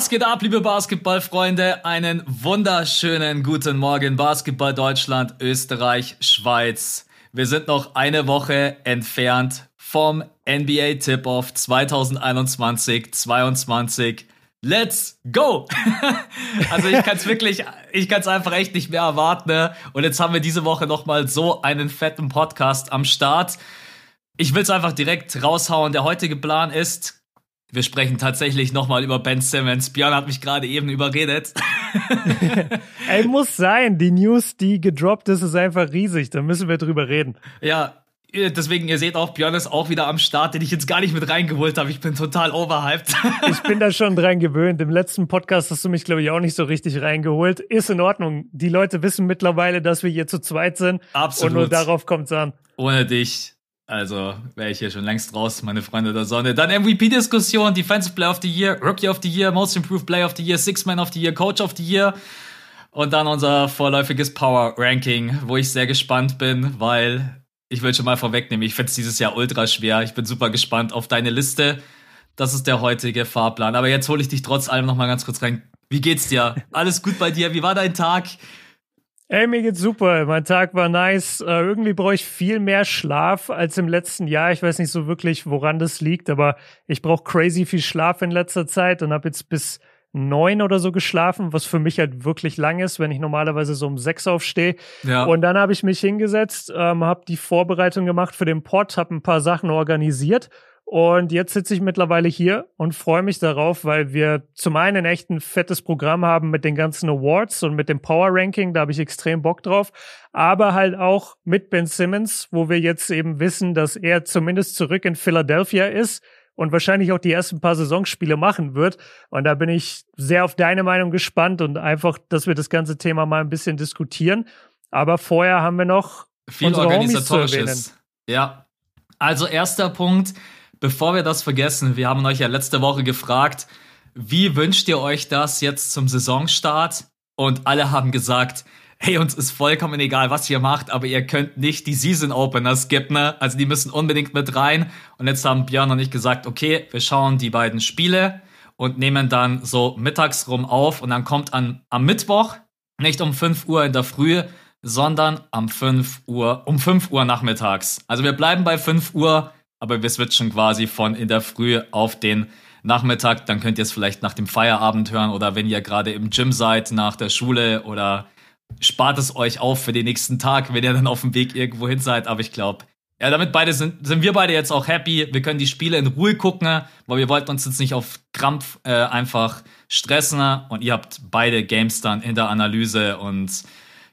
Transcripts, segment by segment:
Was geht ab, liebe Basketballfreunde? Einen wunderschönen guten Morgen, Basketball Deutschland, Österreich, Schweiz. Wir sind noch eine Woche entfernt vom NBA Tip-Off 2021-22. Let's go! also ich kann es wirklich, ich kann es einfach echt nicht mehr erwarten. Ne? Und jetzt haben wir diese Woche nochmal so einen fetten Podcast am Start. Ich will es einfach direkt raushauen. Der heutige Plan ist, wir sprechen tatsächlich nochmal über Ben Simmons. Björn hat mich gerade eben überredet. Ey, muss sein. Die News, die gedroppt ist, ist einfach riesig. Da müssen wir drüber reden. Ja, deswegen, ihr seht auch, Björn ist auch wieder am Start, den ich jetzt gar nicht mit reingeholt habe. Ich bin total overhyped. ich bin da schon dran gewöhnt. Im letzten Podcast hast du mich, glaube ich, auch nicht so richtig reingeholt. Ist in Ordnung. Die Leute wissen mittlerweile, dass wir hier zu zweit sind. Absolut. Und nur darauf kommt es an. Ohne dich also wäre ich hier schon längst raus, meine Freunde der Sonne. Dann MVP-Diskussion, Defensive Player of the Year, Rookie of the Year, Most Improved Player of the Year, Six Man of the Year, Coach of the Year. Und dann unser vorläufiges Power Ranking, wo ich sehr gespannt bin, weil ich will schon mal vorwegnehmen, ich finde es dieses Jahr ultra schwer. Ich bin super gespannt auf deine Liste. Das ist der heutige Fahrplan. Aber jetzt hole ich dich trotz allem noch mal ganz kurz rein. Wie geht's dir? Alles gut bei dir? Wie war dein Tag? Ey, mir geht's super. Mein Tag war nice. Äh, irgendwie brauche ich viel mehr Schlaf als im letzten Jahr. Ich weiß nicht so wirklich, woran das liegt, aber ich brauche crazy viel Schlaf in letzter Zeit und habe jetzt bis neun oder so geschlafen, was für mich halt wirklich lang ist, wenn ich normalerweise so um sechs aufstehe. Ja. Und dann habe ich mich hingesetzt, ähm, habe die Vorbereitung gemacht für den Pod, habe ein paar Sachen organisiert und jetzt sitze ich mittlerweile hier und freue mich darauf, weil wir zum einen echt ein fettes Programm haben mit den ganzen Awards und mit dem Power Ranking, da habe ich extrem Bock drauf, aber halt auch mit Ben Simmons, wo wir jetzt eben wissen, dass er zumindest zurück in Philadelphia ist und wahrscheinlich auch die ersten paar Saisonspiele machen wird. Und da bin ich sehr auf deine Meinung gespannt und einfach, dass wir das ganze Thema mal ein bisschen diskutieren. Aber vorher haben wir noch viel organisatorisches. Ja. Also erster Punkt, bevor wir das vergessen, wir haben euch ja letzte Woche gefragt, wie wünscht ihr euch das jetzt zum Saisonstart? Und alle haben gesagt, hey, uns ist vollkommen egal, was ihr macht, aber ihr könnt nicht die Season Opener skippen, ne? Also die müssen unbedingt mit rein. Und jetzt haben Björn und ich gesagt, okay, wir schauen die beiden Spiele und nehmen dann so mittags rum auf und dann kommt an, am Mittwoch, nicht um 5 Uhr in der Früh, sondern am 5 Uhr, um 5 Uhr nachmittags. Also wir bleiben bei 5 Uhr aber wir switchen quasi von in der Früh auf den Nachmittag. Dann könnt ihr es vielleicht nach dem Feierabend hören oder wenn ihr gerade im Gym seid, nach der Schule oder spart es euch auf für den nächsten Tag, wenn ihr dann auf dem Weg irgendwo hin seid. Aber ich glaube, ja, damit beide sind, sind wir beide jetzt auch happy. Wir können die Spiele in Ruhe gucken, weil wir wollten uns jetzt nicht auf Krampf äh, einfach stressen. Und ihr habt beide Games dann in der Analyse und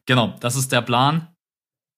genau, das ist der Plan.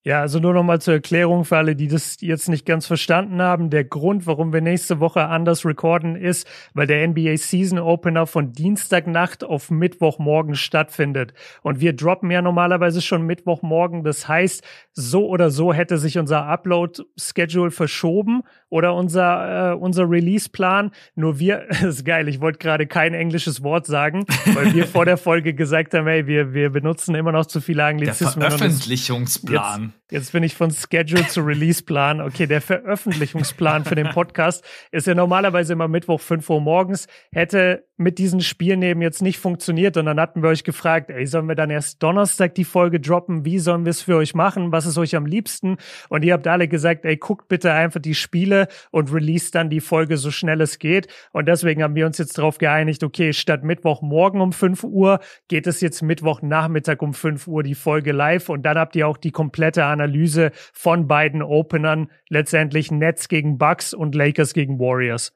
Ja, also nur nochmal zur Erklärung für alle, die das jetzt nicht ganz verstanden haben. Der Grund, warum wir nächste Woche anders recorden, ist, weil der NBA Season Opener von Dienstagnacht auf Mittwochmorgen stattfindet. Und wir droppen ja normalerweise schon Mittwochmorgen. Das heißt, so oder so hätte sich unser Upload-Schedule verschoben oder unser, äh, unser Release-Plan. Nur wir, das ist geil, ich wollte gerade kein englisches Wort sagen, weil wir vor der Folge gesagt haben, hey, wir, wir benutzen immer noch zu viele Anglizismen. Der Veröffentlichungsplan. Jetzt bin ich von Schedule zu Release-Plan. Okay, der Veröffentlichungsplan für den Podcast ist ja normalerweise immer Mittwoch 5 Uhr morgens. Hätte mit diesen Spielen eben jetzt nicht funktioniert und dann hatten wir euch gefragt, ey, sollen wir dann erst Donnerstag die Folge droppen? Wie sollen wir es für euch machen? Was ist euch am liebsten? Und ihr habt alle gesagt, ey, guckt bitte einfach die Spiele und release dann die Folge so schnell es geht. Und deswegen haben wir uns jetzt darauf geeinigt, okay, statt Mittwochmorgen um 5 Uhr geht es jetzt Mittwochnachmittag um 5 Uhr die Folge live und dann habt ihr auch die komplette Analyse von beiden Openern, letztendlich Nets gegen Bucks und Lakers gegen Warriors.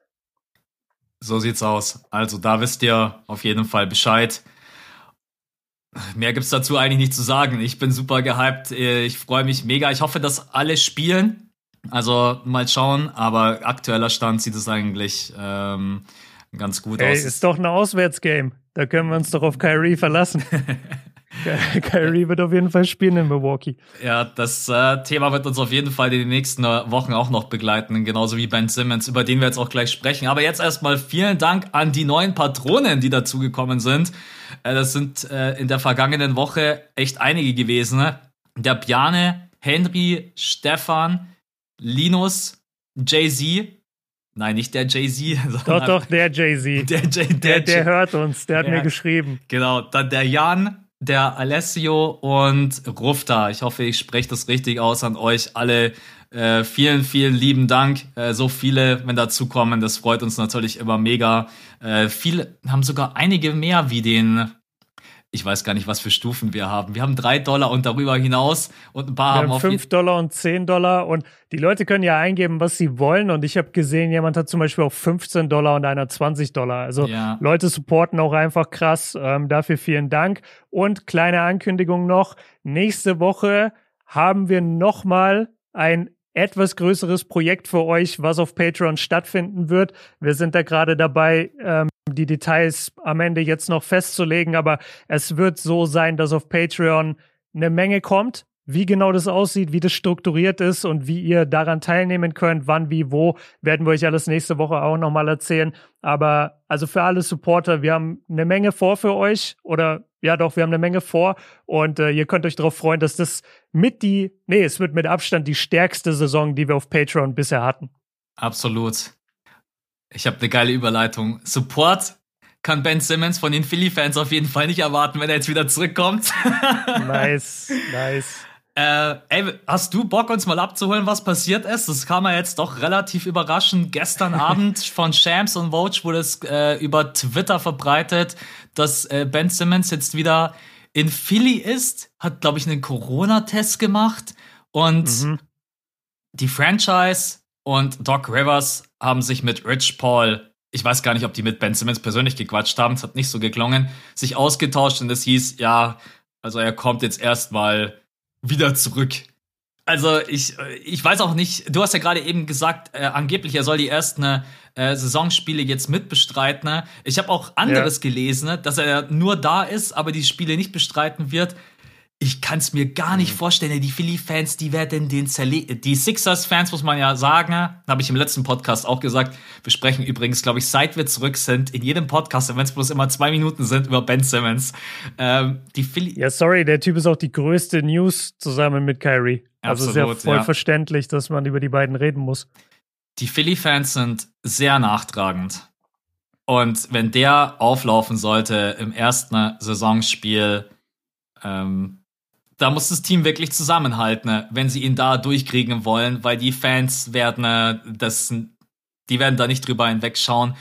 So sieht's aus. Also da wisst ihr auf jeden Fall Bescheid. Mehr gibt's dazu eigentlich nicht zu sagen. Ich bin super gehypt. Ich freue mich mega. Ich hoffe, dass alle spielen. Also mal schauen. Aber aktueller Stand sieht es eigentlich ähm, ganz gut Ey, aus. Ist doch ein Auswärtsgame. Da können wir uns doch auf Kyrie verlassen. Kyrie wird auf jeden Fall spielen in Milwaukee. Ja, das äh, Thema wird uns auf jeden Fall in den nächsten äh, Wochen auch noch begleiten, genauso wie Ben Simmons, über den wir jetzt auch gleich sprechen. Aber jetzt erstmal vielen Dank an die neuen Patronen, die dazugekommen sind. Äh, das sind äh, in der vergangenen Woche echt einige gewesen. Ne? Der Bjane, Henry, Stefan, Linus, Jay-Z, Nein, nicht der Jay-Z. Doch, doch, der Jay-Z. Der, der, der, der, hört uns, der hat mir geschrieben. Genau, dann der Jan, der Alessio und Rufta. Ich hoffe, ich spreche das richtig aus an euch alle. Äh, vielen, vielen lieben Dank. Äh, so viele, wenn dazu kommen, das freut uns natürlich immer mega. Äh, viele haben sogar einige mehr wie den ich weiß gar nicht, was für Stufen wir haben. Wir haben drei Dollar und darüber hinaus und ein paar wir haben, haben fünf Dollar und zehn Dollar und die Leute können ja eingeben, was sie wollen und ich habe gesehen, jemand hat zum Beispiel auch 15 Dollar und einer 20 Dollar. Also ja. Leute supporten auch einfach krass. Ähm, dafür vielen Dank und kleine Ankündigung noch: Nächste Woche haben wir nochmal ein etwas größeres Projekt für euch, was auf Patreon stattfinden wird. Wir sind da gerade dabei, ähm, die Details am Ende jetzt noch festzulegen, aber es wird so sein, dass auf Patreon eine Menge kommt. Wie genau das aussieht, wie das strukturiert ist und wie ihr daran teilnehmen könnt, wann, wie, wo, werden wir euch alles nächste Woche auch nochmal erzählen. Aber also für alle Supporter, wir haben eine Menge vor für euch oder ja doch, wir haben eine Menge vor und äh, ihr könnt euch darauf freuen, dass das mit die, nee, es wird mit Abstand die stärkste Saison, die wir auf Patreon bisher hatten. Absolut. Ich habe eine geile Überleitung. Support kann Ben Simmons von den Philly-Fans auf jeden Fall nicht erwarten, wenn er jetzt wieder zurückkommt. nice, nice. Äh, ey, hast du Bock, uns mal abzuholen, was passiert ist? Das kam ja jetzt doch relativ überraschend. Gestern Abend von Shams und Vogue wurde es äh, über Twitter verbreitet, dass äh, Ben Simmons jetzt wieder in Philly ist, hat, glaube ich, einen Corona-Test gemacht und mhm. die Franchise und Doc Rivers haben sich mit Rich Paul, ich weiß gar nicht, ob die mit Ben Simmons persönlich gequatscht haben, es hat nicht so geklungen, sich ausgetauscht und es hieß, ja, also er kommt jetzt erstmal wieder zurück. Also ich, ich weiß auch nicht, du hast ja gerade eben gesagt, äh, angeblich er soll die ersten äh, Saisonspiele jetzt mitbestreiten. Ich habe auch anderes ja. gelesen, dass er nur da ist, aber die Spiele nicht bestreiten wird ich kann es mir gar nicht mhm. vorstellen. Die Philly-Fans, die werden den zerlegt. Die Sixers-Fans, muss man ja sagen, habe ich im letzten Podcast auch gesagt. Wir sprechen übrigens, glaube ich, seit wir zurück sind, in jedem Podcast, wenn es bloß immer zwei Minuten sind, über Ben Simmons. Ähm, die Philly ja, sorry, der Typ ist auch die größte News zusammen mit Kyrie. Also Absolut, ja voll ja. verständlich, dass man über die beiden reden muss. Die Philly-Fans sind sehr nachtragend. Und wenn der auflaufen sollte im ersten Saisonspiel, ähm, da muss das Team wirklich zusammenhalten, ne, wenn sie ihn da durchkriegen wollen, weil die Fans werden äh, das, die werden da nicht drüber hinwegschauen.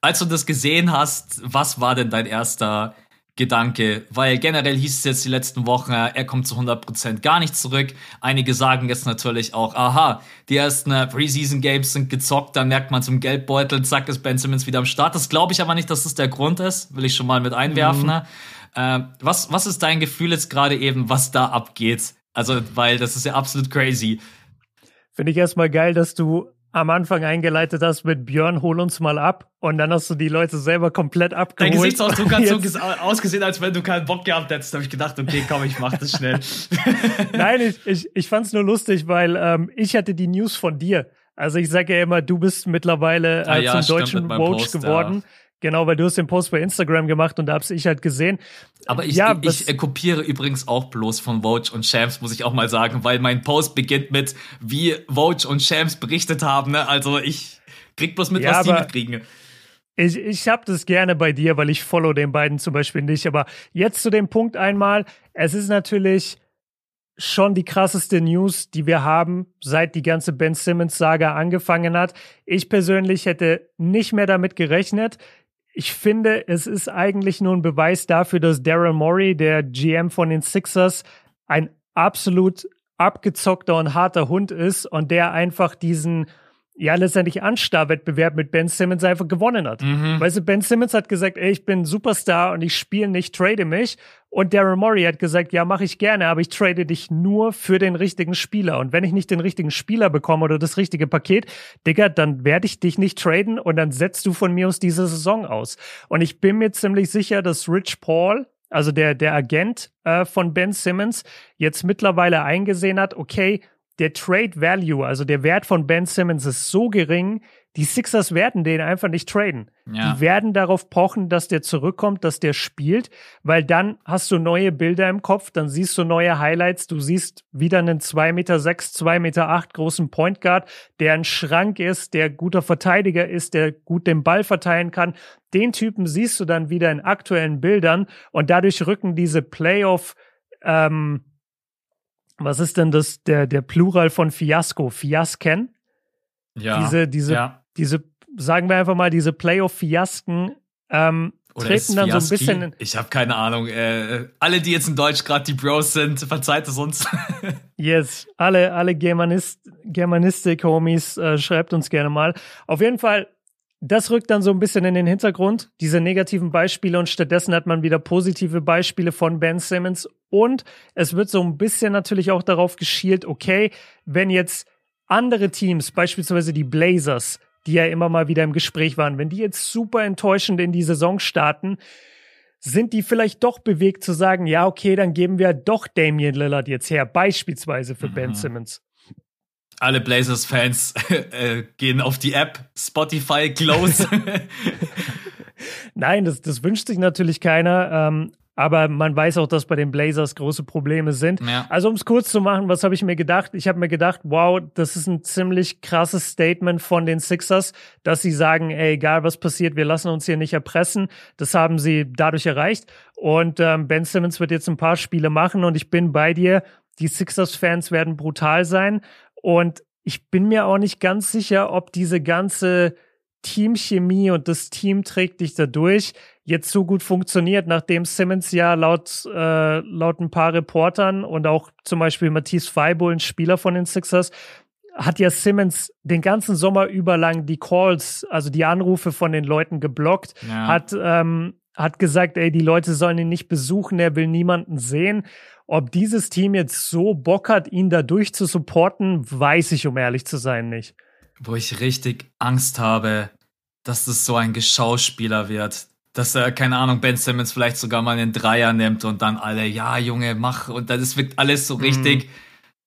Als du das gesehen hast, was war denn dein erster Gedanke? Weil generell hieß es jetzt die letzten Wochen, äh, er kommt zu 100% gar nicht zurück. Einige sagen jetzt natürlich auch, aha, die ersten äh, Preseason Games sind gezockt, dann merkt man zum Geldbeutel, zack, ist Ben Simmons wieder am Start. Das glaube ich aber nicht, dass das der Grund ist, will ich schon mal mit einwerfen. Mhm. Äh, was, was ist dein Gefühl jetzt gerade eben, was da abgeht? Also, weil das ist ja absolut crazy. Finde ich erstmal geil, dass du am Anfang eingeleitet hast mit Björn, hol uns mal ab. Und dann hast du die Leute selber komplett abgeholt. Dein Gesichtsausdruck hat so ausgesehen, als wenn du keinen Bock gehabt hättest. Da habe ich gedacht, okay, komm, ich mach das schnell. Nein, ich, ich, ich fand es nur lustig, weil ähm, ich hatte die News von dir. Also ich sage ja immer, du bist mittlerweile äh, ah, ja, zum deutschen Coach geworden. Ja. Genau, weil du hast den Post bei Instagram gemacht und da hab's ich halt gesehen. Aber ich, ja, ich, ich kopiere übrigens auch bloß von Vogue und Shams, muss ich auch mal sagen, weil mein Post beginnt mit, wie Vogue und Shams berichtet haben. Ne? Also ich krieg bloß mit, ja, was die mitkriegen. Ich, ich habe das gerne bei dir, weil ich follow den beiden zum Beispiel nicht. Aber jetzt zu dem Punkt einmal, es ist natürlich schon die krasseste News, die wir haben, seit die ganze Ben Simmons-Saga angefangen hat. Ich persönlich hätte nicht mehr damit gerechnet ich finde, es ist eigentlich nur ein Beweis dafür, dass Daryl Morey, der GM von den Sixers, ein absolut abgezockter und harter Hund ist und der einfach diesen ja letztendlich Anstarrwettbewerb mit Ben Simmons einfach gewonnen hat. Mhm. Weißt du, Ben Simmons hat gesagt, ey, ich bin Superstar und ich spiele nicht, trade mich. Und Daryl Morey hat gesagt, ja, mache ich gerne, aber ich trade dich nur für den richtigen Spieler. Und wenn ich nicht den richtigen Spieler bekomme oder das richtige Paket, Digga, dann werde ich dich nicht traden und dann setzt du von mir aus diese Saison aus. Und ich bin mir ziemlich sicher, dass Rich Paul also der, der Agent äh, von Ben Simmons, jetzt mittlerweile eingesehen hat, okay, der Trade Value, also der Wert von Ben Simmons ist so gering, die Sixers werden den einfach nicht traden. Ja. Die werden darauf pochen, dass der zurückkommt, dass der spielt, weil dann hast du neue Bilder im Kopf, dann siehst du neue Highlights, du siehst wieder einen 2,6 Meter, 2,8 Meter großen Point Guard, der ein Schrank ist, der guter Verteidiger ist, der gut den Ball verteilen kann. Den Typen siehst du dann wieder in aktuellen Bildern und dadurch rücken diese Playoff, ähm, was ist denn das, der, der Plural von Fiasco? Fiasken? Ja. Diese, diese, ja. diese, sagen wir einfach mal, diese Playoff-Fiasken ähm, treten dann so ein bisschen. In ich habe keine Ahnung. Äh, alle, die jetzt in Deutsch gerade die Bros sind, verzeiht es uns. yes, alle, alle Germanist, Germanistik-Homies, äh, schreibt uns gerne mal. Auf jeden Fall, das rückt dann so ein bisschen in den Hintergrund, diese negativen Beispiele und stattdessen hat man wieder positive Beispiele von Ben Simmons und es wird so ein bisschen natürlich auch darauf geschielt, okay, wenn jetzt andere Teams, beispielsweise die Blazers, die ja immer mal wieder im Gespräch waren, wenn die jetzt super enttäuschend in die Saison starten, sind die vielleicht doch bewegt zu sagen, ja, okay, dann geben wir doch Damian Lillard jetzt her, beispielsweise für mhm. Ben Simmons. Alle Blazers-Fans äh, gehen auf die App Spotify Close. Nein, das, das wünscht sich natürlich keiner. Ähm, aber man weiß auch, dass bei den Blazers große Probleme sind. Ja. Also um es kurz zu machen, was habe ich mir gedacht? Ich habe mir gedacht, wow, das ist ein ziemlich krasses Statement von den Sixers, dass sie sagen, ey, egal was passiert, wir lassen uns hier nicht erpressen. Das haben sie dadurch erreicht. Und ähm, Ben Simmons wird jetzt ein paar Spiele machen und ich bin bei dir. Die Sixers-Fans werden brutal sein. Und ich bin mir auch nicht ganz sicher, ob diese ganze Teamchemie und das Team trägt dich dadurch jetzt so gut funktioniert, nachdem Simmons ja laut, äh, laut ein paar Reportern und auch zum Beispiel Matthias Feibull, ein Spieler von den Sixers, hat ja Simmons den ganzen Sommer über lang die Calls, also die Anrufe von den Leuten geblockt, ja. hat, ähm, hat gesagt, ey, die Leute sollen ihn nicht besuchen, er will niemanden sehen. Ob dieses Team jetzt so Bock hat, ihn dadurch zu supporten, weiß ich, um ehrlich zu sein, nicht wo ich richtig Angst habe, dass das so ein Geschauspieler wird. Dass er, keine Ahnung, Ben Simmons vielleicht sogar mal einen Dreier nimmt und dann alle, ja, Junge, mach. Und das wirkt alles so richtig.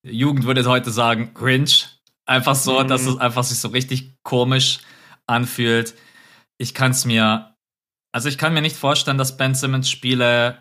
Mhm. Jugend würde heute sagen, cringe. Einfach so, mhm. dass es einfach sich so richtig komisch anfühlt. Ich kann es mir, also ich kann mir nicht vorstellen, dass Ben Simmons Spiele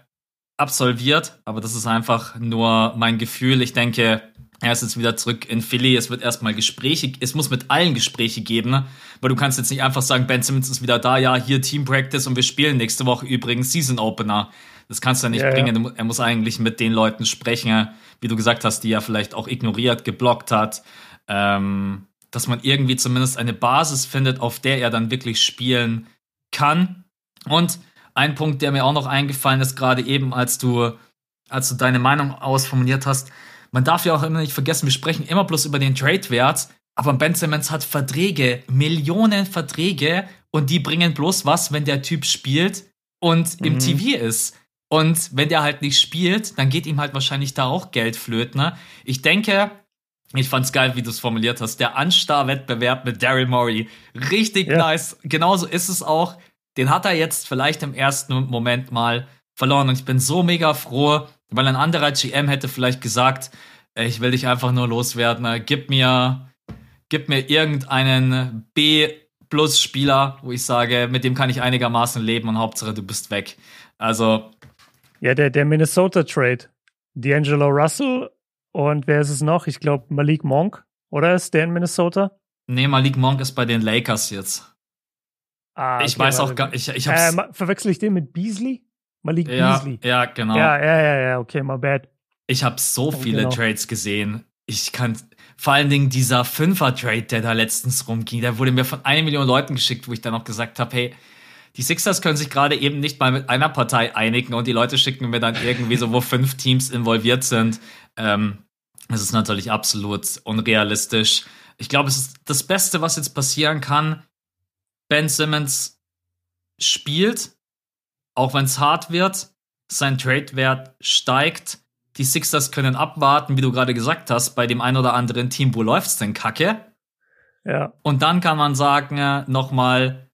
absolviert, aber das ist einfach nur mein Gefühl. Ich denke, er ist jetzt wieder zurück in Philly. Es wird erstmal Gespräche, es muss mit allen Gespräche geben, ne? weil du kannst jetzt nicht einfach sagen, Ben Simmons ist wieder da, ja, hier Team Practice und wir spielen nächste Woche übrigens Season Opener. Das kannst du ja nicht ja, bringen. Ja. Er muss eigentlich mit den Leuten sprechen, wie du gesagt hast, die er vielleicht auch ignoriert, geblockt hat. Ähm, dass man irgendwie zumindest eine Basis findet, auf der er dann wirklich spielen kann. Und ein Punkt, der mir auch noch eingefallen ist, gerade eben, als du, als du deine Meinung ausformuliert hast, man darf ja auch immer nicht vergessen, wir sprechen immer bloß über den Trade-Wert, aber Ben Simmons hat Verträge, Millionen Verträge und die bringen bloß was, wenn der Typ spielt und mhm. im TV ist. Und wenn der halt nicht spielt, dann geht ihm halt wahrscheinlich da auch Geld flöten. Ne? Ich denke, ich fand's geil, wie du es formuliert hast. Der Anstar-Wettbewerb mit Daryl Morey. Richtig ja. nice. Genauso ist es auch. Den hat er jetzt vielleicht im ersten Moment mal verloren. Und ich bin so mega froh, weil ein anderer GM hätte vielleicht gesagt, ich will dich einfach nur loswerden, gib mir, gib mir irgendeinen B-Plus-Spieler, wo ich sage, mit dem kann ich einigermaßen leben und Hauptsache du bist weg. Also. Ja, der, der Minnesota-Trade. D'Angelo Russell und wer ist es noch? Ich glaube Malik Monk, oder ist der in Minnesota? Nee, Malik Monk ist bei den Lakers jetzt. Ah, okay, ich weiß auch gar nicht. Ich, ich äh, verwechsel ich den mit Beasley? Malik ja, Beasley. Ja, genau. Ja, ja, ja, ja, okay, my bad. Ich habe so oh, viele genau. Trades gesehen. Ich kann vor allen Dingen dieser Fünfer-Trade, der da letztens rumging, der wurde mir von einer Million Leuten geschickt, wo ich dann auch gesagt habe, hey, die Sixers können sich gerade eben nicht mal mit einer Partei einigen und die Leute schicken mir dann irgendwie so, wo fünf Teams involviert sind. Ähm, das ist natürlich absolut unrealistisch. Ich glaube, es ist das Beste, was jetzt passieren kann. Ben Simmons spielt auch wenn es hart wird, sein Trade-Wert steigt. Die Sixers können abwarten, wie du gerade gesagt hast, bei dem ein oder anderen Team, wo läuft's denn kacke? Ja. Und dann kann man sagen, äh, nochmal,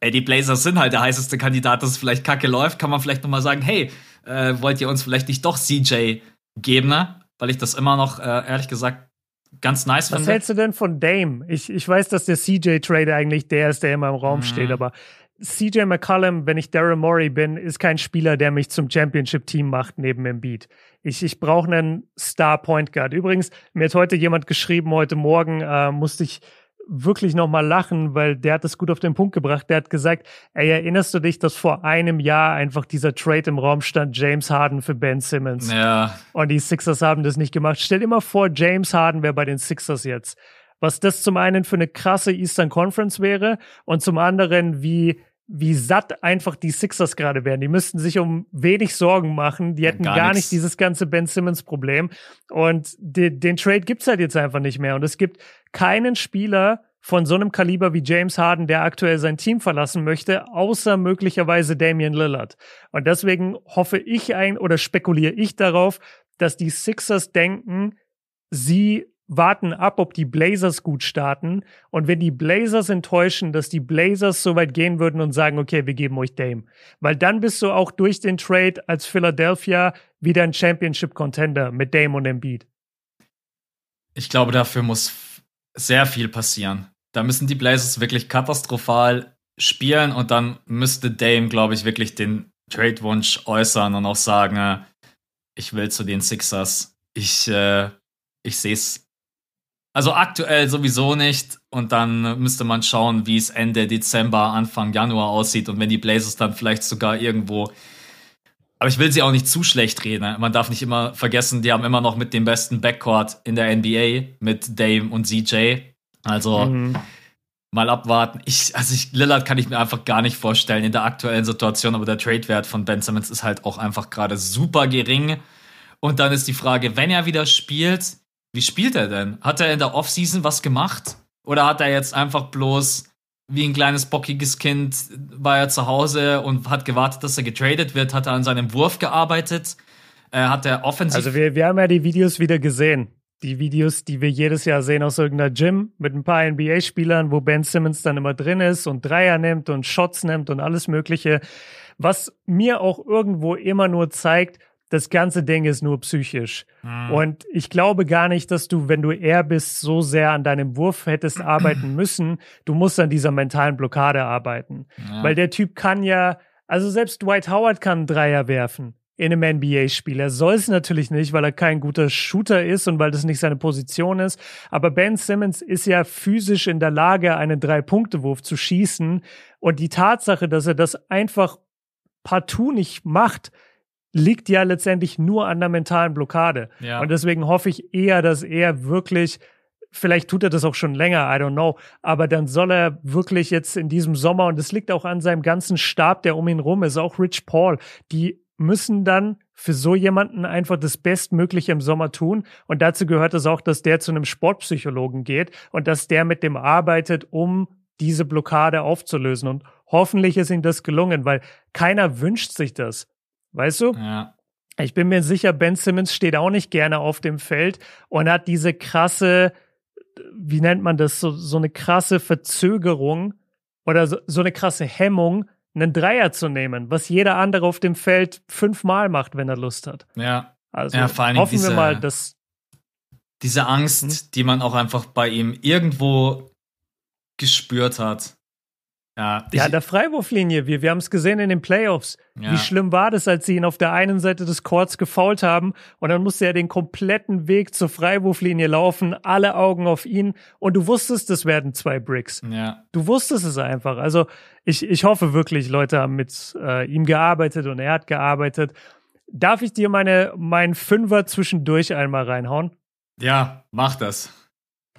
ey, die Blazers sind halt der heißeste Kandidat, dass es vielleicht kacke läuft, kann man vielleicht nochmal sagen, hey, äh, wollt ihr uns vielleicht nicht doch CJ geben, ne? Weil ich das immer noch, äh, ehrlich gesagt, ganz nice Was finde. Was hältst du denn von Dame? Ich, ich weiß, dass der CJ-Trade eigentlich der ist, der immer im Raum mhm. steht, aber CJ McCollum, wenn ich Daryl Morey bin, ist kein Spieler, der mich zum Championship-Team macht neben Embiid. Ich, ich brauche einen Star-Point Guard. Übrigens, mir hat heute jemand geschrieben, heute Morgen äh, musste ich wirklich nochmal lachen, weil der hat das gut auf den Punkt gebracht. Der hat gesagt, ey, erinnerst du dich, dass vor einem Jahr einfach dieser Trade im Raum stand, James Harden für Ben Simmons? Ja. Und die Sixers haben das nicht gemacht. Stell dir mal vor, James Harden wäre bei den Sixers jetzt. Was das zum einen für eine krasse Eastern Conference wäre und zum anderen, wie wie satt einfach die Sixers gerade wären. Die müssten sich um wenig Sorgen machen. Die hätten ja, gar, gar nicht dieses ganze Ben Simmons-Problem. Und de, den Trade gibt's halt jetzt einfach nicht mehr. Und es gibt keinen Spieler von so einem Kaliber wie James Harden, der aktuell sein Team verlassen möchte, außer möglicherweise Damian Lillard. Und deswegen hoffe ich ein oder spekuliere ich darauf, dass die Sixers denken, sie warten ab, ob die Blazers gut starten. Und wenn die Blazers enttäuschen, dass die Blazers so weit gehen würden und sagen, okay, wir geben euch Dame. Weil dann bist du auch durch den Trade als Philadelphia wieder ein Championship-Contender mit Dame und Embiid. Ich glaube, dafür muss sehr viel passieren. Da müssen die Blazers wirklich katastrophal spielen und dann müsste Dame, glaube ich, wirklich den Trade-Wunsch äußern und auch sagen, äh, ich will zu den Sixers. Ich, äh, ich sehe es also aktuell sowieso nicht. Und dann müsste man schauen, wie es Ende Dezember, Anfang Januar aussieht. Und wenn die Blazers dann vielleicht sogar irgendwo. Aber ich will sie auch nicht zu schlecht reden. Man darf nicht immer vergessen, die haben immer noch mit dem besten Backcourt in der NBA mit Dame und CJ. Also mhm. mal abwarten. Ich, also ich, Lillard kann ich mir einfach gar nicht vorstellen in der aktuellen Situation, aber der Trade-Wert von Ben Simmons ist halt auch einfach gerade super gering. Und dann ist die Frage, wenn er wieder spielt, wie spielt er denn? Hat er in der Offseason was gemacht? Oder hat er jetzt einfach bloß wie ein kleines bockiges Kind war er zu Hause und hat gewartet, dass er getradet wird? Hat er an seinem Wurf gearbeitet? Äh, hat er offensiv. Also, wir, wir haben ja die Videos wieder gesehen. Die Videos, die wir jedes Jahr sehen aus irgendeiner Gym mit ein paar NBA-Spielern, wo Ben Simmons dann immer drin ist und Dreier nimmt und Shots nimmt und alles Mögliche. Was mir auch irgendwo immer nur zeigt, das ganze Ding ist nur psychisch. Mhm. Und ich glaube gar nicht, dass du, wenn du er bist, so sehr an deinem Wurf hättest arbeiten müssen. Du musst an dieser mentalen Blockade arbeiten. Ja. Weil der Typ kann ja, also selbst Dwight Howard kann einen Dreier werfen in einem NBA-Spiel. Er soll es natürlich nicht, weil er kein guter Shooter ist und weil das nicht seine Position ist. Aber Ben Simmons ist ja physisch in der Lage, einen Drei-Punkte-Wurf zu schießen. Und die Tatsache, dass er das einfach partout nicht macht, liegt ja letztendlich nur an der mentalen Blockade. Ja. Und deswegen hoffe ich eher, dass er wirklich Vielleicht tut er das auch schon länger, I don't know. Aber dann soll er wirklich jetzt in diesem Sommer, und es liegt auch an seinem ganzen Stab, der um ihn rum ist, auch Rich Paul, die müssen dann für so jemanden einfach das Bestmögliche im Sommer tun. Und dazu gehört es auch, dass der zu einem Sportpsychologen geht und dass der mit dem arbeitet, um diese Blockade aufzulösen. Und hoffentlich ist ihm das gelungen, weil keiner wünscht sich das. Weißt du? Ja. Ich bin mir sicher, Ben Simmons steht auch nicht gerne auf dem Feld und hat diese krasse, wie nennt man das, so, so eine krasse Verzögerung oder so, so eine krasse Hemmung, einen Dreier zu nehmen, was jeder andere auf dem Feld fünfmal macht, wenn er Lust hat. Ja. Also ja, hoffen diese, wir mal, dass diese Angst, hm? die man auch einfach bei ihm irgendwo gespürt hat. Ja, ja der Freiwurflinie, wir, wir haben es gesehen in den Playoffs. Ja. Wie schlimm war das, als sie ihn auf der einen Seite des Courts gefault haben und dann musste er den kompletten Weg zur Freiwurflinie laufen, alle Augen auf ihn und du wusstest, das werden zwei Bricks. Ja. Du wusstest es einfach. Also ich, ich hoffe wirklich, Leute haben mit äh, ihm gearbeitet und er hat gearbeitet. Darf ich dir meine, meinen Fünfer zwischendurch einmal reinhauen? Ja, mach das.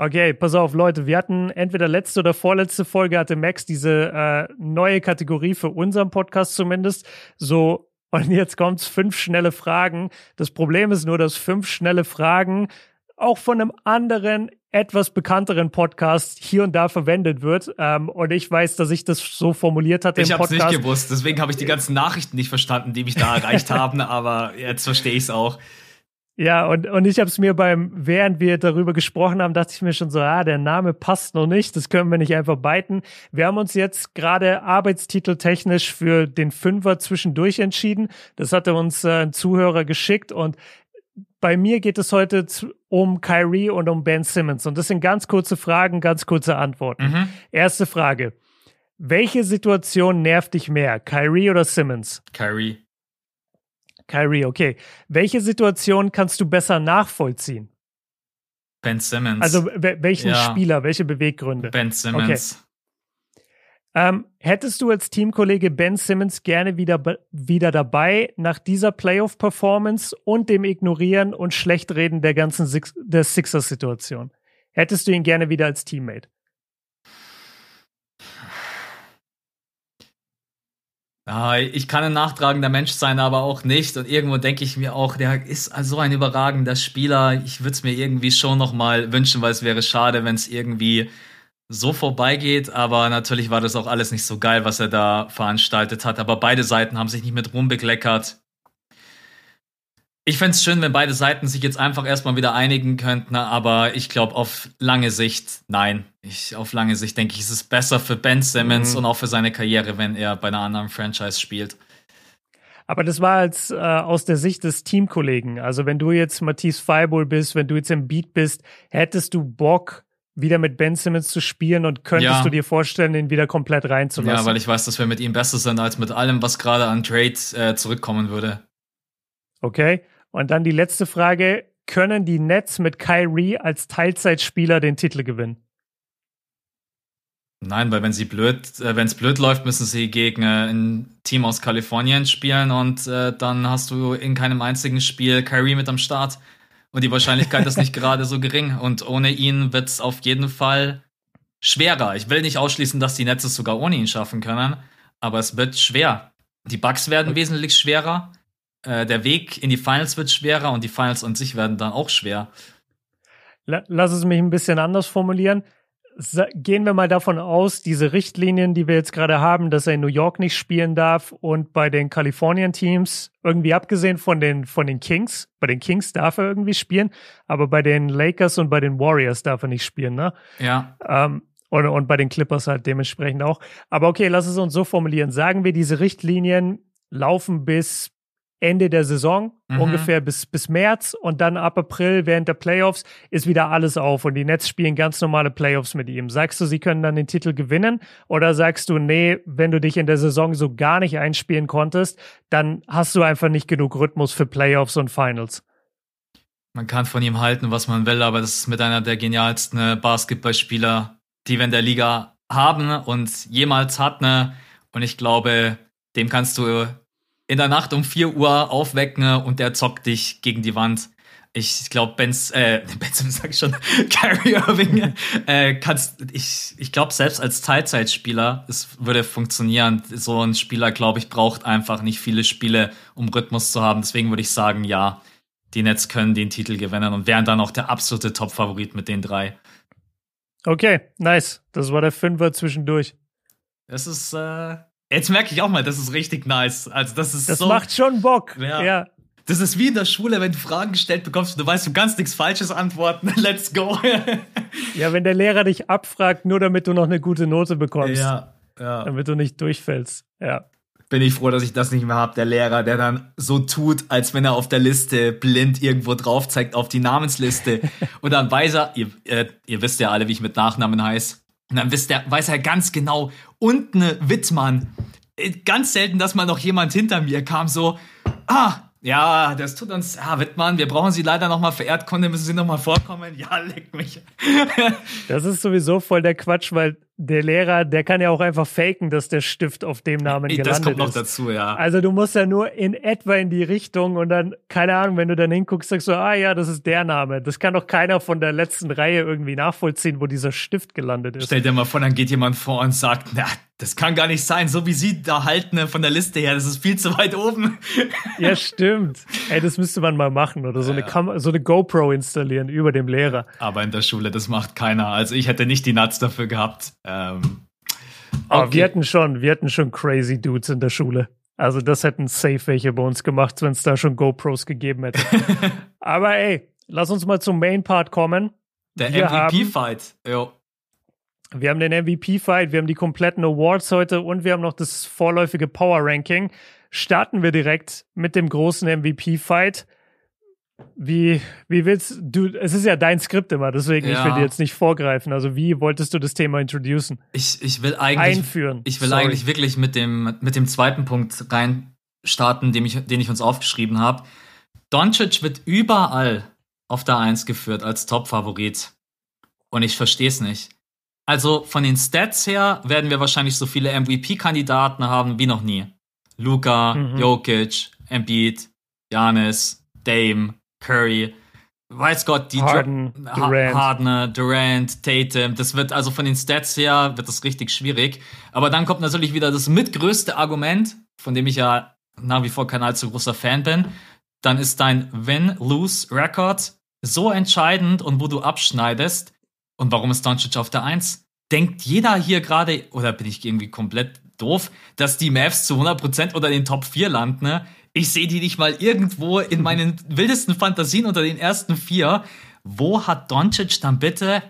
Okay, pass auf, Leute. Wir hatten entweder letzte oder vorletzte Folge hatte Max diese äh, neue Kategorie für unseren Podcast zumindest. So, und jetzt kommt's fünf schnelle Fragen. Das Problem ist nur, dass fünf schnelle Fragen auch von einem anderen, etwas bekannteren Podcast hier und da verwendet wird. Ähm, und ich weiß, dass ich das so formuliert hatte ich habe nicht gewusst, deswegen habe ich die ganzen Nachrichten nicht verstanden, die mich da erreicht haben, aber jetzt verstehe ich es auch. Ja, und, und ich habe es mir beim, während wir darüber gesprochen haben, dachte ich mir schon so, ah, der Name passt noch nicht, das können wir nicht einfach beiten. Wir haben uns jetzt gerade arbeitstiteltechnisch für den Fünfer zwischendurch entschieden. Das hatte uns äh, ein Zuhörer geschickt und bei mir geht es heute um Kyrie und um Ben Simmons. Und das sind ganz kurze Fragen, ganz kurze Antworten. Mhm. Erste Frage. Welche Situation nervt dich mehr, Kyrie oder Simmons? Kyrie. Kyrie, okay. Welche Situation kannst du besser nachvollziehen? Ben Simmons. Also welchen ja. Spieler, welche Beweggründe? Ben Simmons. Okay. Ähm, hättest du als Teamkollege Ben Simmons gerne wieder, wieder dabei nach dieser Playoff-Performance und dem Ignorieren und Schlechtreden der ganzen Six der Sixers-Situation? Hättest du ihn gerne wieder als Teammate? Ja, ich kann ein nachtragender Mensch sein, aber auch nicht. Und irgendwo denke ich mir auch, der ist so ein überragender Spieler. Ich würde es mir irgendwie schon noch mal wünschen, weil es wäre schade, wenn es irgendwie so vorbeigeht. Aber natürlich war das auch alles nicht so geil, was er da veranstaltet hat. Aber beide Seiten haben sich nicht mit Ruhm bekleckert. Ich fände es schön, wenn beide Seiten sich jetzt einfach erstmal wieder einigen könnten, aber ich glaube auf lange Sicht, nein. Ich, auf lange Sicht denke ich, ist es besser für Ben Simmons mhm. und auch für seine Karriere, wenn er bei einer anderen Franchise spielt. Aber das war jetzt äh, aus der Sicht des Teamkollegen. Also wenn du jetzt Matisse Feibull bist, wenn du jetzt im Beat bist, hättest du Bock, wieder mit Ben Simmons zu spielen und könntest ja. du dir vorstellen, ihn wieder komplett reinzulassen? Ja, weil ich weiß, dass wir mit ihm besser sind als mit allem, was gerade an Trade äh, zurückkommen würde. Okay. Und dann die letzte Frage: Können die Nets mit Kyrie als Teilzeitspieler den Titel gewinnen? Nein, weil wenn sie blöd, äh, wenn es blöd läuft, müssen sie gegen äh, ein Team aus Kalifornien spielen und äh, dann hast du in keinem einzigen Spiel Kyrie mit am Start. Und die Wahrscheinlichkeit ist nicht gerade so gering. Und ohne ihn wird es auf jeden Fall schwerer. Ich will nicht ausschließen, dass die Nets es sogar ohne ihn schaffen können, aber es wird schwer. Die Bugs werden wesentlich schwerer. Äh, der Weg in die Finals wird schwerer und die Finals an sich werden dann auch schwer. Lass es mich ein bisschen anders formulieren. Gehen wir mal davon aus, diese Richtlinien, die wir jetzt gerade haben, dass er in New York nicht spielen darf und bei den Kalifornien-Teams, irgendwie abgesehen von den, von den Kings, bei den Kings darf er irgendwie spielen, aber bei den Lakers und bei den Warriors darf er nicht spielen, ne? Ja. Ähm, und, und bei den Clippers halt dementsprechend auch. Aber okay, lass es uns so formulieren. Sagen wir, diese Richtlinien laufen bis Ende der Saison, mhm. ungefähr bis, bis März und dann ab April während der Playoffs ist wieder alles auf und die Nets spielen ganz normale Playoffs mit ihm. Sagst du, sie können dann den Titel gewinnen oder sagst du, nee, wenn du dich in der Saison so gar nicht einspielen konntest, dann hast du einfach nicht genug Rhythmus für Playoffs und Finals? Man kann von ihm halten, was man will, aber das ist mit einer der genialsten Basketballspieler, die wir in der Liga haben und jemals hatten. Und ich glaube, dem kannst du in der Nacht um 4 Uhr aufwecken und der zockt dich gegen die Wand. Ich glaube, Benz, äh, Benz, sag ich schon, Kyrie Irving, äh, kannst, ich, ich glaube, selbst als Teilzeitspieler, es würde funktionieren. So ein Spieler, glaube ich, braucht einfach nicht viele Spiele, um Rhythmus zu haben. Deswegen würde ich sagen, ja, die Nets können den Titel gewinnen und wären dann auch der absolute Top-Favorit mit den drei. Okay, nice. Das war der Fünfer zwischendurch. Das ist, äh, Jetzt merke ich auch mal, das ist richtig nice. Also das ist das so. Das macht schon Bock. Ja. ja. Das ist wie in der Schule, wenn du Fragen gestellt bekommst und du weißt, du kannst nichts Falsches antworten. Let's go. ja, wenn der Lehrer dich abfragt, nur damit du noch eine gute Note bekommst. Ja, ja. Damit du nicht durchfällst. Ja. Bin ich froh, dass ich das nicht mehr habe. Der Lehrer, der dann so tut, als wenn er auf der Liste blind irgendwo drauf zeigt, auf die Namensliste. und dann weiß er, ihr, äh, ihr wisst ja alle, wie ich mit Nachnamen heiße. Und dann wisst er, weiß er ganz genau, unten Wittmann. Äh, ganz selten, dass mal noch jemand hinter mir kam, so, ah, ja, das tut uns, ja, Wittmann, wir brauchen Sie leider nochmal für Erdkunde, müssen Sie nochmal vorkommen. Ja, leck mich. das ist sowieso voll der Quatsch, weil der Lehrer, der kann ja auch einfach faken, dass der Stift auf dem Namen gelandet ist. Das kommt noch ist. dazu, ja. Also du musst ja nur in etwa in die Richtung und dann, keine Ahnung, wenn du dann hinguckst, sagst du, ah ja, das ist der Name. Das kann doch keiner von der letzten Reihe irgendwie nachvollziehen, wo dieser Stift gelandet ist. Stell dir mal vor, dann geht jemand vor und sagt, na, das kann gar nicht sein, so wie sie da halten ne, von der Liste her, das ist viel zu weit oben. Ja, stimmt. Ey, das müsste man mal machen oder so, ja. eine, so eine GoPro installieren über dem Lehrer. Aber in der Schule, das macht keiner. Also ich hätte nicht die Nuts dafür gehabt. Ähm, okay. Aber wir hatten schon, wir hatten schon crazy Dudes in der Schule. Also das hätten safe welche bei uns gemacht, wenn es da schon GoPros gegeben hätte. Aber ey, lass uns mal zum Main Part kommen. Der MVP-Fight. Wir haben den MVP-Fight, wir haben die kompletten Awards heute und wir haben noch das vorläufige Power-Ranking. Starten wir direkt mit dem großen MVP-Fight. Wie, wie willst du, es ist ja dein Skript immer, deswegen ja. ich will dir jetzt nicht vorgreifen. Also wie wolltest du das Thema introducen? Ich, ich will eigentlich, Einführen. Ich will Sorry. eigentlich wirklich mit dem, mit dem zweiten Punkt rein starten, den ich, den ich uns aufgeschrieben habe. Doncic wird überall auf der Eins geführt als Top-Favorit. Und ich verstehe es nicht. Also von den Stats her werden wir wahrscheinlich so viele MVP-Kandidaten haben wie noch nie. Luca, mhm. Jokic, Embiid, Janis, Dame, Curry, weiß Gott, die Harden, Dra Durant. Hardner, Durant, Tatum. Das wird also von den Stats her wird das richtig schwierig. Aber dann kommt natürlich wieder das mitgrößte Argument, von dem ich ja nach wie vor kein allzu großer Fan bin. Dann ist dein Win-Lose-Record so entscheidend und wo du abschneidest. Und warum ist Doncic auf der Eins? Denkt jeder hier gerade, oder bin ich irgendwie komplett doof, dass die Mavs zu 100% unter den Top 4 landen? Ne? Ich sehe die nicht mal irgendwo in meinen wildesten Fantasien unter den ersten vier. Wo hat Doncic dann bitte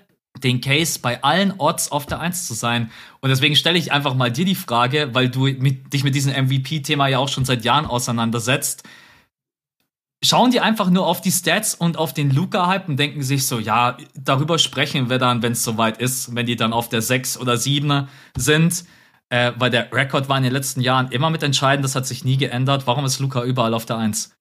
den Case bei allen Odds auf der Eins zu sein? Und deswegen stelle ich einfach mal dir die Frage, weil du mit, dich mit diesem MVP-Thema ja auch schon seit Jahren auseinandersetzt schauen die einfach nur auf die Stats und auf den Luca-Hype und denken sich so, ja, darüber sprechen wir dann, wenn es soweit ist, wenn die dann auf der 6 oder 7 sind. Äh, weil der Rekord war in den letzten Jahren immer mit entscheidend, das hat sich nie geändert. Warum ist Luca überall auf der 1?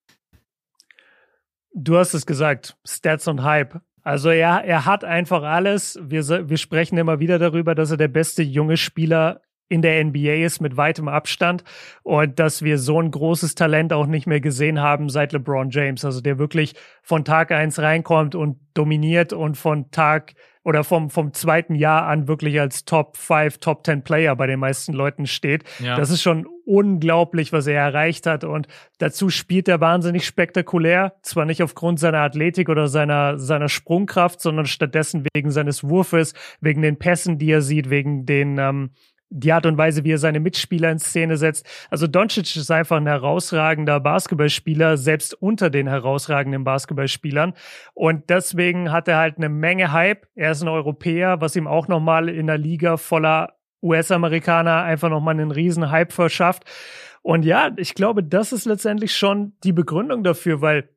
Du hast es gesagt, Stats und Hype. Also er, er hat einfach alles. Wir, wir sprechen immer wieder darüber, dass er der beste junge Spieler in der NBA ist mit weitem Abstand und dass wir so ein großes Talent auch nicht mehr gesehen haben seit LeBron James, also der wirklich von Tag eins reinkommt und dominiert und von Tag oder vom, vom zweiten Jahr an wirklich als Top 5, Top 10 Player bei den meisten Leuten steht. Ja. Das ist schon unglaublich, was er erreicht hat. Und dazu spielt er wahnsinnig spektakulär. Zwar nicht aufgrund seiner Athletik oder seiner, seiner Sprungkraft, sondern stattdessen wegen seines Wurfes, wegen den Pässen, die er sieht, wegen den, ähm, die Art und Weise, wie er seine Mitspieler in Szene setzt. Also Doncic ist einfach ein herausragender Basketballspieler, selbst unter den herausragenden Basketballspielern. Und deswegen hat er halt eine Menge Hype. Er ist ein Europäer, was ihm auch nochmal in der Liga voller US-Amerikaner einfach nochmal einen riesen Hype verschafft. Und ja, ich glaube, das ist letztendlich schon die Begründung dafür, weil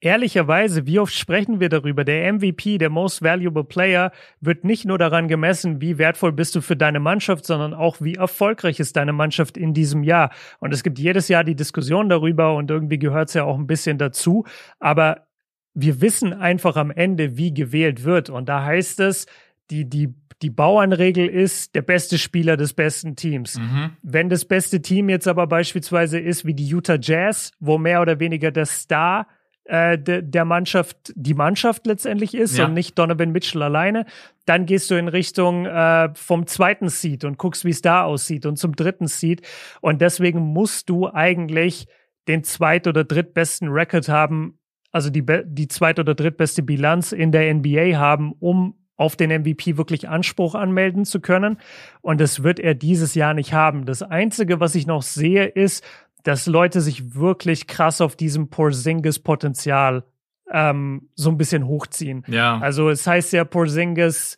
Ehrlicherweise, wie oft sprechen wir darüber? Der MVP, der Most Valuable Player, wird nicht nur daran gemessen, wie wertvoll bist du für deine Mannschaft, sondern auch, wie erfolgreich ist deine Mannschaft in diesem Jahr. Und es gibt jedes Jahr die Diskussion darüber und irgendwie gehört es ja auch ein bisschen dazu. Aber wir wissen einfach am Ende, wie gewählt wird. Und da heißt es, die, die, die Bauernregel ist der beste Spieler des besten Teams. Mhm. Wenn das beste Team jetzt aber beispielsweise ist wie die Utah Jazz, wo mehr oder weniger der Star äh, de, der Mannschaft die Mannschaft letztendlich ist ja. und nicht Donovan Mitchell alleine. Dann gehst du in Richtung äh, vom zweiten Seed und guckst, wie es da aussieht und zum dritten Seed. Und deswegen musst du eigentlich den zweit- oder drittbesten Record haben, also die, die zweit- oder drittbeste Bilanz in der NBA haben, um auf den MVP wirklich Anspruch anmelden zu können. Und das wird er dieses Jahr nicht haben. Das Einzige, was ich noch sehe, ist, dass Leute sich wirklich krass auf diesem Porzingis-Potenzial ähm, so ein bisschen hochziehen. Ja. Also es heißt ja, Porzingis,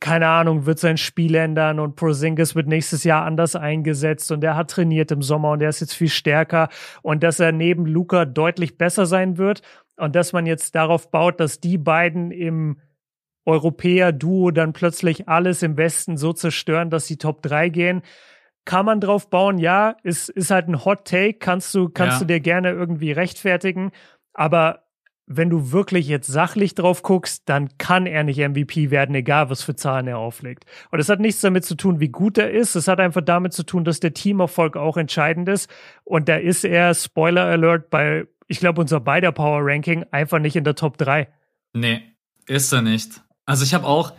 keine Ahnung, wird sein Spiel ändern und Porzingis wird nächstes Jahr anders eingesetzt und er hat trainiert im Sommer und er ist jetzt viel stärker und dass er neben Luca deutlich besser sein wird und dass man jetzt darauf baut, dass die beiden im Europäer-Duo dann plötzlich alles im Westen so zerstören, dass sie Top 3 gehen kann man drauf bauen, ja, ist, ist halt ein Hot Take, kannst du, kannst ja. du dir gerne irgendwie rechtfertigen, aber wenn du wirklich jetzt sachlich drauf guckst, dann kann er nicht MVP werden, egal was für Zahlen er auflegt. Und es hat nichts damit zu tun, wie gut er ist. Es hat einfach damit zu tun, dass der Teamerfolg auch entscheidend ist. Und da ist er, Spoiler Alert, bei, ich glaube, unser beider Power Ranking einfach nicht in der Top 3. Nee, ist er nicht. Also ich habe auch,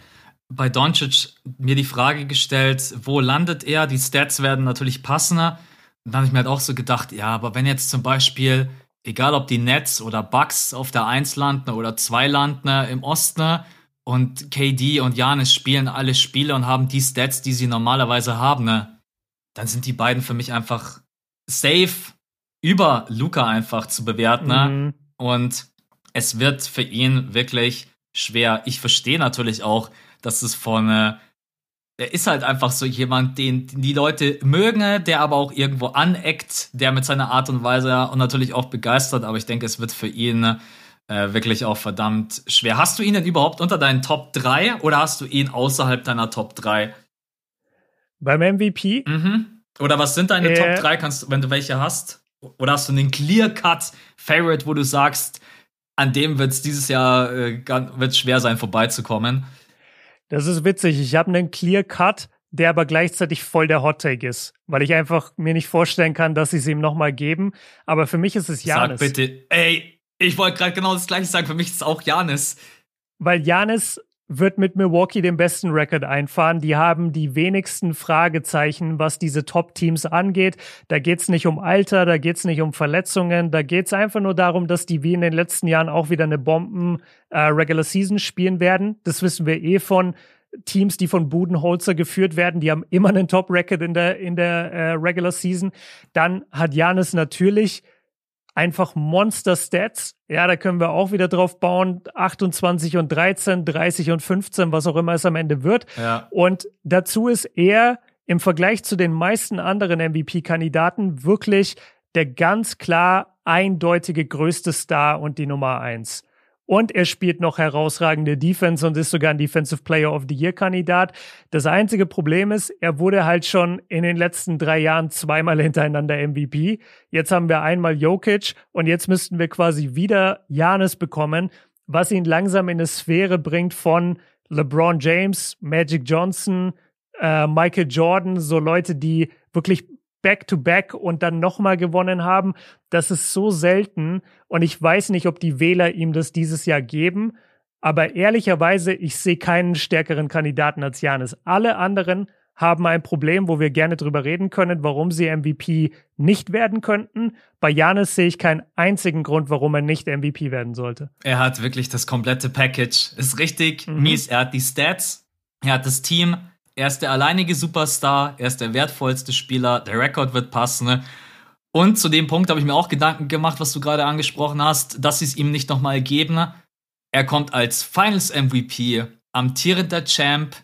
bei Doncic mir die Frage gestellt, wo landet er? Die Stats werden natürlich passender. Und dann habe ich mir halt auch so gedacht, ja, aber wenn jetzt zum Beispiel, egal ob die Nets oder Bucks auf der 1 landen oder 2 landen im Osten und KD und Janis spielen alle Spiele und haben die Stats, die sie normalerweise haben, ne, dann sind die beiden für mich einfach safe über Luca einfach zu bewerten. Ne? Mhm. Und es wird für ihn wirklich schwer. Ich verstehe natürlich auch, dass es von, er ist halt einfach so jemand, den, den die Leute mögen, der aber auch irgendwo aneckt, der mit seiner Art und Weise und natürlich auch begeistert, aber ich denke, es wird für ihn äh, wirklich auch verdammt schwer. Hast du ihn denn überhaupt unter deinen Top 3 oder hast du ihn außerhalb deiner Top 3? Beim MVP? Mhm. Oder was sind deine äh, Top 3, kannst du, wenn du welche hast? Oder hast du einen Clear-Cut-Favorite, wo du sagst, an dem wird es dieses Jahr äh, wird's schwer sein, vorbeizukommen? Das ist witzig. Ich habe einen Clear Cut, der aber gleichzeitig voll der Hot Take ist, weil ich einfach mir nicht vorstellen kann, dass sie es ihm nochmal geben. Aber für mich ist es Janis. Sag bitte, ey, ich wollte gerade genau das gleiche sagen. Für mich ist es auch Janis. Weil Janis wird mit Milwaukee den besten Rekord einfahren. Die haben die wenigsten Fragezeichen, was diese Top-Teams angeht. Da geht's nicht um Alter, da geht's nicht um Verletzungen, da geht's einfach nur darum, dass die wie in den letzten Jahren auch wieder eine Bomben-Regular äh, Season spielen werden. Das wissen wir eh von Teams, die von Budenholzer geführt werden, die haben immer einen Top-Record in der, in der äh, Regular Season. Dann hat Janis natürlich einfach Monster-Stats. Ja, da können wir auch wieder drauf bauen. 28 und 13, 30 und 15, was auch immer es am Ende wird. Ja. Und dazu ist er im Vergleich zu den meisten anderen MVP-Kandidaten wirklich der ganz klar eindeutige größte Star und die Nummer eins. Und er spielt noch herausragende Defense und ist sogar ein Defensive Player of the Year Kandidat. Das einzige Problem ist, er wurde halt schon in den letzten drei Jahren zweimal hintereinander MVP. Jetzt haben wir einmal Jokic und jetzt müssten wir quasi wieder Janis bekommen, was ihn langsam in eine Sphäre bringt von LeBron James, Magic Johnson, äh, Michael Jordan, so Leute, die wirklich Back-to-Back -back und dann nochmal gewonnen haben. Das ist so selten und ich weiß nicht, ob die Wähler ihm das dieses Jahr geben. Aber ehrlicherweise, ich sehe keinen stärkeren Kandidaten als Janis. Alle anderen haben ein Problem, wo wir gerne drüber reden können, warum sie MVP nicht werden könnten. Bei Janis sehe ich keinen einzigen Grund, warum er nicht MVP werden sollte. Er hat wirklich das komplette Package. Ist richtig mhm. mies. Er hat die Stats, er hat das Team, er ist der alleinige Superstar, er ist der wertvollste Spieler, der Rekord wird passen. Ne? Und zu dem Punkt habe ich mir auch Gedanken gemacht, was du gerade angesprochen hast, dass sie es ihm nicht nochmal geben. Ne? Er kommt als Finals MVP, amtierender Champ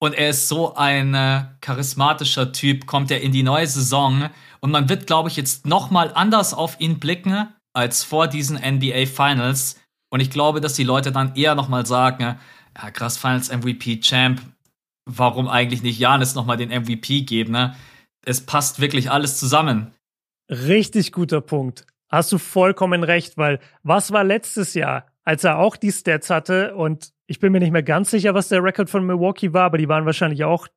und er ist so ein äh, charismatischer Typ, kommt er in die neue Saison und man wird, glaube ich, jetzt nochmal anders auf ihn blicken als vor diesen NBA Finals. Und ich glaube, dass die Leute dann eher nochmal sagen, ja, krass, Finals MVP Champ, warum eigentlich nicht Janis nochmal den MVP geben, ne? Es passt wirklich alles zusammen. Richtig guter Punkt. Hast du vollkommen recht, weil was war letztes Jahr, als er auch die Stats hatte und ich bin mir nicht mehr ganz sicher, was der Rekord von Milwaukee war, aber die waren wahrscheinlich auch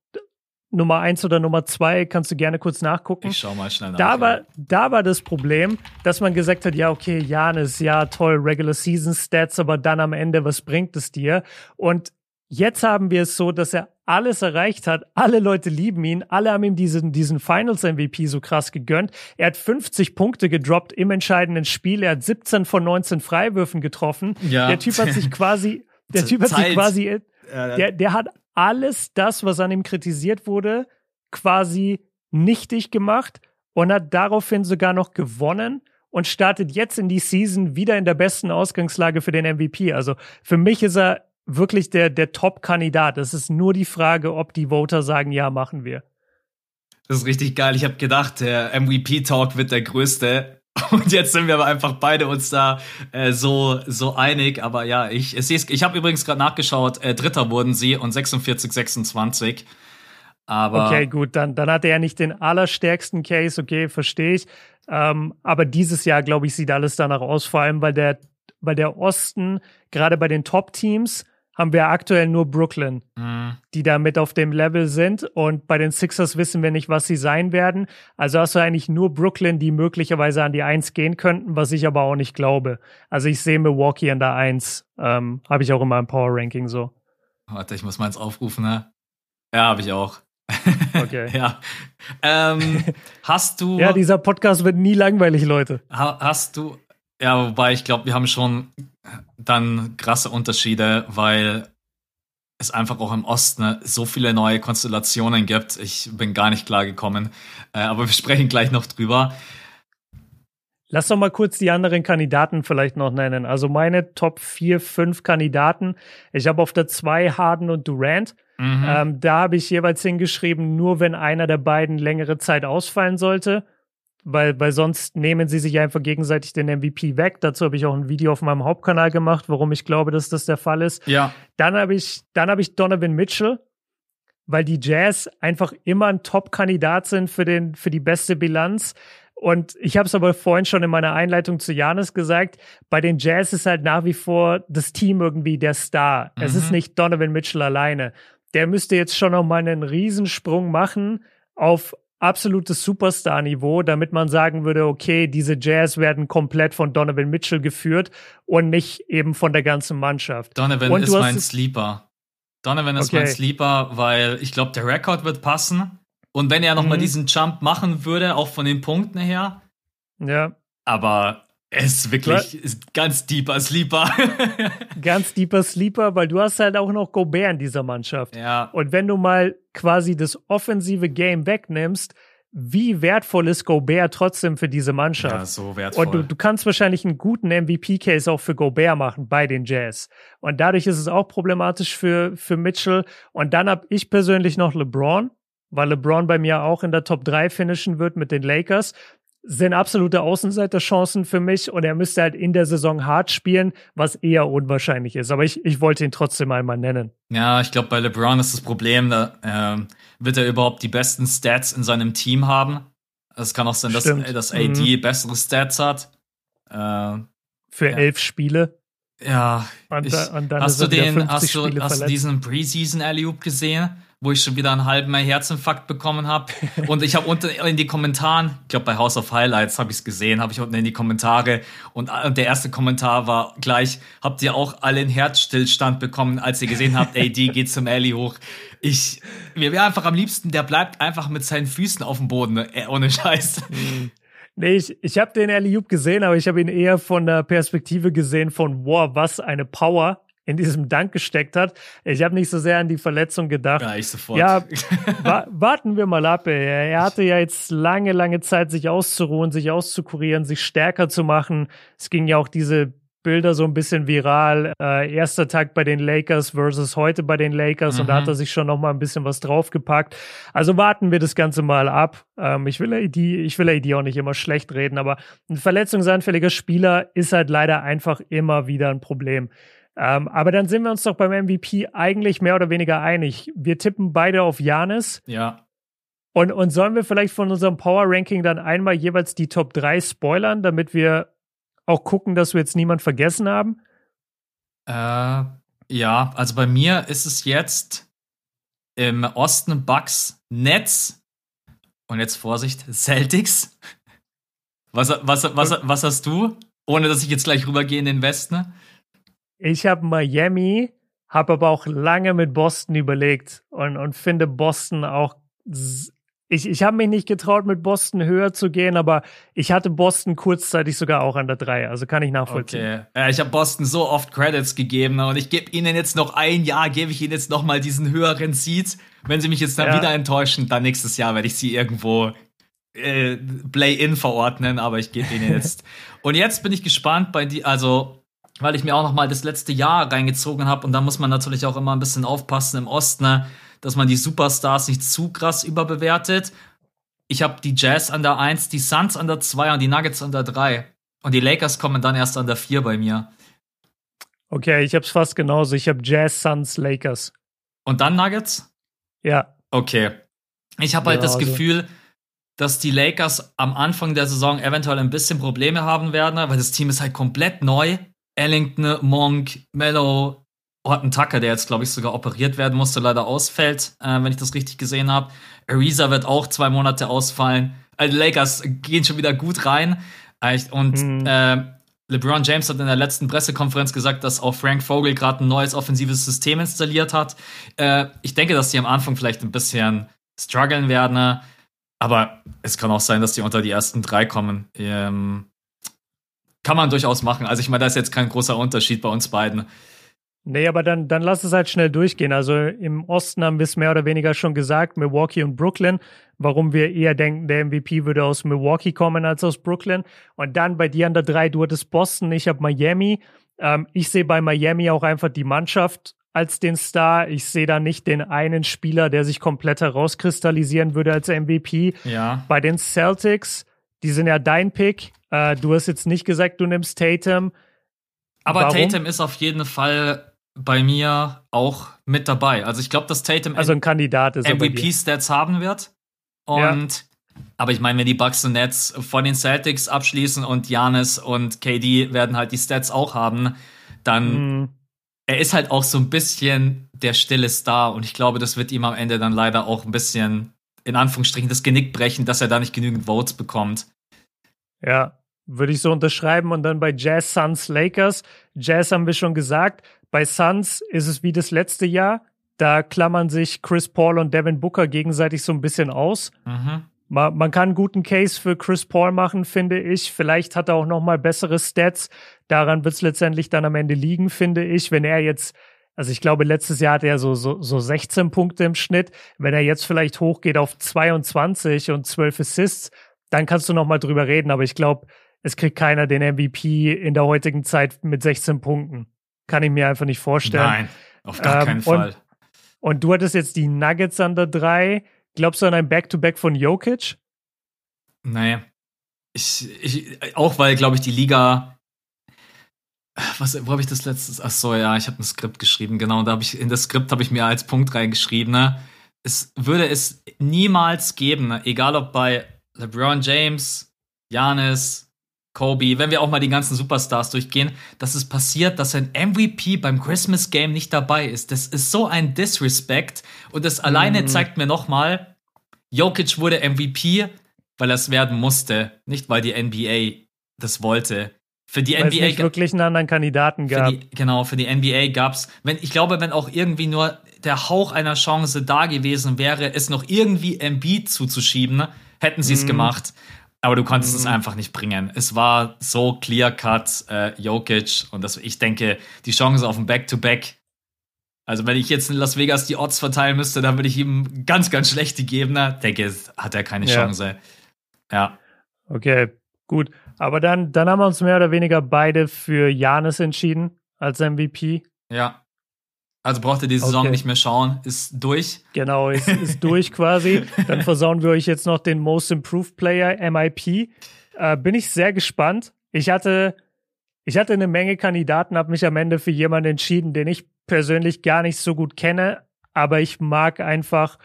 Nummer eins oder Nummer zwei, kannst du gerne kurz nachgucken. Ich schau mal schnell nach. Da, war, da war das Problem, dass man gesagt hat, ja, okay, Janis, ja, toll, Regular Season Stats, aber dann am Ende, was bringt es dir? Und Jetzt haben wir es so, dass er alles erreicht hat. Alle Leute lieben ihn. Alle haben ihm diesen, diesen Finals MVP so krass gegönnt. Er hat 50 Punkte gedroppt im entscheidenden Spiel. Er hat 17 von 19 Freiwürfen getroffen. Ja. Der Typ hat sich quasi, der Typ hat sich quasi, der, der hat alles das, was an ihm kritisiert wurde, quasi nichtig gemacht und hat daraufhin sogar noch gewonnen und startet jetzt in die Season wieder in der besten Ausgangslage für den MVP. Also für mich ist er wirklich der, der Top-Kandidat. Es ist nur die Frage, ob die Voter sagen, ja, machen wir. Das ist richtig geil. Ich habe gedacht, der MVP-Talk wird der größte. Und jetzt sind wir aber einfach beide uns da äh, so so einig. Aber ja, ich ich, ich habe übrigens gerade nachgeschaut. Äh, Dritter wurden sie und 46, 26. Aber okay, gut, dann dann hat er ja nicht den allerstärksten Case. Okay, verstehe ich. Ähm, aber dieses Jahr glaube ich sieht alles danach aus, vor allem weil der weil der Osten gerade bei den Top-Teams haben wir aktuell nur Brooklyn, mhm. die da mit auf dem Level sind. Und bei den Sixers wissen wir nicht, was sie sein werden. Also hast du eigentlich nur Brooklyn, die möglicherweise an die Eins gehen könnten, was ich aber auch nicht glaube. Also ich sehe Milwaukee an der Eins. Ähm, habe ich auch immer im Power Ranking so. Warte, ich muss meins aufrufen, ne? Ja, habe ich auch. Okay. ja. Ähm, hast du. ja, dieser Podcast wird nie langweilig, Leute. Hast du. Ja, wobei ich glaube, wir haben schon dann krasse Unterschiede, weil es einfach auch im Osten so viele neue Konstellationen gibt. Ich bin gar nicht klar gekommen, äh, aber wir sprechen gleich noch drüber. Lass doch mal kurz die anderen Kandidaten vielleicht noch nennen. Also meine Top 4, 5 Kandidaten. Ich habe auf der 2 Harden und Durant. Mhm. Ähm, da habe ich jeweils hingeschrieben, nur wenn einer der beiden längere Zeit ausfallen sollte. Weil, weil sonst nehmen sie sich einfach gegenseitig den MVP weg. Dazu habe ich auch ein Video auf meinem Hauptkanal gemacht, warum ich glaube, dass das der Fall ist. Ja. Dann habe ich, dann habe ich Donovan Mitchell, weil die Jazz einfach immer ein Top-Kandidat sind für, den, für die beste Bilanz. Und ich habe es aber vorhin schon in meiner Einleitung zu Janis gesagt, bei den Jazz ist halt nach wie vor das Team irgendwie der Star. Mhm. Es ist mhm. nicht Donovan Mitchell alleine. Der müsste jetzt schon noch mal einen Riesensprung machen auf absolutes Superstar-Niveau, damit man sagen würde, okay, diese Jazz werden komplett von Donovan Mitchell geführt und nicht eben von der ganzen Mannschaft. Donovan und ist mein Sleeper. Donovan ist okay. mein Sleeper, weil ich glaube, der Rekord wird passen. Und wenn er nochmal mhm. diesen Jump machen würde, auch von den Punkten her. Ja. Aber er ist wirklich ist ganz deeper Sleeper. ganz deeper Sleeper, weil du hast halt auch noch Gobert in dieser Mannschaft. Ja. Und wenn du mal quasi das offensive Game wegnimmst, wie wertvoll ist Gobert trotzdem für diese Mannschaft? Ja, so wertvoll. Und du, du kannst wahrscheinlich einen guten MVP-Case auch für Gobert machen bei den Jazz. Und dadurch ist es auch problematisch für, für Mitchell. Und dann habe ich persönlich noch LeBron, weil LeBron bei mir auch in der Top 3 finishen wird mit den Lakers, sind absolute Außenseiterchancen für mich und er müsste halt in der Saison hart spielen, was eher unwahrscheinlich ist. Aber ich, ich wollte ihn trotzdem einmal nennen. Ja, ich glaube, bei LeBron ist das Problem, da äh, wird er überhaupt die besten Stats in seinem Team haben. Es kann auch sein, dass, dass AD mhm. bessere Stats hat. Äh, für ja. elf Spiele. Ja, und, ich, und hast du den, hast du, hast du diesen Preseason Alley gesehen? Wo ich schon wieder einen halben Herzinfarkt bekommen habe. Und ich habe unten in die Kommentaren, ich glaube bei House of Highlights habe ich es gesehen, habe ich unten in die Kommentare und der erste Kommentar war gleich, habt ihr auch alle einen Herzstillstand bekommen, als ihr gesehen habt, ey, die geht zum Ellie hoch. Ich, mir wäre einfach am liebsten, der bleibt einfach mit seinen Füßen auf dem Boden, äh, ohne Scheiß. Mhm. Nee, ich, ich habe den Alley gesehen, aber ich habe ihn eher von der Perspektive gesehen von, wow, was eine Power in diesem Dank gesteckt hat. Ich habe nicht so sehr an die Verletzung gedacht. Ja, ich sofort. Ja, wa warten wir mal ab. Ey. Er hatte ja jetzt lange, lange Zeit, sich auszuruhen, sich auszukurieren, sich stärker zu machen. Es ging ja auch diese Bilder so ein bisschen viral. Äh, erster Tag bei den Lakers versus heute bei den Lakers mhm. und da hat mhm. er sich schon noch mal ein bisschen was draufgepackt. Also warten wir das Ganze mal ab. Ähm, ich will AD, ich will AD auch nicht immer schlecht reden, aber ein verletzungsanfälliger Spieler ist halt leider einfach immer wieder ein Problem. Ähm, aber dann sind wir uns doch beim MVP eigentlich mehr oder weniger einig. Wir tippen beide auf Janis. Ja. Und, und sollen wir vielleicht von unserem Power Ranking dann einmal jeweils die Top 3 spoilern, damit wir auch gucken, dass wir jetzt niemand vergessen haben? Äh, ja, also bei mir ist es jetzt im Osten Bucks Nets und jetzt Vorsicht, Celtics. Was, was, was, was hast du? Ohne dass ich jetzt gleich rübergehe in den Westen. Ich habe Miami, habe aber auch lange mit Boston überlegt und, und finde Boston auch. Ich, ich habe mich nicht getraut, mit Boston höher zu gehen, aber ich hatte Boston kurzzeitig sogar auch an der 3, also kann ich nachvollziehen. Okay. ich habe Boston so oft Credits gegeben und ich gebe ihnen jetzt noch ein Jahr, gebe ich ihnen jetzt noch mal diesen höheren Seed. Wenn sie mich jetzt dann ja. wieder enttäuschen, dann nächstes Jahr werde ich sie irgendwo äh, Play-In verordnen, aber ich gebe ihnen jetzt. und jetzt bin ich gespannt bei die, also weil ich mir auch noch mal das letzte Jahr reingezogen habe und da muss man natürlich auch immer ein bisschen aufpassen im Osten, ne, dass man die Superstars nicht zu krass überbewertet. Ich habe die Jazz an der 1, die Suns an der 2 und die Nuggets an der 3. Und die Lakers kommen dann erst an der 4 bei mir. Okay, ich habe es fast genauso. Ich habe Jazz, Suns, Lakers. Und dann Nuggets? Ja. Okay. Ich habe halt ja, das also. Gefühl, dass die Lakers am Anfang der Saison eventuell ein bisschen Probleme haben werden, weil das Team ist halt komplett neu. Ellington, Monk, Mello, Horton Tucker, der jetzt, glaube ich, sogar operiert werden musste, leider ausfällt, äh, wenn ich das richtig gesehen habe. Ariza wird auch zwei Monate ausfallen. Also Lakers gehen schon wieder gut rein. Und mhm. äh, LeBron James hat in der letzten Pressekonferenz gesagt, dass auch Frank Vogel gerade ein neues offensives System installiert hat. Äh, ich denke, dass die am Anfang vielleicht ein bisschen strugglen werden. Aber es kann auch sein, dass die unter die ersten drei kommen. Ähm, kann man durchaus machen. Also ich meine, da ist jetzt kein großer Unterschied bei uns beiden. Nee, aber dann, dann lass es halt schnell durchgehen. Also im Osten haben wir es mehr oder weniger schon gesagt, Milwaukee und Brooklyn, warum wir eher denken, der MVP würde aus Milwaukee kommen als aus Brooklyn. Und dann bei dir an der drei, du hattest Boston, ich habe Miami. Ähm, ich sehe bei Miami auch einfach die Mannschaft als den Star. Ich sehe da nicht den einen Spieler, der sich komplett herauskristallisieren würde als MVP. Ja. Bei den Celtics, die sind ja dein Pick. Äh, du hast jetzt nicht gesagt, du nimmst Tatum. Aber Warum? Tatum ist auf jeden Fall bei mir auch mit dabei. Also ich glaube, dass Tatum also ein Kandidat ist MVP-Stats haben wird. Und ja. aber ich meine, wenn die Bucks und Nets von den Celtics abschließen und Janis und KD werden halt die Stats auch haben, dann mhm. er ist halt auch so ein bisschen der stille Star und ich glaube, das wird ihm am Ende dann leider auch ein bisschen in Anführungsstrichen das Genick brechen, dass er da nicht genügend Votes bekommt. Ja, würde ich so unterschreiben. Und dann bei Jazz, Suns, Lakers. Jazz haben wir schon gesagt. Bei Suns ist es wie das letzte Jahr. Da klammern sich Chris Paul und Devin Booker gegenseitig so ein bisschen aus. Mhm. Man, man, kann einen guten Case für Chris Paul machen, finde ich. Vielleicht hat er auch noch mal bessere Stats. Daran wird es letztendlich dann am Ende liegen, finde ich. Wenn er jetzt, also ich glaube, letztes Jahr hatte er so, so, so 16 Punkte im Schnitt. Wenn er jetzt vielleicht hochgeht auf 22 und 12 Assists, dann kannst du noch mal drüber reden. Aber ich glaube, es kriegt keiner den MVP in der heutigen Zeit mit 16 Punkten. Kann ich mir einfach nicht vorstellen. Nein, auf gar ähm, keinen Fall. Und, und, du hattest jetzt die Nuggets an der 3. Glaubst du an ein Back-to-Back -Back von Jokic? Nee. Ich, ich, auch weil, glaube ich, die Liga. Was, wo habe ich das letztes? Ach so, ja, ich habe ein Skript geschrieben, genau. Da habe ich in das Skript habe ich mir als Punkt reingeschrieben. Ne? Es würde es niemals geben, ne? egal ob bei LeBron James, Janis, Kobe, wenn wir auch mal die ganzen Superstars durchgehen, dass es passiert, dass ein MVP beim Christmas Game nicht dabei ist. Das ist so ein Disrespect und das alleine mm. zeigt mir nochmal, Jokic wurde MVP, weil er es werden musste, nicht weil die NBA das wollte. Für die weil NBA es nicht wirklich einen anderen Kandidaten gab. Für die, genau, für die NBA gab's, wenn ich glaube, wenn auch irgendwie nur der Hauch einer Chance da gewesen wäre, es noch irgendwie MB zuzuschieben, hätten sie es mm. gemacht. Aber du konntest mhm. es einfach nicht bringen. Es war so clear-cut äh, Jokic und das, ich denke, die Chance auf ein Back-to-Back. Also, wenn ich jetzt in Las Vegas die Odds verteilen müsste, dann würde ich ihm ganz, ganz schlechte geben. Ne? Denke, hat er keine ja. Chance. Ja. Okay, gut. Aber dann, dann haben wir uns mehr oder weniger beide für Janis entschieden als MVP. Ja. Also braucht ihr die Saison okay. nicht mehr schauen, ist durch. Genau, ist, ist durch quasi. Dann versauen wir euch jetzt noch den Most Improved Player, MIP. Äh, bin ich sehr gespannt. Ich hatte, ich hatte eine Menge Kandidaten, habe mich am Ende für jemanden entschieden, den ich persönlich gar nicht so gut kenne, aber ich mag einfach,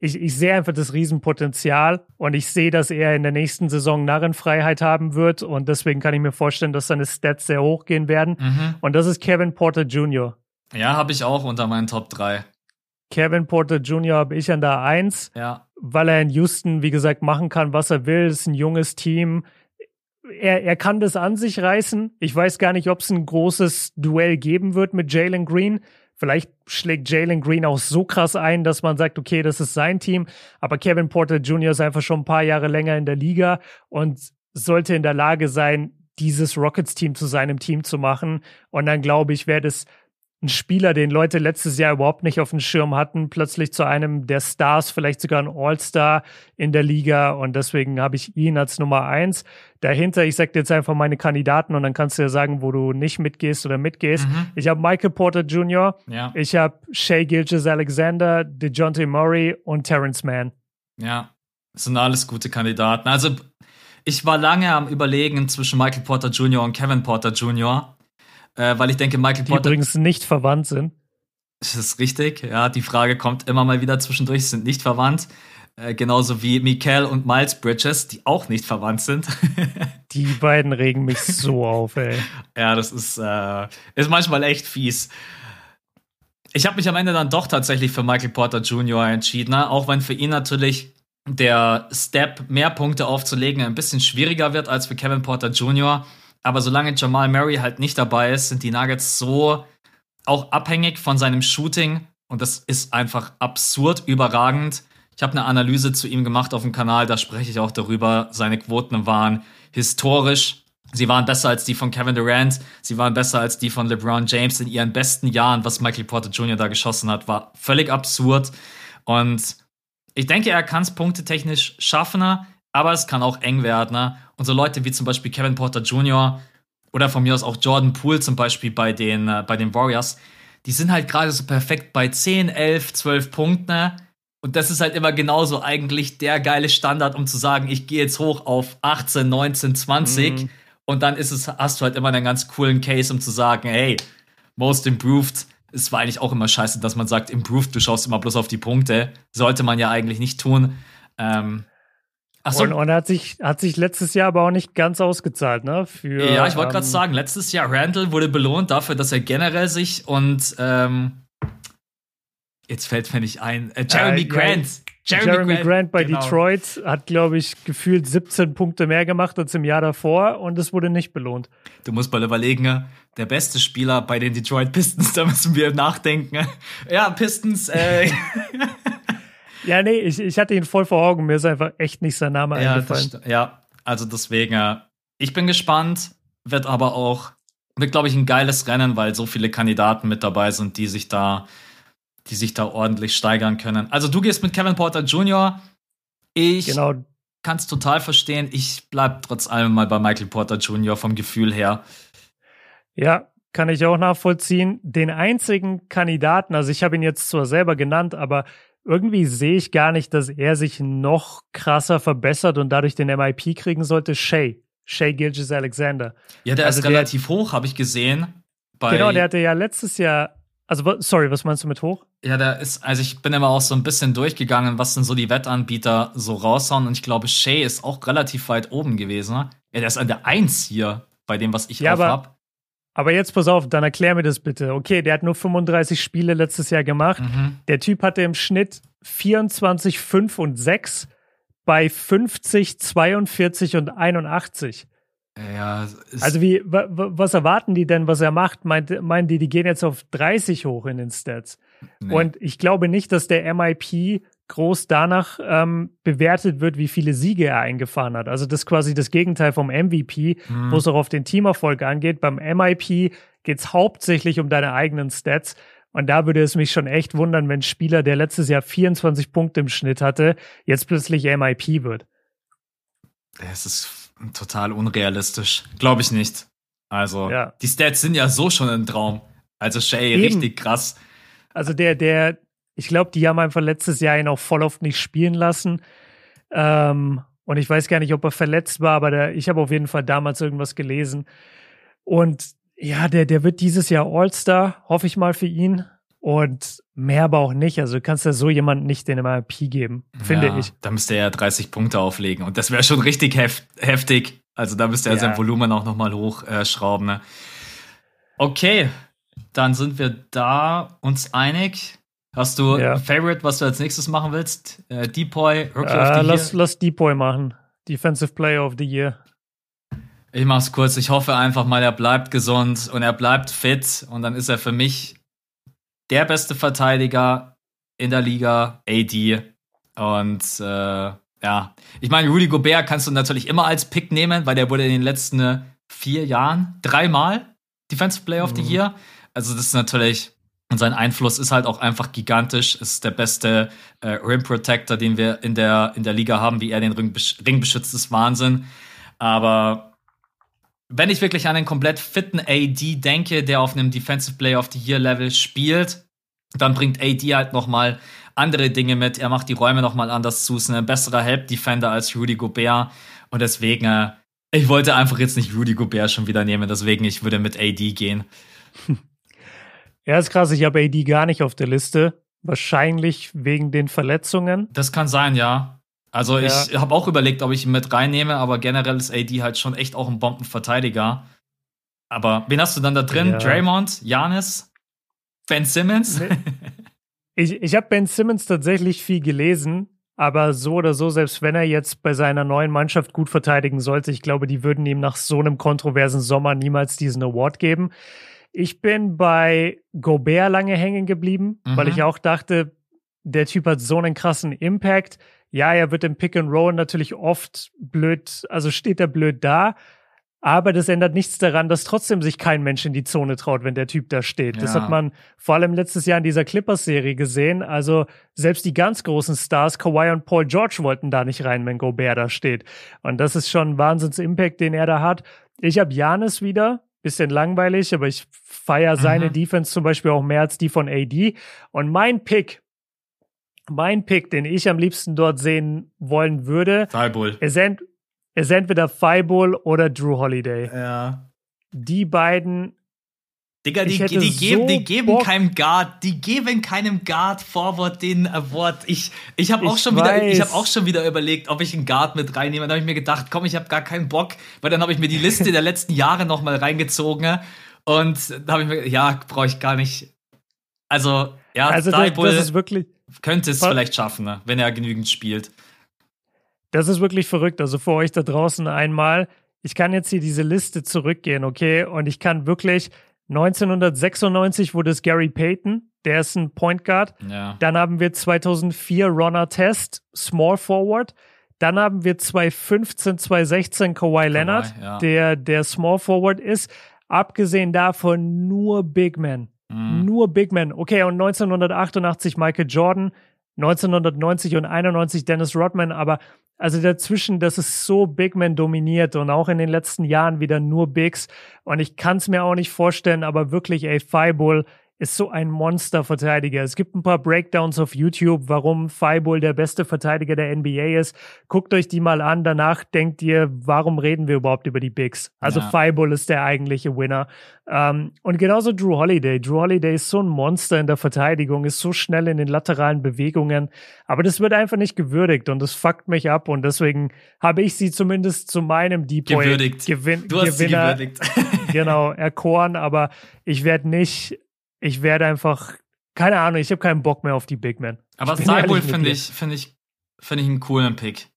ich, ich sehe einfach das Riesenpotenzial und ich sehe, dass er in der nächsten Saison Narrenfreiheit haben wird und deswegen kann ich mir vorstellen, dass seine Stats sehr hoch gehen werden. Mhm. Und das ist Kevin Porter Jr. Ja, habe ich auch unter meinen Top 3. Kevin Porter Jr. habe ich an der 1, ja. weil er in Houston, wie gesagt, machen kann, was er will. Es ist ein junges Team. Er, er kann das an sich reißen. Ich weiß gar nicht, ob es ein großes Duell geben wird mit Jalen Green. Vielleicht schlägt Jalen Green auch so krass ein, dass man sagt, okay, das ist sein Team. Aber Kevin Porter Jr. ist einfach schon ein paar Jahre länger in der Liga und sollte in der Lage sein, dieses Rockets-Team zu seinem Team zu machen. Und dann glaube ich, wäre das ein Spieler, den Leute letztes Jahr überhaupt nicht auf dem Schirm hatten, plötzlich zu einem der Stars, vielleicht sogar ein All-Star in der Liga. Und deswegen habe ich ihn als Nummer eins. Dahinter, ich sage dir jetzt einfach meine Kandidaten und dann kannst du ja sagen, wo du nicht mitgehst oder mitgehst. Mhm. Ich habe Michael Porter Jr., ja. ich habe Shea Gilges Alexander, DeJounte Murray und Terrence Mann. Ja, das sind alles gute Kandidaten. Also ich war lange am Überlegen zwischen Michael Porter Jr. und Kevin Porter Jr äh, weil ich denke, Michael die Porter. Die übrigens nicht verwandt sind. Das ist richtig, ja. Die Frage kommt immer mal wieder zwischendurch, sind nicht verwandt. Äh, genauso wie Mikael und Miles Bridges, die auch nicht verwandt sind. die beiden regen mich so auf, ey. Ja, das ist, äh, ist manchmal echt fies. Ich habe mich am Ende dann doch tatsächlich für Michael Porter Jr. entschieden, ne? auch wenn für ihn natürlich der Step, mehr Punkte aufzulegen, ein bisschen schwieriger wird als für Kevin Porter Jr. Aber solange Jamal Murray halt nicht dabei ist, sind die Nuggets so auch abhängig von seinem Shooting. Und das ist einfach absurd überragend. Ich habe eine Analyse zu ihm gemacht auf dem Kanal, da spreche ich auch darüber. Seine Quoten waren historisch. Sie waren besser als die von Kevin Durant, sie waren besser als die von LeBron James in ihren besten Jahren. Was Michael Porter Jr. da geschossen hat, war völlig absurd. Und ich denke, er kann es punktetechnisch schaffen, aber es kann auch eng werden. Und so Leute wie zum Beispiel Kevin Porter Jr. oder von mir aus auch Jordan Poole zum Beispiel bei den, äh, bei den Warriors, die sind halt gerade so perfekt bei 10, 11, 12 Punkten. Und das ist halt immer genauso eigentlich der geile Standard, um zu sagen, ich gehe jetzt hoch auf 18, 19, 20. Mhm. Und dann ist es, hast du halt immer einen ganz coolen Case, um zu sagen, hey, most improved. Es war eigentlich auch immer scheiße, dass man sagt, improved, du schaust immer bloß auf die Punkte. Sollte man ja eigentlich nicht tun. Ähm, so. Und, und hat sich, hat sich letztes Jahr aber auch nicht ganz ausgezahlt, ne? Für, ja, ich wollte ähm, gerade sagen, letztes Jahr Randall wurde belohnt dafür, dass er generell sich und ähm, jetzt fällt mir nicht ein, äh, Jeremy äh, Grant. Ja, Jeremy, Jeremy, Grant, Grant bei genau. Detroit hat, glaube ich, gefühlt 17 Punkte mehr gemacht als im Jahr davor und es wurde nicht belohnt. Du musst mal überlegen, der beste Spieler bei den Detroit Pistons, da müssen wir nachdenken. Ja, Pistons, äh. Ja, nee, ich, ich hatte ihn voll vor Augen. Mir ist einfach echt nicht sein Name ja, eingefallen. Das, ja, also deswegen, äh, ich bin gespannt. Wird aber auch, wird glaube ich ein geiles Rennen, weil so viele Kandidaten mit dabei sind, die sich da, die sich da ordentlich steigern können. Also du gehst mit Kevin Porter Jr. Ich genau. kann es total verstehen. Ich bleibe trotz allem mal bei Michael Porter Jr. vom Gefühl her. Ja, kann ich auch nachvollziehen. Den einzigen Kandidaten, also ich habe ihn jetzt zwar selber genannt, aber irgendwie sehe ich gar nicht, dass er sich noch krasser verbessert und dadurch den MIP kriegen sollte. Shay. Shay Gilges Alexander. Ja, der also ist relativ der, hoch, habe ich gesehen. genau, der hatte ja letztes Jahr. Also, sorry, was meinst du mit hoch? Ja, der ist, also ich bin immer auch so ein bisschen durchgegangen, was denn so die Wettanbieter so raushauen. Und ich glaube, Shay ist auch relativ weit oben gewesen. Ja, der ist an der Eins hier, bei dem, was ich ja, habe. Aber jetzt pass auf, dann erklär mir das bitte. Okay, der hat nur 35 Spiele letztes Jahr gemacht. Mhm. Der Typ hatte im Schnitt 24, 5 und 6 bei 50, 42 und 81. Ja, also wie, was erwarten die denn, was er macht? Meint, meinen die, die gehen jetzt auf 30 hoch in den Stats? Nee. Und ich glaube nicht, dass der MIP groß danach ähm, bewertet wird, wie viele Siege er eingefahren hat. Also das ist quasi das Gegenteil vom MVP, mhm. wo es auch auf den Teamerfolg angeht. Beim MIP geht es hauptsächlich um deine eigenen Stats. Und da würde es mich schon echt wundern, wenn ein Spieler, der letztes Jahr 24 Punkte im Schnitt hatte, jetzt plötzlich MIP wird. Es ist total unrealistisch. Glaube ich nicht. Also, ja. die Stats sind ja so schon ein Traum. Also Shay, Eben. richtig krass. Also der, der, ich glaube, die haben einfach letztes Jahr ihn auch voll oft nicht spielen lassen. Ähm, und ich weiß gar nicht, ob er verletzt war, aber der, ich habe auf jeden Fall damals irgendwas gelesen. Und ja, der, der wird dieses Jahr All-Star, hoffe ich mal für ihn. Und mehr aber auch nicht. Also du kannst ja so jemanden nicht den MIP geben, finde ja, ich. Da müsste er ja 30 Punkte auflegen. Und das wäre schon richtig heft, heftig. Also da müsste er ja. sein Volumen auch nochmal hochschrauben. Äh, ne? Okay, dann sind wir da uns einig. Hast du ja. ein Favorite, was du als nächstes machen willst? Äh, Depoy, Rookie äh, of the lass, Year? Lass Depoy machen. Defensive Player of the Year. Ich mach's kurz. Ich hoffe einfach mal, er bleibt gesund und er bleibt fit und dann ist er für mich der beste Verteidiger in der Liga, AD. Und äh, ja, ich meine, Rudy Gobert kannst du natürlich immer als Pick nehmen, weil der wurde in den letzten vier Jahren dreimal Defensive Player of the mhm. Year. Also das ist natürlich und sein Einfluss ist halt auch einfach gigantisch. Ist der beste äh, Rim Protector, den wir in der, in der Liga haben, wie er den Ring, Ring beschützt, ist Wahnsinn. Aber wenn ich wirklich an einen komplett fitten AD denke, der auf einem Defensive Player of the Year Level spielt, dann bringt AD halt nochmal andere Dinge mit. Er macht die Räume nochmal anders zu. Ist ein besserer Help Defender als Rudy Gobert. Und deswegen, äh, ich wollte einfach jetzt nicht Rudy Gobert schon wieder nehmen. Deswegen, ich würde mit AD gehen. Ja, ist krass. Ich habe AD gar nicht auf der Liste. Wahrscheinlich wegen den Verletzungen. Das kann sein, ja. Also ja. ich habe auch überlegt, ob ich ihn mit reinnehme, aber generell ist AD halt schon echt auch ein Bombenverteidiger. Aber wen hast du dann da drin? Ja. Draymond, Janis, Ben Simmons? Ich, ich habe Ben Simmons tatsächlich viel gelesen, aber so oder so, selbst wenn er jetzt bei seiner neuen Mannschaft gut verteidigen sollte, ich glaube, die würden ihm nach so einem kontroversen Sommer niemals diesen Award geben. Ich bin bei Gobert lange hängen geblieben, mhm. weil ich auch dachte, der Typ hat so einen krassen Impact. Ja, er wird im Pick and Roll natürlich oft blöd, also steht er blöd da. Aber das ändert nichts daran, dass trotzdem sich kein Mensch in die Zone traut, wenn der Typ da steht. Ja. Das hat man vor allem letztes Jahr in dieser Clippers-Serie gesehen. Also selbst die ganz großen Stars, Kawhi und Paul George, wollten da nicht rein, wenn Gobert da steht. Und das ist schon ein Wahnsinns-Impact, den er da hat. Ich habe Janis wieder, bisschen langweilig, aber ich feiere seine mhm. Defense zum Beispiel auch mehr als die von AD. Und mein Pick, mein Pick, den ich am liebsten dort sehen wollen würde, ist, ent ist entweder Fireball oder Drew Holiday. Ja. Die beiden. Digga, die, die, die, geben, so die geben keinem Guard, die geben keinem Guard Forward den Award. Ich, ich habe auch schon wieder, ich habe auch schon wieder überlegt, ob ich einen Guard mit reinnehme. Da habe ich mir gedacht, komm, ich habe gar keinen Bock, weil dann habe ich mir die Liste der letzten Jahre noch mal reingezogen und da habe ich mir, ja, brauche ich gar nicht. Also ja, also das, das ist wirklich könnte es vielleicht schaffen, ne, wenn er genügend spielt. Das ist wirklich verrückt. Also für euch da draußen einmal, ich kann jetzt hier diese Liste zurückgehen, okay? Und ich kann wirklich 1996 wurde es Gary Payton, der ist ein Point Guard. Ja. Dann haben wir 2004 Ron Artest, Small Forward. Dann haben wir 2015, 2016 Kawhi Leonard, ja. der der Small Forward ist. Abgesehen davon nur Big Men. Mhm. Nur Big Men. Okay, und 1988 Michael Jordan, 1990 und 91 Dennis Rodman, aber also dazwischen, das ist so Big Man dominiert und auch in den letzten Jahren wieder nur Bigs. Und ich kann es mir auch nicht vorstellen, aber wirklich, ey, Fireball ist so ein Monsterverteidiger. Es gibt ein paar Breakdowns auf YouTube, warum Fireball der beste Verteidiger der NBA ist. Guckt euch die mal an. Danach denkt ihr, warum reden wir überhaupt über die Bigs? Also ja. Fireball ist der eigentliche Winner. Ähm, und genauso Drew Holiday. Drew Holiday ist so ein Monster in der Verteidigung, ist so schnell in den lateralen Bewegungen. Aber das wird einfach nicht gewürdigt und das fuckt mich ab. Und deswegen habe ich sie zumindest zu meinem Depoy gewürdigt. Gewin du hast Gewinner, sie gewürdigt. genau, erkoren. Aber ich werde nicht ich werde einfach, keine Ahnung, ich habe keinen Bock mehr auf die Big Men. Aber Cybull finde ich, finde ich, finde ich einen coolen Pick.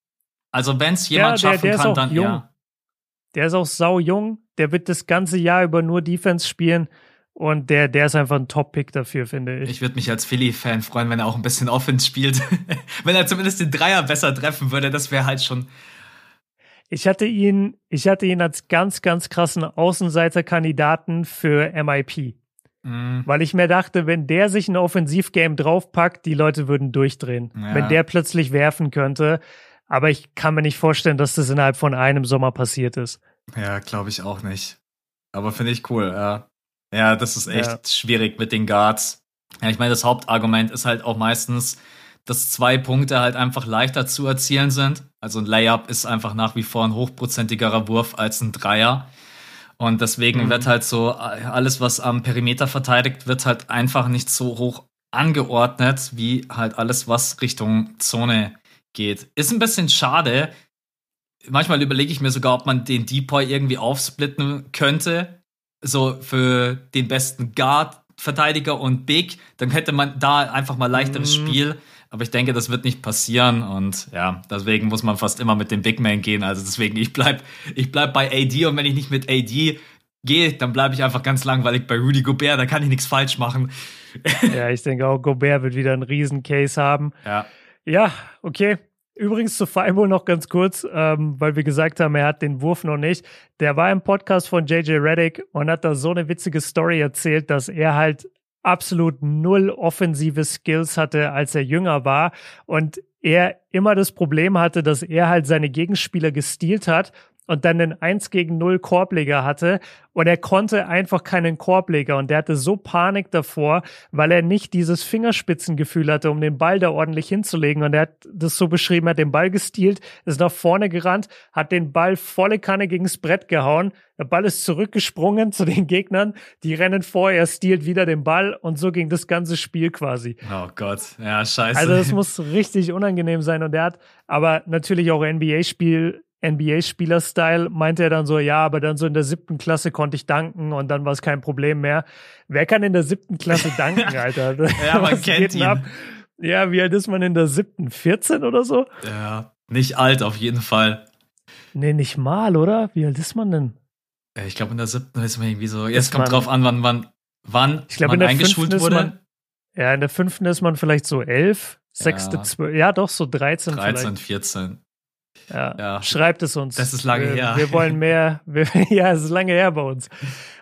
Also wenn es jemand ja, der, schaffen der kann, dann jung. ja. Der ist auch sau jung. Der wird das ganze Jahr über nur Defense spielen. Und der, der ist einfach ein Top-Pick dafür, finde ich. Ich würde mich als Philly-Fan freuen, wenn er auch ein bisschen Offense spielt. wenn er zumindest den Dreier besser treffen würde, das wäre halt schon. Ich hatte ihn, ich hatte ihn als ganz, ganz krassen Außenseiterkandidaten für MIP. Mhm. Weil ich mir dachte, wenn der sich ein Offensivgame draufpackt, die Leute würden durchdrehen. Ja. Wenn der plötzlich werfen könnte. Aber ich kann mir nicht vorstellen, dass das innerhalb von einem Sommer passiert ist. Ja, glaube ich auch nicht. Aber finde ich cool, ja. Ja, das ist echt ja. schwierig mit den Guards. Ja, ich meine, das Hauptargument ist halt auch meistens, dass zwei Punkte halt einfach leichter zu erzielen sind. Also ein Layup ist einfach nach wie vor ein hochprozentigerer Wurf als ein Dreier. Und deswegen mhm. wird halt so alles, was am Perimeter verteidigt, wird halt einfach nicht so hoch angeordnet, wie halt alles, was Richtung Zone geht. Ist ein bisschen schade. Manchmal überlege ich mir sogar, ob man den Depoy irgendwie aufsplitten könnte. So für den besten Guard, Verteidiger und Big. Dann hätte man da einfach mal leichteres mhm. Spiel. Aber ich denke, das wird nicht passieren und ja, deswegen muss man fast immer mit dem Big Man gehen. Also deswegen, ich bleib, ich bleib bei AD und wenn ich nicht mit AD gehe, dann bleibe ich einfach ganz langweilig bei Rudy Gobert, da kann ich nichts falsch machen. Ja, ich denke auch, Gobert wird wieder einen riesen Case haben. Ja. Ja, okay. Übrigens zu Fireball noch ganz kurz, ähm, weil wir gesagt haben, er hat den Wurf noch nicht. Der war im Podcast von JJ Reddick und hat da so eine witzige Story erzählt, dass er halt absolut null offensive Skills hatte, als er jünger war und er immer das Problem hatte, dass er halt seine Gegenspieler gestealt hat und dann einen 1 gegen 0 Korbleger hatte. Und er konnte einfach keinen Korbleger. Und der hatte so Panik davor, weil er nicht dieses Fingerspitzengefühl hatte, um den Ball da ordentlich hinzulegen. Und er hat das so beschrieben, er hat den Ball gestealt, ist nach vorne gerannt, hat den Ball volle Kanne gegens Brett gehauen, der Ball ist zurückgesprungen zu den Gegnern, die rennen vor, er stealt wieder den Ball. Und so ging das ganze Spiel quasi. Oh Gott, ja, scheiße. Also das muss richtig unangenehm sein. Und er hat aber natürlich auch NBA-Spiel NBA-Spieler-Style, meinte er dann so, ja, aber dann so in der siebten Klasse konnte ich danken und dann war es kein Problem mehr. Wer kann in der siebten Klasse danken, Alter? ja, man kennt ihn. Ab? Ja, wie alt ist man in der siebten? 14 oder so? Ja, nicht alt auf jeden Fall. Nee, nicht mal, oder? Wie alt ist man denn? Ich glaube, in der siebten ist man irgendwie so, jetzt kommt man, drauf an, wann, wann, wann ich glaub, man in der eingeschult wurde. Man, ja, in der fünften ist man vielleicht so elf, sechste, ja. zwölf, ja doch, so 13 13, vielleicht. 14. Ja. ja. Schreibt es uns. Das ist lange wir, her. Wir wollen mehr. Wir, ja, es ist lange her bei uns.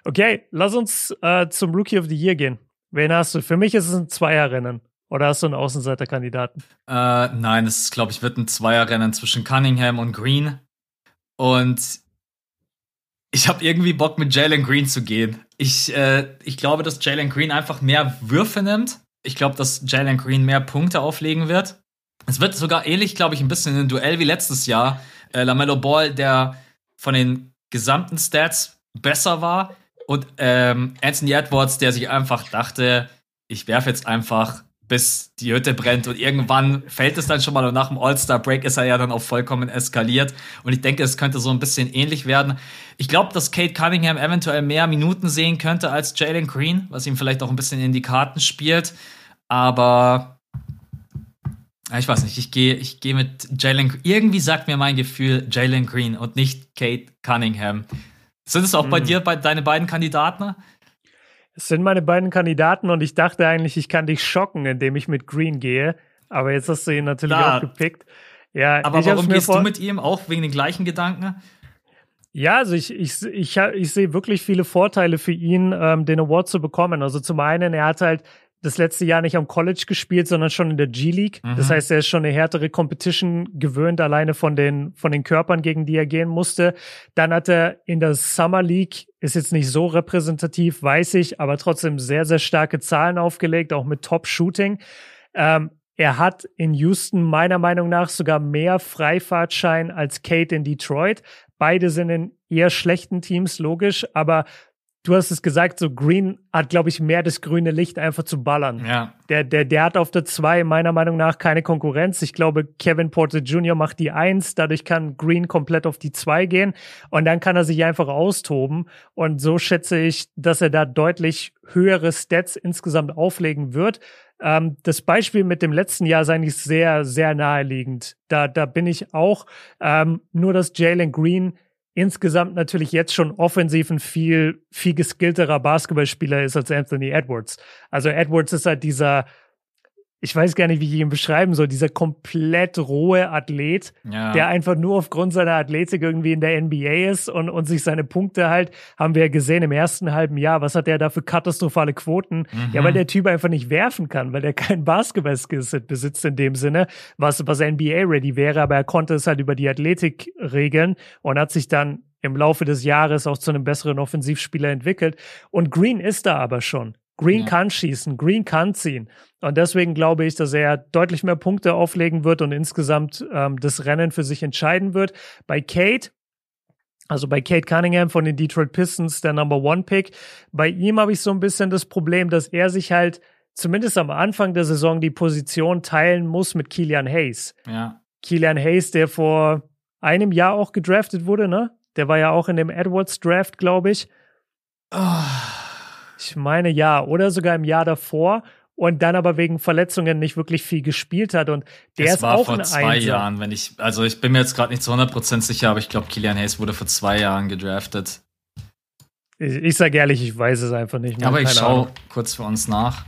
Okay, lass uns äh, zum Rookie of the Year gehen. Wen hast du? Für mich ist es ein Zweierrennen. Oder hast du einen Außenseiterkandidaten? Äh, nein, es glaube ich, wird ein Zweierrennen zwischen Cunningham und Green. Und ich habe irgendwie Bock, mit Jalen Green zu gehen. Ich, äh, ich glaube, dass Jalen Green einfach mehr Würfe nimmt. Ich glaube, dass Jalen Green mehr Punkte auflegen wird. Es wird sogar ähnlich, glaube ich, ein bisschen ein Duell wie letztes Jahr. Äh, Lamello Ball, der von den gesamten Stats besser war. Und ähm, Anthony Edwards, der sich einfach dachte, ich werfe jetzt einfach bis die Hütte brennt und irgendwann fällt es dann schon mal und nach dem All-Star-Break ist er ja dann auch vollkommen eskaliert und ich denke, es könnte so ein bisschen ähnlich werden. Ich glaube, dass Kate Cunningham eventuell mehr Minuten sehen könnte als Jalen Green, was ihm vielleicht auch ein bisschen in die Karten spielt, aber ich weiß nicht, ich gehe ich gehe mit Jalen irgendwie sagt mir mein Gefühl Jalen Green und nicht Kate Cunningham. Sind es auch mhm. bei dir bei deine beiden Kandidaten? Es sind meine beiden Kandidaten und ich dachte eigentlich, ich kann dich schocken, indem ich mit Green gehe. Aber jetzt hast du ihn natürlich Klar. auch gepickt. Ja, aber warum gehst du mit ihm? Auch wegen den gleichen Gedanken? Ja, also ich, ich, ich, ich sehe wirklich viele Vorteile für ihn, ähm, den Award zu bekommen. Also zum einen, er hat halt das letzte Jahr nicht am College gespielt, sondern schon in der G-League. Mhm. Das heißt, er ist schon eine härtere Competition gewöhnt, alleine von den, von den Körpern, gegen die er gehen musste. Dann hat er in der Summer League, ist jetzt nicht so repräsentativ, weiß ich, aber trotzdem sehr, sehr starke Zahlen aufgelegt, auch mit Top-Shooting. Ähm, er hat in Houston meiner Meinung nach sogar mehr Freifahrtschein als Kate in Detroit. Beide sind in eher schlechten Teams, logisch, aber du hast es gesagt, so Green hat, glaube ich, mehr das grüne Licht einfach zu ballern. Ja. Der, der, der hat auf der 2 meiner Meinung nach keine Konkurrenz. Ich glaube, Kevin Porter Jr. macht die 1, dadurch kann Green komplett auf die 2 gehen und dann kann er sich einfach austoben. Und so schätze ich, dass er da deutlich höhere Stats insgesamt auflegen wird. Ähm, das Beispiel mit dem letzten Jahr ist eigentlich sehr, sehr naheliegend. Da, da bin ich auch. Ähm, nur, dass Jalen Green insgesamt natürlich jetzt schon offensiv ein viel, viel geskillterer Basketballspieler ist als Anthony Edwards. Also Edwards ist halt dieser ich weiß gar nicht, wie ich ihn beschreiben soll, dieser komplett rohe Athlet, ja. der einfach nur aufgrund seiner Athletik irgendwie in der NBA ist und, und sich seine Punkte halt, haben wir ja gesehen im ersten halben Jahr, was hat der da für katastrophale Quoten? Mhm. Ja, weil der Typ einfach nicht werfen kann, weil der kein Basketball-Skillset besitzt in dem Sinne, was, was NBA-ready wäre, aber er konnte es halt über die Athletik regeln und hat sich dann im Laufe des Jahres auch zu einem besseren Offensivspieler entwickelt. Und Green ist da aber schon. Green ja. kann schießen, Green kann ziehen. Und deswegen glaube ich, dass er deutlich mehr Punkte auflegen wird und insgesamt ähm, das Rennen für sich entscheiden wird. Bei Kate, also bei Kate Cunningham von den Detroit Pistons, der Number One Pick, bei ihm habe ich so ein bisschen das Problem, dass er sich halt zumindest am Anfang der Saison die Position teilen muss mit Kilian Hayes. Ja. Kilian Hayes, der vor einem Jahr auch gedraftet wurde, ne? Der war ja auch in dem Edwards Draft, glaube ich. Oh. Ich meine ja, oder sogar im Jahr davor und dann aber wegen Verletzungen nicht wirklich viel gespielt hat und der das ist war auch vor ein zwei Einser. Jahren, wenn ich also ich bin mir jetzt gerade nicht zu 100% sicher, aber ich glaube Kilian Hayes wurde vor zwei Jahren gedraftet. Ich, ich sage ehrlich, ich weiß es einfach nicht mehr. Aber ich schaue kurz für uns nach.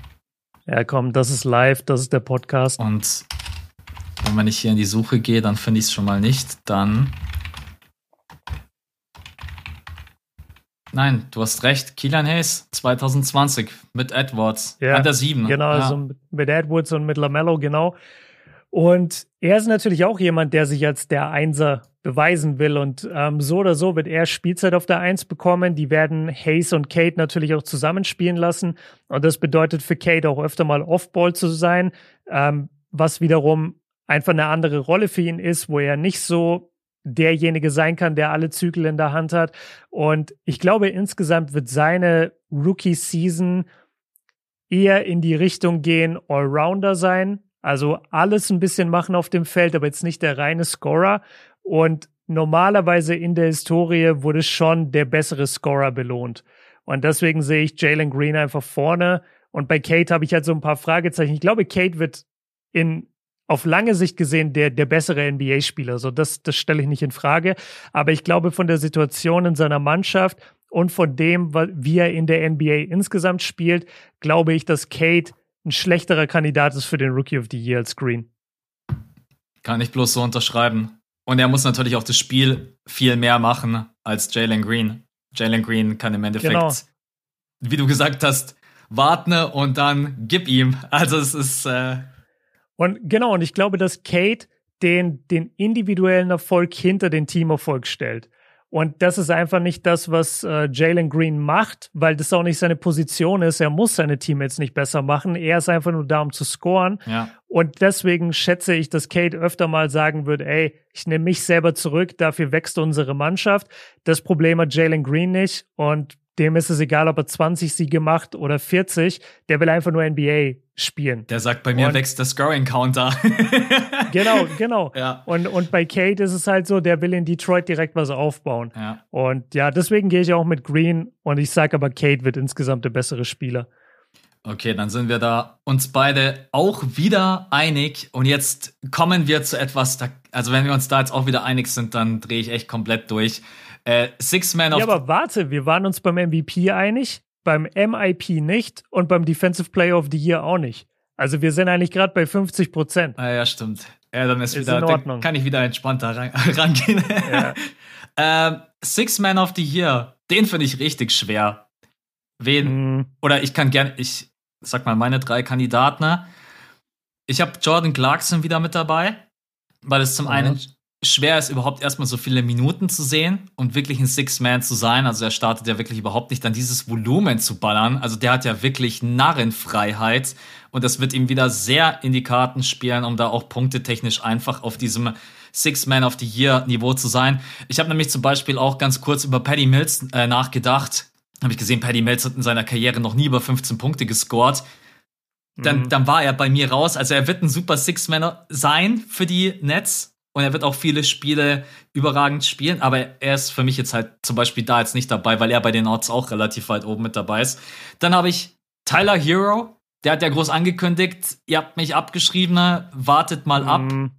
Ja, komm, das ist live, das ist der Podcast. Und wenn ich hier in die Suche gehe, dann finde ich es schon mal nicht. Dann Nein, du hast recht. Kilian Hayes 2020 mit Edwards ja, an der 7. Genau, ja. also mit Edwards und mit LaMelo, genau. Und er ist natürlich auch jemand, der sich als der Einser beweisen will. Und ähm, so oder so wird er Spielzeit auf der Eins bekommen. Die werden Hayes und Kate natürlich auch zusammenspielen lassen. Und das bedeutet für Kate auch öfter mal Offball zu sein, ähm, was wiederum einfach eine andere Rolle für ihn ist, wo er nicht so derjenige sein kann, der alle Zügel in der Hand hat. Und ich glaube, insgesamt wird seine Rookie-Season eher in die Richtung gehen, Allrounder sein. Also alles ein bisschen machen auf dem Feld, aber jetzt nicht der reine Scorer. Und normalerweise in der Historie wurde schon der bessere Scorer belohnt. Und deswegen sehe ich Jalen Green einfach vorne. Und bei Kate habe ich halt so ein paar Fragezeichen. Ich glaube, Kate wird in auf lange Sicht gesehen der, der bessere NBA-Spieler. So, das, das stelle ich nicht in Frage. Aber ich glaube, von der Situation in seiner Mannschaft und von dem, wie er in der NBA insgesamt spielt, glaube ich, dass Kate ein schlechterer Kandidat ist für den Rookie of the Year als Green. Kann ich bloß so unterschreiben. Und er muss natürlich auch das Spiel viel mehr machen als Jalen Green. Jalen Green kann im Endeffekt, genau. wie du gesagt hast, warten und dann gib ihm. Also es ist. Äh und genau, und ich glaube, dass Kate den, den individuellen Erfolg hinter den Teamerfolg stellt. Und das ist einfach nicht das, was äh, Jalen Green macht, weil das auch nicht seine Position ist. Er muss seine Teammates nicht besser machen. Er ist einfach nur da, um zu scoren. Ja. Und deswegen schätze ich, dass Kate öfter mal sagen wird, ey, ich nehme mich selber zurück, dafür wächst unsere Mannschaft. Das Problem hat Jalen Green nicht. Und dem ist es egal, ob er 20 Siege macht oder 40. Der will einfach nur NBA spielen. Der sagt, bei mir und wächst der Scoring-Counter. genau, genau. Ja. Und, und bei Kate ist es halt so, der will in Detroit direkt was aufbauen. Ja. Und ja, deswegen gehe ich auch mit Green. Und ich sage aber, Kate wird insgesamt der bessere Spieler. Okay, dann sind wir da uns beide auch wieder einig. Und jetzt kommen wir zu etwas, also wenn wir uns da jetzt auch wieder einig sind, dann drehe ich echt komplett durch. Äh, Six Man of. Ja, aber warte, wir waren uns beim MVP einig, beim MIP nicht und beim Defensive Player of the Year auch nicht. Also wir sind eigentlich gerade bei 50 Prozent. Ah, ja, stimmt. Ja, dann ist, ist wieder, in Ordnung. kann ich wieder entspannter ran, rangehen. Ja. ähm, Six Man of the Year, den finde ich richtig schwer. Wen? Mm. Oder ich kann gerne, ich sag mal meine drei Kandidaten. Ich habe Jordan Clarkson wieder mit dabei, weil es zum mhm. einen schwer ist, überhaupt erstmal so viele Minuten zu sehen und wirklich ein Six-Man zu sein. Also er startet ja wirklich überhaupt nicht dann dieses Volumen zu ballern. Also der hat ja wirklich Narrenfreiheit und das wird ihm wieder sehr in die Karten spielen, um da auch punktetechnisch einfach auf diesem Six-Man of the Year-Niveau zu sein. Ich habe nämlich zum Beispiel auch ganz kurz über Paddy Mills äh, nachgedacht. Habe ich gesehen, Paddy Mills hat in seiner Karriere noch nie über 15 Punkte gescored. Dann, mhm. dann war er bei mir raus. Also er wird ein super Six-Man sein für die Nets und er wird auch viele Spiele überragend spielen, aber er ist für mich jetzt halt zum Beispiel da jetzt nicht dabei, weil er bei den Odds auch relativ weit oben mit dabei ist. Dann habe ich Tyler Hero, der hat ja groß angekündigt, ihr habt mich abgeschrieben, wartet mal ab. Mhm.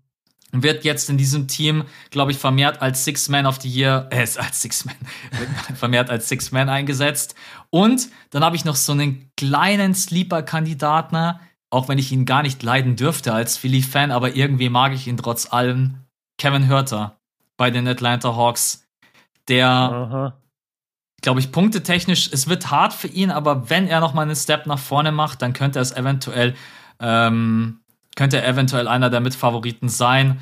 Wird jetzt in diesem Team, glaube ich, vermehrt als Six Man of the Year, äh, als Six Man, vermehrt als Six Man eingesetzt. Und dann habe ich noch so einen kleinen Sleeper-Kandidaten, auch wenn ich ihn gar nicht leiden dürfte als Philly-Fan, aber irgendwie mag ich ihn trotz allem. Kevin Hörter bei den Atlanta Hawks, der, glaube ich, punktetechnisch, es wird hart für ihn, aber wenn er noch mal einen Step nach vorne macht, dann könnte es eventuell, ähm, könnte er eventuell einer der Mitfavoriten sein.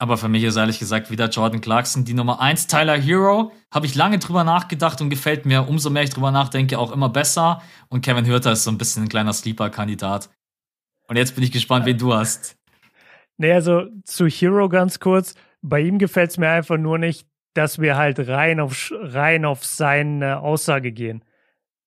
Aber für mich ist ehrlich gesagt wieder Jordan Clarkson die Nummer 1. Tyler Hero habe ich lange drüber nachgedacht und gefällt mir, umso mehr ich drüber nachdenke, auch immer besser. Und Kevin Hürter ist so ein bisschen ein kleiner Sleeper-Kandidat. Und jetzt bin ich gespannt, wen du hast. Nee, also zu Hero ganz kurz. Bei ihm gefällt es mir einfach nur nicht, dass wir halt rein auf, rein auf seine Aussage gehen.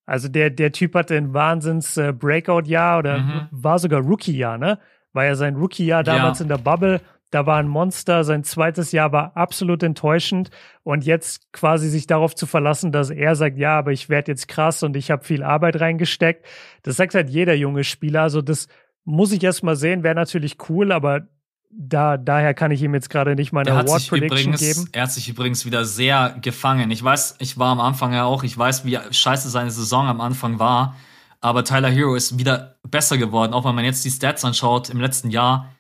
Also der, der Typ hatte ein Wahnsinns-Breakout-Jahr äh, oder mhm. war sogar Rookie-Jahr, ne? War ja sein Rookie-Jahr damals ja. in der Bubble. Da war ein Monster. Sein zweites Jahr war absolut enttäuschend. Und jetzt quasi sich darauf zu verlassen, dass er sagt, ja, aber ich werde jetzt krass und ich habe viel Arbeit reingesteckt. Das sagt halt jeder junge Spieler. Also das muss ich erst mal sehen, wäre natürlich cool, aber da, daher kann ich ihm jetzt gerade nicht meine Award Prediction geben. Er hat sich übrigens wieder sehr gefangen. Ich weiß, ich war am Anfang ja auch, ich weiß, wie scheiße seine Saison am Anfang war, aber Tyler Hero ist wieder besser geworden, auch wenn man jetzt die Stats anschaut im letzten Jahr.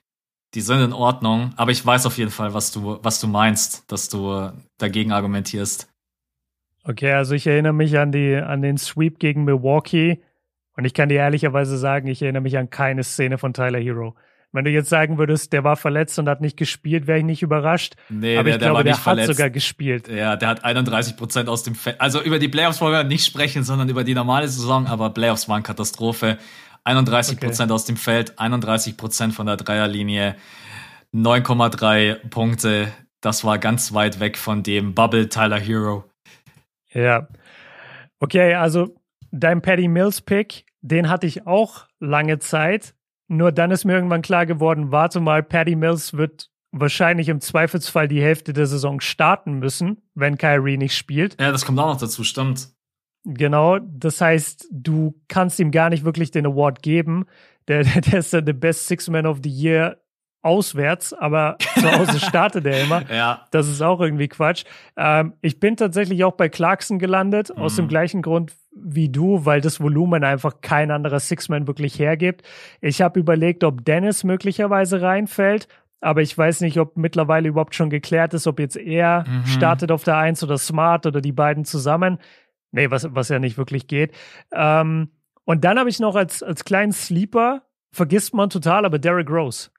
Die sind in Ordnung, aber ich weiß auf jeden Fall, was du, was du meinst, dass du dagegen argumentierst. Okay, also ich erinnere mich an die, an den Sweep gegen Milwaukee und ich kann dir ehrlicherweise sagen, ich erinnere mich an keine Szene von Tyler Hero. Wenn du jetzt sagen würdest, der war verletzt und hat nicht gespielt, wäre ich nicht überrascht. Nee, Aber der, ich glaube, der, der hat verletzt. sogar gespielt. Ja, der hat 31 Prozent aus dem Feld. Also über die Playoffs wollen wir nicht sprechen, sondern über die normale Saison. Aber Playoffs waren Katastrophe. 31 Prozent okay. aus dem Feld, 31 Prozent von der Dreierlinie, 9,3 Punkte. Das war ganz weit weg von dem Bubble Tyler Hero. Ja. Okay, also dein Paddy Mills Pick, den hatte ich auch lange Zeit. Nur dann ist mir irgendwann klar geworden, warte mal, Paddy Mills wird wahrscheinlich im Zweifelsfall die Hälfte der Saison starten müssen, wenn Kyrie nicht spielt. Ja, das kommt auch noch dazu, stimmt. Genau, das heißt, du kannst ihm gar nicht wirklich den Award geben. Der, der ist der Best Six Man of the Year auswärts, aber zu Hause startet er immer. ja. Das ist auch irgendwie Quatsch. Ähm, ich bin tatsächlich auch bei Clarkson gelandet, mhm. aus dem gleichen Grund wie du, weil das Volumen einfach kein anderer Six-Man wirklich hergibt. Ich habe überlegt, ob Dennis möglicherweise reinfällt, aber ich weiß nicht, ob mittlerweile überhaupt schon geklärt ist, ob jetzt er mhm. startet auf der Eins oder Smart oder die beiden zusammen. Nee, was, was ja nicht wirklich geht. Ähm, und dann habe ich noch als, als kleinen Sleeper, vergisst man total, aber Derrick Rose.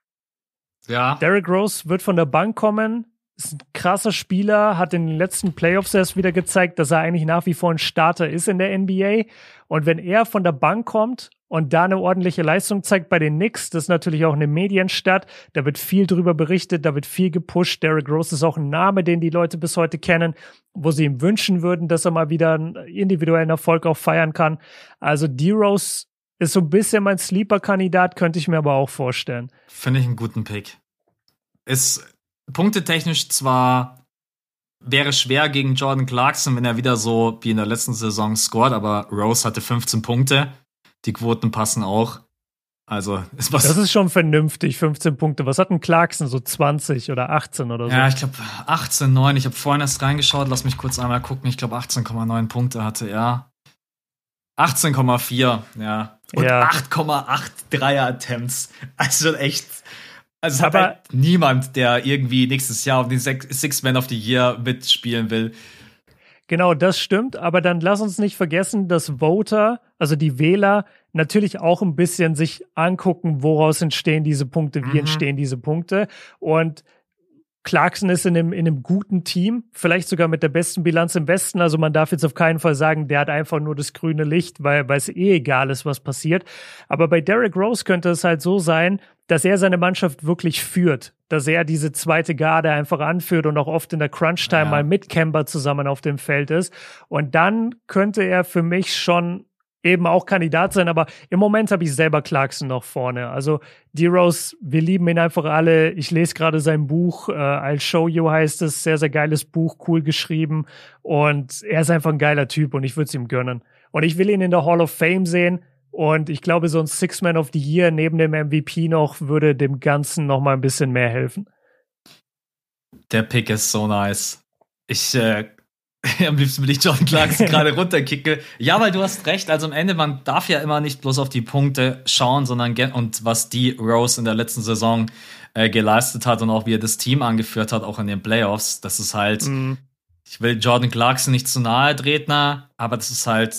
Ja. Derrick Rose wird von der Bank kommen, ist ein krasser Spieler, hat in den letzten Playoffs erst wieder gezeigt, dass er eigentlich nach wie vor ein Starter ist in der NBA. Und wenn er von der Bank kommt und da eine ordentliche Leistung zeigt bei den Knicks, das ist natürlich auch eine Medienstadt, da wird viel drüber berichtet, da wird viel gepusht. Derrick Rose ist auch ein Name, den die Leute bis heute kennen, wo sie ihm wünschen würden, dass er mal wieder einen individuellen Erfolg auch feiern kann. Also D-Rose ist so ein bisschen mein Sleeper-Kandidat, könnte ich mir aber auch vorstellen. Finde ich einen guten Pick. Ist punktetechnisch zwar wäre schwer gegen Jordan Clarkson, wenn er wieder so wie in der letzten Saison scored, aber Rose hatte 15 Punkte. Die Quoten passen auch. Also, ist was. Das ist schon vernünftig, 15 Punkte. Was hat ein Clarkson? So 20 oder 18 oder so? Ja, ich glaube 18, 9. Ich habe vorhin erst reingeschaut. Lass mich kurz einmal gucken. Ich glaube 18,9 Punkte hatte er. 18,4, ja. Und ja. 8,8 Dreier-Attempts. Also echt also es hat halt niemand, der irgendwie nächstes Jahr auf den Six Man of the Year mitspielen will. Genau, das stimmt. Aber dann lass uns nicht vergessen, dass Voter, also die Wähler, natürlich auch ein bisschen sich angucken, woraus entstehen diese Punkte, wie mhm. entstehen diese Punkte. Und Clarkson ist in einem, in einem guten Team, vielleicht sogar mit der besten Bilanz im Westen. Also man darf jetzt auf keinen Fall sagen, der hat einfach nur das grüne Licht, weil, weil es eh egal ist, was passiert. Aber bei Derek Rose könnte es halt so sein, dass er seine Mannschaft wirklich führt, dass er diese zweite Garde einfach anführt und auch oft in der Crunch-Time ja. mal mit Kemba zusammen auf dem Feld ist. Und dann könnte er für mich schon eben auch Kandidat sein, aber im Moment habe ich selber Clarkson noch vorne. Also D-Rose, wir lieben ihn einfach alle. Ich lese gerade sein Buch, äh, I'll Show You heißt es, sehr, sehr geiles Buch, cool geschrieben und er ist einfach ein geiler Typ und ich würde es ihm gönnen. Und ich will ihn in der Hall of Fame sehen und ich glaube, so ein Six-Man of the Year neben dem MVP noch würde dem Ganzen noch mal ein bisschen mehr helfen. Der Pick ist so nice. Ich äh, Am liebsten will ich John Clarkson gerade runterkicke. Ja, weil du hast recht. Also am Ende, man darf ja immer nicht bloß auf die Punkte schauen, sondern und was die Rose in der letzten Saison äh, geleistet hat und auch wie er das Team angeführt hat, auch in den Playoffs. Das ist halt, mhm. ich will Jordan Clarkson nicht zu nahe treten, aber das ist halt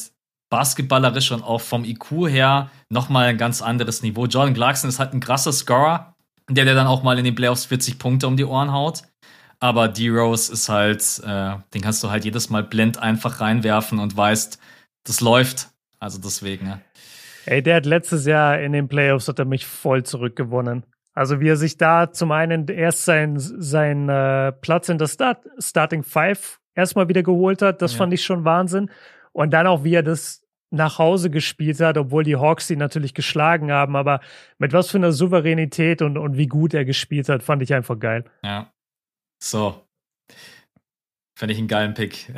basketballerisch und auch vom IQ her nochmal ein ganz anderes Niveau. Jordan Clarkson ist halt ein krasser Scorer, der der dann auch mal in den Playoffs 40 Punkte um die Ohren haut. Aber D-Rose ist halt, äh, den kannst du halt jedes Mal blind einfach reinwerfen und weißt, das läuft. Also deswegen. Ja. Ey, der hat letztes Jahr in den Playoffs hat er mich voll zurückgewonnen. Also wie er sich da zum einen erst sein, sein äh, Platz in der Start, Starting Five erstmal wieder geholt hat, das ja. fand ich schon Wahnsinn. Und dann auch, wie er das nach Hause gespielt hat, obwohl die Hawks ihn natürlich geschlagen haben, aber mit was für einer Souveränität und, und wie gut er gespielt hat, fand ich einfach geil. Ja. So. Fände ich einen geilen Pick.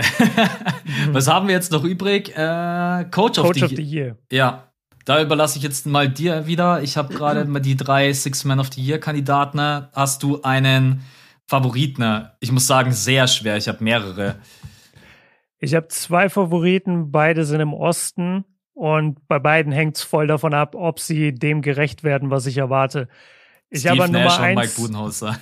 Was haben wir jetzt noch übrig? Äh, Coach, Coach of, the, of the Year. Ja, da überlasse ich jetzt mal dir wieder. Ich habe gerade die drei Six Man of the Year Kandidaten. Hast du einen Favoriten? Ich muss sagen, sehr schwer. Ich habe mehrere. Ich habe zwei Favoriten. Beide sind im Osten. Und bei beiden hängt es voll davon ab, ob sie dem gerecht werden, was ich erwarte. Ich Steve habe Nummer Nash eins. Und Mike Budenholzer.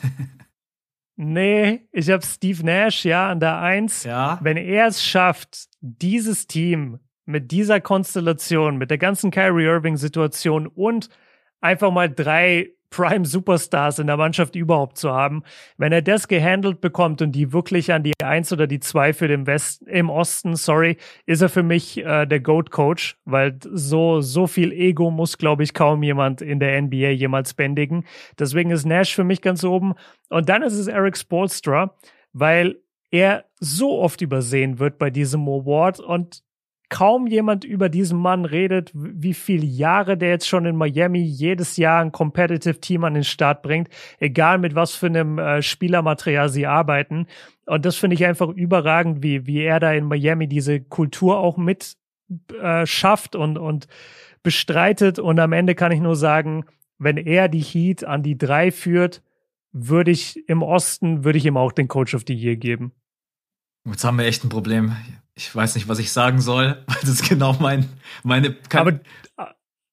Nee, ich habe Steve Nash, ja, an der Eins. Ja. Wenn er es schafft, dieses Team mit dieser Konstellation, mit der ganzen Kyrie Irving-Situation und einfach mal drei Prime Superstars in der Mannschaft überhaupt zu haben. Wenn er das gehandelt bekommt und die wirklich an die Eins oder die Zwei für den Westen, im Osten, sorry, ist er für mich äh, der Goat Coach, weil so, so viel Ego muss, glaube ich, kaum jemand in der NBA jemals bändigen. Deswegen ist Nash für mich ganz oben. Und dann ist es Eric Spolstra, weil er so oft übersehen wird bei diesem Award und kaum jemand über diesen Mann redet, wie viele Jahre der jetzt schon in Miami jedes Jahr ein Competitive Team an den Start bringt, egal mit was für einem äh, Spielermaterial sie arbeiten. Und das finde ich einfach überragend, wie, wie er da in Miami diese Kultur auch mit äh, schafft und, und bestreitet. Und am Ende kann ich nur sagen, wenn er die Heat an die drei führt, würde ich im Osten, würde ich ihm auch den Coach of the Year geben. Jetzt haben wir echt ein Problem ich weiß nicht, was ich sagen soll, weil das ist genau mein, meine. Aber,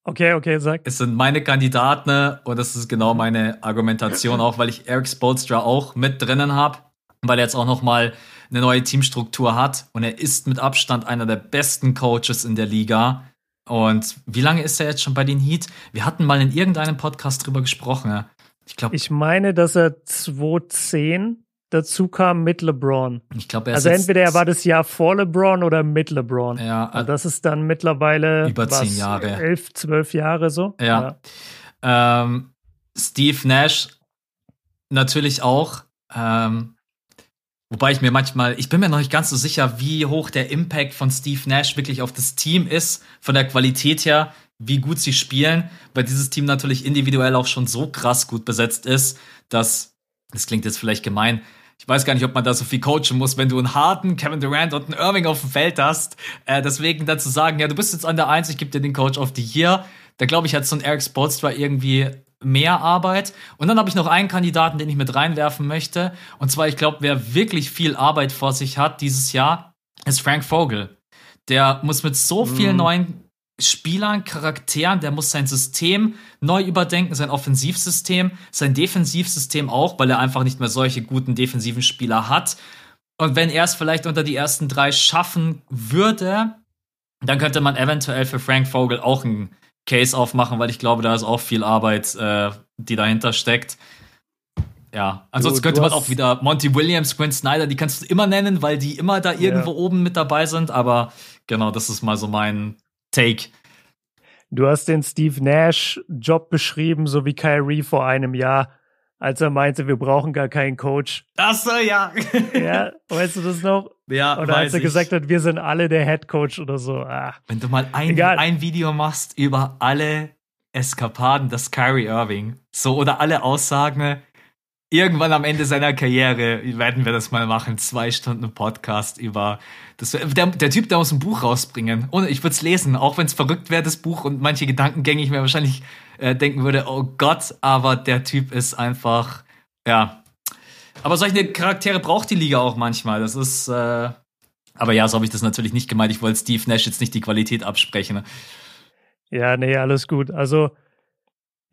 Okay, okay, sag. Es sind meine Kandidaten und das ist genau meine Argumentation auch, weil ich Eric Spolstra auch mit drinnen habe, weil er jetzt auch noch mal eine neue Teamstruktur hat und er ist mit Abstand einer der besten Coaches in der Liga. Und wie lange ist er jetzt schon bei den Heat? Wir hatten mal in irgendeinem Podcast drüber gesprochen. Ich glaube. Ich meine, dass er 2010 dazu kam mit LeBron. Ich glaube, Also entweder er war das Jahr vor LeBron oder mit LeBron. Ja. Und das ist dann mittlerweile über zehn Jahre. Elf, zwölf Jahre so. Ja. ja. Ähm, Steve Nash natürlich auch. Ähm, wobei ich mir manchmal, ich bin mir noch nicht ganz so sicher, wie hoch der Impact von Steve Nash wirklich auf das Team ist, von der Qualität her, wie gut sie spielen, weil dieses Team natürlich individuell auch schon so krass gut besetzt ist, dass, das klingt jetzt vielleicht gemein, ich weiß gar nicht, ob man da so viel coachen muss, wenn du einen harten Kevin Durant und einen Irving auf dem Feld hast. Äh, deswegen dann zu sagen, ja, du bist jetzt an der Eins, ich gebe dir den Coach of the Year. Da glaube ich, hat so ein Eric Spoelstra irgendwie mehr Arbeit. Und dann habe ich noch einen Kandidaten, den ich mit reinwerfen möchte. Und zwar, ich glaube, wer wirklich viel Arbeit vor sich hat dieses Jahr, ist Frank Vogel. Der muss mit so vielen mm. neuen Spielern, Charakteren, der muss sein System neu überdenken, sein Offensivsystem, sein Defensivsystem auch, weil er einfach nicht mehr solche guten defensiven Spieler hat. Und wenn er es vielleicht unter die ersten drei schaffen würde, dann könnte man eventuell für Frank Vogel auch einen Case aufmachen, weil ich glaube, da ist auch viel Arbeit, äh, die dahinter steckt. Ja, ansonsten du, könnte du man auch wieder Monty Williams, Quinn Snyder, die kannst du immer nennen, weil die immer da irgendwo ja. oben mit dabei sind. Aber genau, das ist mal so mein Take. Du hast den Steve Nash-Job beschrieben, so wie Kyrie vor einem Jahr, als er meinte, wir brauchen gar keinen Coach. Ach so, ja. ja, weißt du das noch? Ja, Oder als er ich. gesagt hat, wir sind alle der Head Coach oder so. Ah. Wenn du mal ein, ein Video machst über alle Eskapaden des Kyrie Irving, so oder alle Aussagen, irgendwann am Ende seiner Karriere werden wir das mal machen. Zwei Stunden Podcast über das. Der, der Typ, der muss ein Buch rausbringen. Und ich würde es lesen, auch wenn es verrückt wäre, das Buch und manche Gedankengänge ich mir wahrscheinlich äh, denken würde, oh Gott, aber der Typ ist einfach, ja. Aber solche Charaktere braucht die Liga auch manchmal. Das ist, äh, aber ja, so habe ich das natürlich nicht gemeint. Ich wollte Steve Nash jetzt nicht die Qualität absprechen. Ja, nee, alles gut. Also,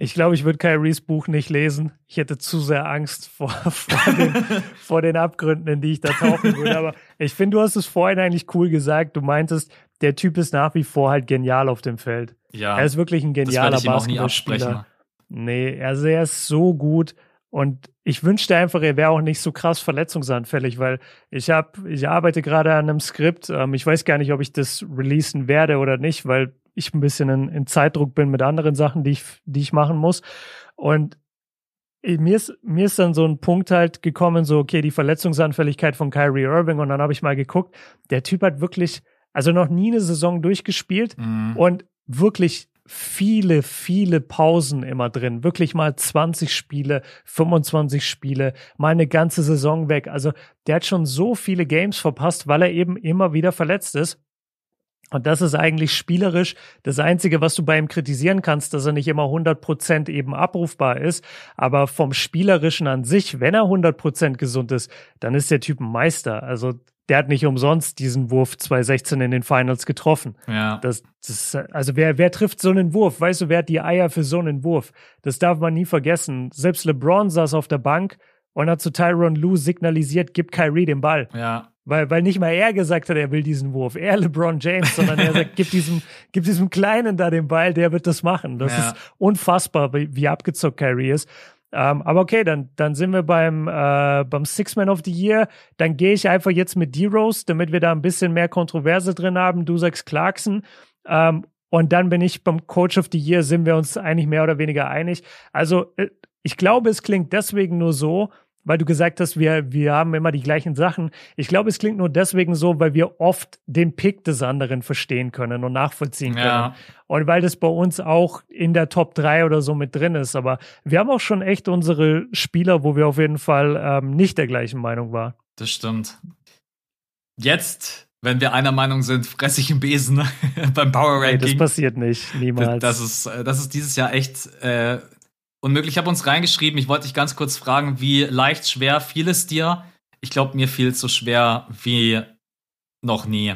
ich glaube, ich würde Kyries Buch nicht lesen. Ich hätte zu sehr Angst vor, vor, den, vor den Abgründen, in die ich da tauchen würde. Aber ich finde, du hast es vorhin eigentlich cool gesagt. Du meintest, der Typ ist nach wie vor halt genial auf dem Feld. Ja. Er ist wirklich ein genialer das ich ihm auch nie absprechen. Nee, also er ist so gut. Und ich wünschte einfach, er wäre auch nicht so krass verletzungsanfällig, weil ich habe, ich arbeite gerade an einem Skript. Ähm, ich weiß gar nicht, ob ich das releasen werde oder nicht, weil ich ein bisschen in, in Zeitdruck bin mit anderen Sachen, die ich, die ich machen muss. Und mir ist, mir ist dann so ein Punkt halt gekommen, so, okay, die Verletzungsanfälligkeit von Kyrie Irving. Und dann habe ich mal geguckt, der Typ hat wirklich, also noch nie eine Saison durchgespielt mhm. und wirklich viele, viele Pausen immer drin. Wirklich mal 20 Spiele, 25 Spiele, mal eine ganze Saison weg. Also der hat schon so viele Games verpasst, weil er eben immer wieder verletzt ist. Und das ist eigentlich spielerisch das Einzige, was du bei ihm kritisieren kannst, dass er nicht immer 100% eben abrufbar ist. Aber vom Spielerischen an sich, wenn er 100% gesund ist, dann ist der Typ ein Meister. Also der hat nicht umsonst diesen Wurf 2016 in den Finals getroffen. Ja. Das, das, also wer, wer trifft so einen Wurf? Weißt du, wer hat die Eier für so einen Wurf? Das darf man nie vergessen. Selbst LeBron saß auf der Bank und hat zu Tyron Lue signalisiert, gib Kyrie den Ball. Ja. Weil, weil nicht mal er gesagt hat, er will diesen Wurf, er LeBron James, sondern er sagt, gib diesem, gib diesem Kleinen da den Ball, der wird das machen. Das ja. ist unfassbar, wie, wie abgezockt Kyrie ist. Ähm, aber okay, dann, dann sind wir beim, äh, beim Six Man of the Year. Dann gehe ich einfach jetzt mit D-Rose, damit wir da ein bisschen mehr Kontroverse drin haben. Du sagst Clarkson. Ähm, und dann bin ich beim Coach of the Year, sind wir uns eigentlich mehr oder weniger einig. Also, äh, ich glaube, es klingt deswegen nur so, weil du gesagt hast, wir, wir haben immer die gleichen Sachen. Ich glaube, es klingt nur deswegen so, weil wir oft den Pick des anderen verstehen können und nachvollziehen können. Ja. Und weil das bei uns auch in der Top 3 oder so mit drin ist. Aber wir haben auch schon echt unsere Spieler, wo wir auf jeden Fall ähm, nicht der gleichen Meinung waren. Das stimmt. Jetzt, wenn wir einer Meinung sind, fresse ich einen Besen beim Power Ranking. Nee, das passiert nicht, niemals. Das, ist, äh, das ist dieses Jahr echt äh, Unmöglich. Ich habe uns reingeschrieben, ich wollte dich ganz kurz fragen, wie leicht, schwer fiel es dir? Ich glaube, mir fiel es so schwer wie noch nie.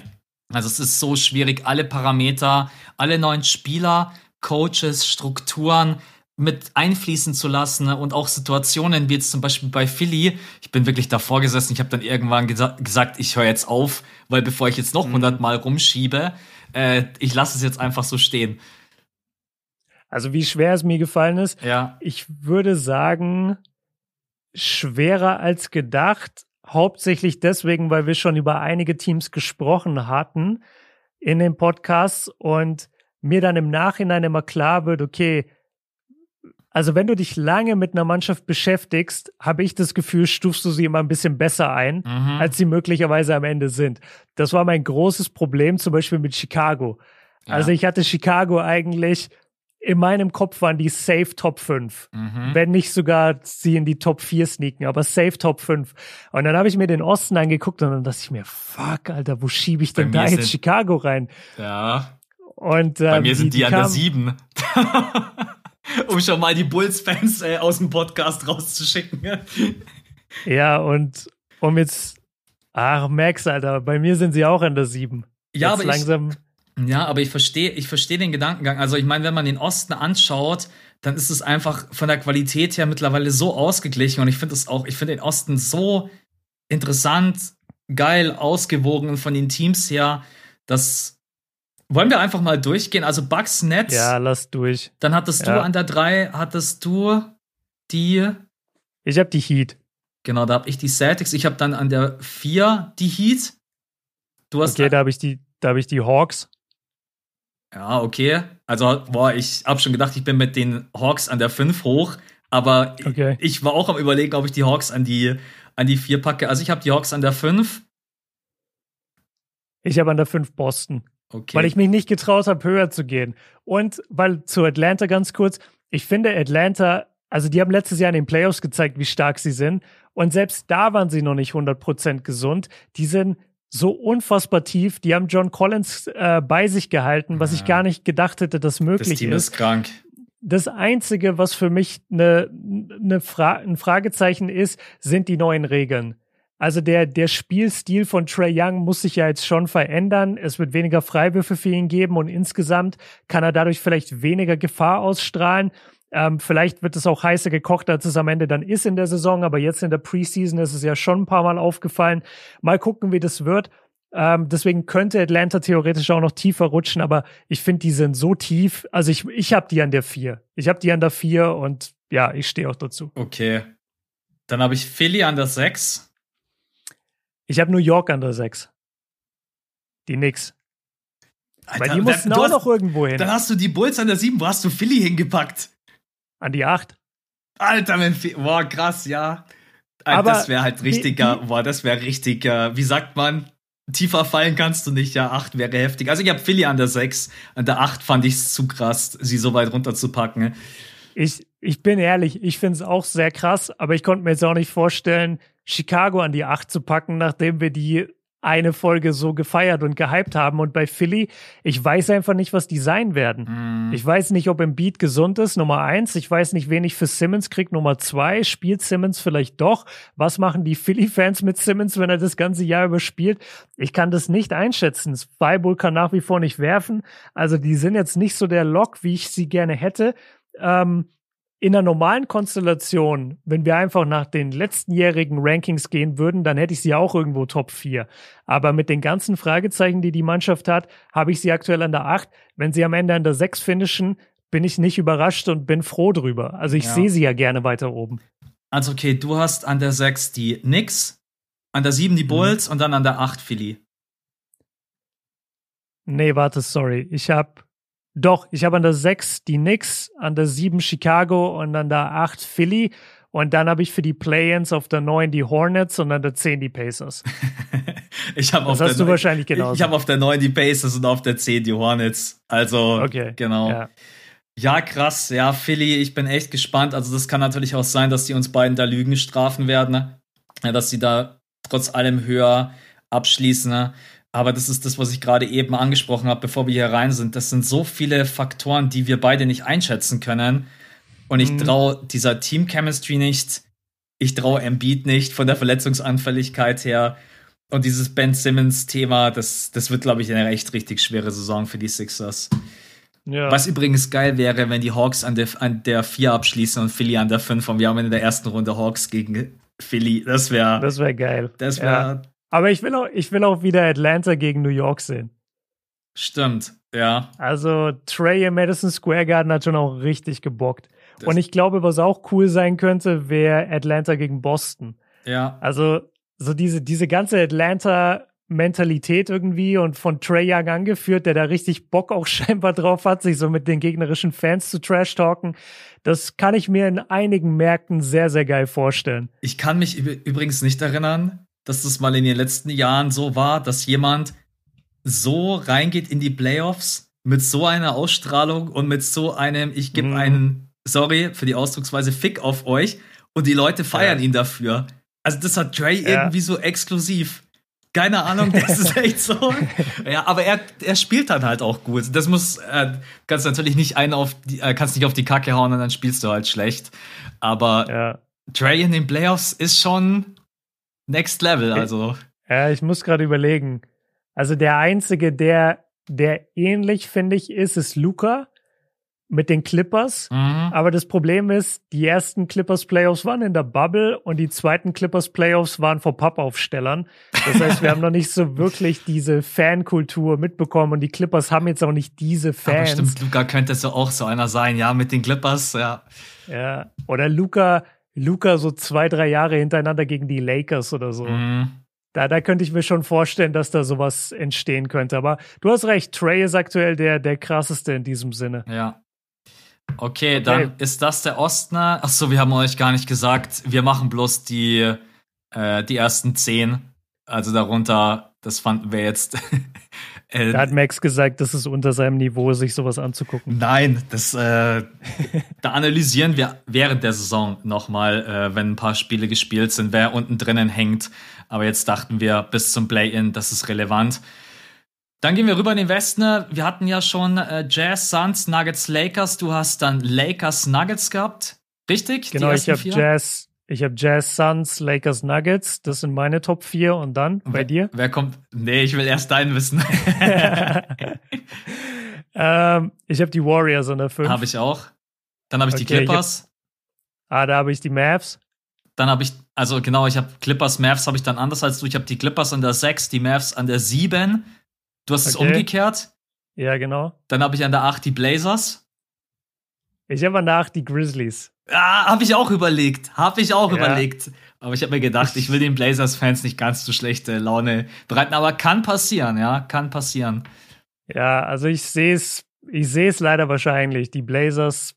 Also es ist so schwierig, alle Parameter, alle neuen Spieler, Coaches, Strukturen mit einfließen zu lassen und auch Situationen wie jetzt zum Beispiel bei Philly. Ich bin wirklich davor gesessen. Ich habe dann irgendwann gesa gesagt, ich höre jetzt auf, weil bevor ich jetzt noch mhm. hundertmal rumschiebe, äh, ich lasse es jetzt einfach so stehen. Also wie schwer es mir gefallen ist. Ja. Ich würde sagen, schwerer als gedacht. Hauptsächlich deswegen, weil wir schon über einige Teams gesprochen hatten in den Podcasts und mir dann im Nachhinein immer klar wird, okay, also wenn du dich lange mit einer Mannschaft beschäftigst, habe ich das Gefühl, stufst du sie immer ein bisschen besser ein, mhm. als sie möglicherweise am Ende sind. Das war mein großes Problem, zum Beispiel mit Chicago. Ja. Also ich hatte Chicago eigentlich in meinem Kopf waren die safe Top 5. Mhm. Wenn nicht sogar sie in die Top 4 sneaken, aber safe Top 5. Und dann habe ich mir den Osten angeguckt und dann dachte ich mir, fuck, Alter, wo schiebe ich denn da jetzt Chicago rein? Ja. Und, ähm, Bei mir sind die, die an der 7. um schon mal die Bulls-Fans äh, aus dem Podcast rauszuschicken. ja, und um jetzt, ach, Max, Alter, bei mir sind sie auch an der 7. Ja, jetzt aber langsam. Ich, ja, aber ich verstehe, ich verstehe den Gedankengang. Also ich meine, wenn man den Osten anschaut, dann ist es einfach von der Qualität her mittlerweile so ausgeglichen und ich finde es auch, ich finde den Osten so interessant, geil, ausgewogen von den Teams her, dass wollen wir einfach mal durchgehen? Also Bugs Nets. Ja, lass durch. Dann hattest ja. du an der 3, hattest du die. Ich habe die Heat. Genau, da habe ich die Celtics. Ich habe dann an der 4 die Heat. Du hast. Okay, da habe ich die, da habe ich die Hawks. Ja, okay. Also, boah, ich habe schon gedacht, ich bin mit den Hawks an der 5 hoch, aber okay. ich war auch am überlegen, ob ich die Hawks an die an die 4 packe. Also, ich habe die Hawks an der 5. Ich habe an der 5 Boston. Okay. Weil ich mich nicht getraut habe, höher zu gehen. Und weil zu Atlanta ganz kurz, ich finde Atlanta, also die haben letztes Jahr in den Playoffs gezeigt, wie stark sie sind. Und selbst da waren sie noch nicht 100% gesund. Die sind so unfassbar tief. Die haben John Collins äh, bei sich gehalten, was ja. ich gar nicht gedacht hätte, dass möglich das Team ist. ist krank. Das Einzige, was für mich eine, eine Fra ein Fragezeichen ist, sind die neuen Regeln. Also der, der Spielstil von Trey Young muss sich ja jetzt schon verändern. Es wird weniger Freiwürfe für ihn geben und insgesamt kann er dadurch vielleicht weniger Gefahr ausstrahlen. Ähm, vielleicht wird es auch heißer gekocht, als es am Ende dann ist in der Saison, aber jetzt in der Preseason ist es ja schon ein paar Mal aufgefallen. Mal gucken, wie das wird. Ähm, deswegen könnte Atlanta theoretisch auch noch tiefer rutschen, aber ich finde, die sind so tief. Also ich, ich habe die an der vier. Ich habe die an der vier und ja, ich stehe auch dazu. Okay. Dann habe ich Philly an der sechs. Ich habe New York an der sechs. Die Knicks. Alter, Weil die mussten auch hast, noch irgendwo hin. Dann hast du die Bulls an der sieben. Wo hast du Philly hingepackt? An die 8. Alter, Memphis. Boah, krass, ja. Aber das wäre halt richtiger, die, boah, das wäre richtiger, wie sagt man, tiefer fallen kannst du nicht, ja, 8 wäre heftig. Also ich habe Philly an der 6, an der 8 fand ich es zu krass, sie so weit runterzupacken. Ich, ich bin ehrlich, ich finde es auch sehr krass, aber ich konnte mir jetzt auch nicht vorstellen, Chicago an die 8 zu packen, nachdem wir die eine Folge so gefeiert und gehypt haben. Und bei Philly, ich weiß einfach nicht, was die sein werden. Mm. Ich weiß nicht, ob im Beat gesund ist, Nummer eins. Ich weiß nicht, wen ich für Simmons krieg, Nummer zwei. Spielt Simmons vielleicht doch? Was machen die Philly-Fans mit Simmons, wenn er das ganze Jahr überspielt? Ich kann das nicht einschätzen. Spybull kann nach wie vor nicht werfen. Also die sind jetzt nicht so der Lock, wie ich sie gerne hätte. Ähm, in einer normalen Konstellation, wenn wir einfach nach den letztenjährigen Rankings gehen würden, dann hätte ich sie auch irgendwo Top 4. Aber mit den ganzen Fragezeichen, die die Mannschaft hat, habe ich sie aktuell an der 8. Wenn sie am Ende an der 6 finishen, bin ich nicht überrascht und bin froh drüber. Also ich ja. sehe sie ja gerne weiter oben. Also okay, du hast an der 6 die Knicks, an der 7 die mhm. Bulls mhm. und dann an der 8 Philly. Nee, warte, sorry. Ich habe doch, ich habe an der 6 die Knicks, an der 7 Chicago und an der 8 Philly. Und dann habe ich für die Play-ins auf der 9 die Hornets und an der 10 die Pacers. ich habe auf hast der du wahrscheinlich genauso. Ich, ich habe auf der 9 die Pacers und auf der 10 die Hornets. Also, okay. genau. Ja. ja. krass. Ja, Philly, ich bin echt gespannt. Also, das kann natürlich auch sein, dass die uns beiden da Lügen strafen werden. Ne? Ja, dass sie da trotz allem höher abschließen. Ne? Aber das ist das, was ich gerade eben angesprochen habe, bevor wir hier rein sind. Das sind so viele Faktoren, die wir beide nicht einschätzen können. Und ich mhm. traue dieser Team-Chemistry nicht. Ich traue Embiid nicht von der Verletzungsanfälligkeit her. Und dieses Ben Simmons-Thema, das, das wird, glaube ich, eine echt richtig schwere Saison für die Sixers. Ja. Was übrigens geil wäre, wenn die Hawks an der, an der 4 abschließen und Philly an der 5 und wir haben in der ersten Runde Hawks gegen Philly. Das wäre. Das wäre geil. Das wäre. Ja. Aber ich will, auch, ich will auch wieder Atlanta gegen New York sehen. Stimmt, ja. Also Trey im Madison Square Garden hat schon auch richtig gebockt. Das und ich glaube, was auch cool sein könnte, wäre Atlanta gegen Boston. Ja. Also so diese, diese ganze Atlanta Mentalität irgendwie und von Trey Young angeführt, der da richtig Bock auch scheinbar drauf hat, sich so mit den gegnerischen Fans zu trash-talken. Das kann ich mir in einigen Märkten sehr, sehr geil vorstellen. Ich kann mich übrigens nicht erinnern, dass das mal in den letzten Jahren so war, dass jemand so reingeht in die Playoffs mit so einer Ausstrahlung und mit so einem, ich gebe mm. einen, sorry für die Ausdrucksweise, Fick auf euch und die Leute feiern ja. ihn dafür. Also das hat Trey ja. irgendwie so exklusiv. Keine Ahnung, das ist echt so. Ja, aber er, er spielt dann halt auch gut. Das muss, äh, kannst natürlich nicht einen auf die, äh, kannst nicht auf die Kacke hauen und dann spielst du halt schlecht. Aber ja. Trey in den Playoffs ist schon next level, also. Ja, ich muss gerade überlegen. Also der einzige, der, der ähnlich, finde ich, ist, ist Luca mit den Clippers. Mhm. Aber das Problem ist, die ersten Clippers Playoffs waren in der Bubble und die zweiten Clippers Playoffs waren vor Pappaufstellern. Das heißt, wir haben noch nicht so wirklich diese Fankultur mitbekommen und die Clippers haben jetzt auch nicht diese Fans. Aber stimmt, Luca könnte so auch so einer sein, ja, mit den Clippers, ja. Ja, oder Luca, Luca so zwei, drei Jahre hintereinander gegen die Lakers oder so. Mhm. Da, da könnte ich mir schon vorstellen, dass da sowas entstehen könnte. Aber du hast recht, Trey ist aktuell der, der krasseste in diesem Sinne. Ja, Okay, okay, dann ist das der Ostner. Achso, wir haben euch gar nicht gesagt, wir machen bloß die, äh, die ersten zehn. Also darunter, das fanden wir jetzt. Äh, da hat Max gesagt, das ist unter seinem Niveau, sich sowas anzugucken. Nein, das, äh, da analysieren wir während der Saison nochmal, äh, wenn ein paar Spiele gespielt sind, wer unten drinnen hängt. Aber jetzt dachten wir, bis zum Play-In, das ist relevant. Dann gehen wir rüber in den Westen. Wir hatten ja schon äh, Jazz, Suns, Nuggets, Lakers. Du hast dann Lakers, Nuggets gehabt. Richtig? Genau, ich habe Jazz, ich habe Jazz, Suns, Lakers, Nuggets. Das sind meine Top 4. Und dann bei wer, dir? Wer kommt? Nee, ich will erst deinen wissen. ähm, ich habe die Warriors an der 5. Habe ich auch. Dann habe ich okay, die Clippers. Ich hab, ah, da habe ich die Mavs. Dann habe ich, also genau, ich habe Clippers, Mavs habe ich dann anders als du. Ich habe die Clippers an der 6, die Mavs an der 7. Du hast okay. es umgekehrt. Ja, genau. Dann habe ich an der 8 die Blazers. Ich habe an der 8 die Grizzlies. Ah, habe ich auch überlegt. Habe ich auch ja. überlegt. Aber ich habe mir gedacht, ich will den Blazers-Fans nicht ganz so schlechte Laune bereiten. Aber kann passieren, ja, kann passieren. Ja, also ich sehe es, ich sehe es leider wahrscheinlich. Die Blazers.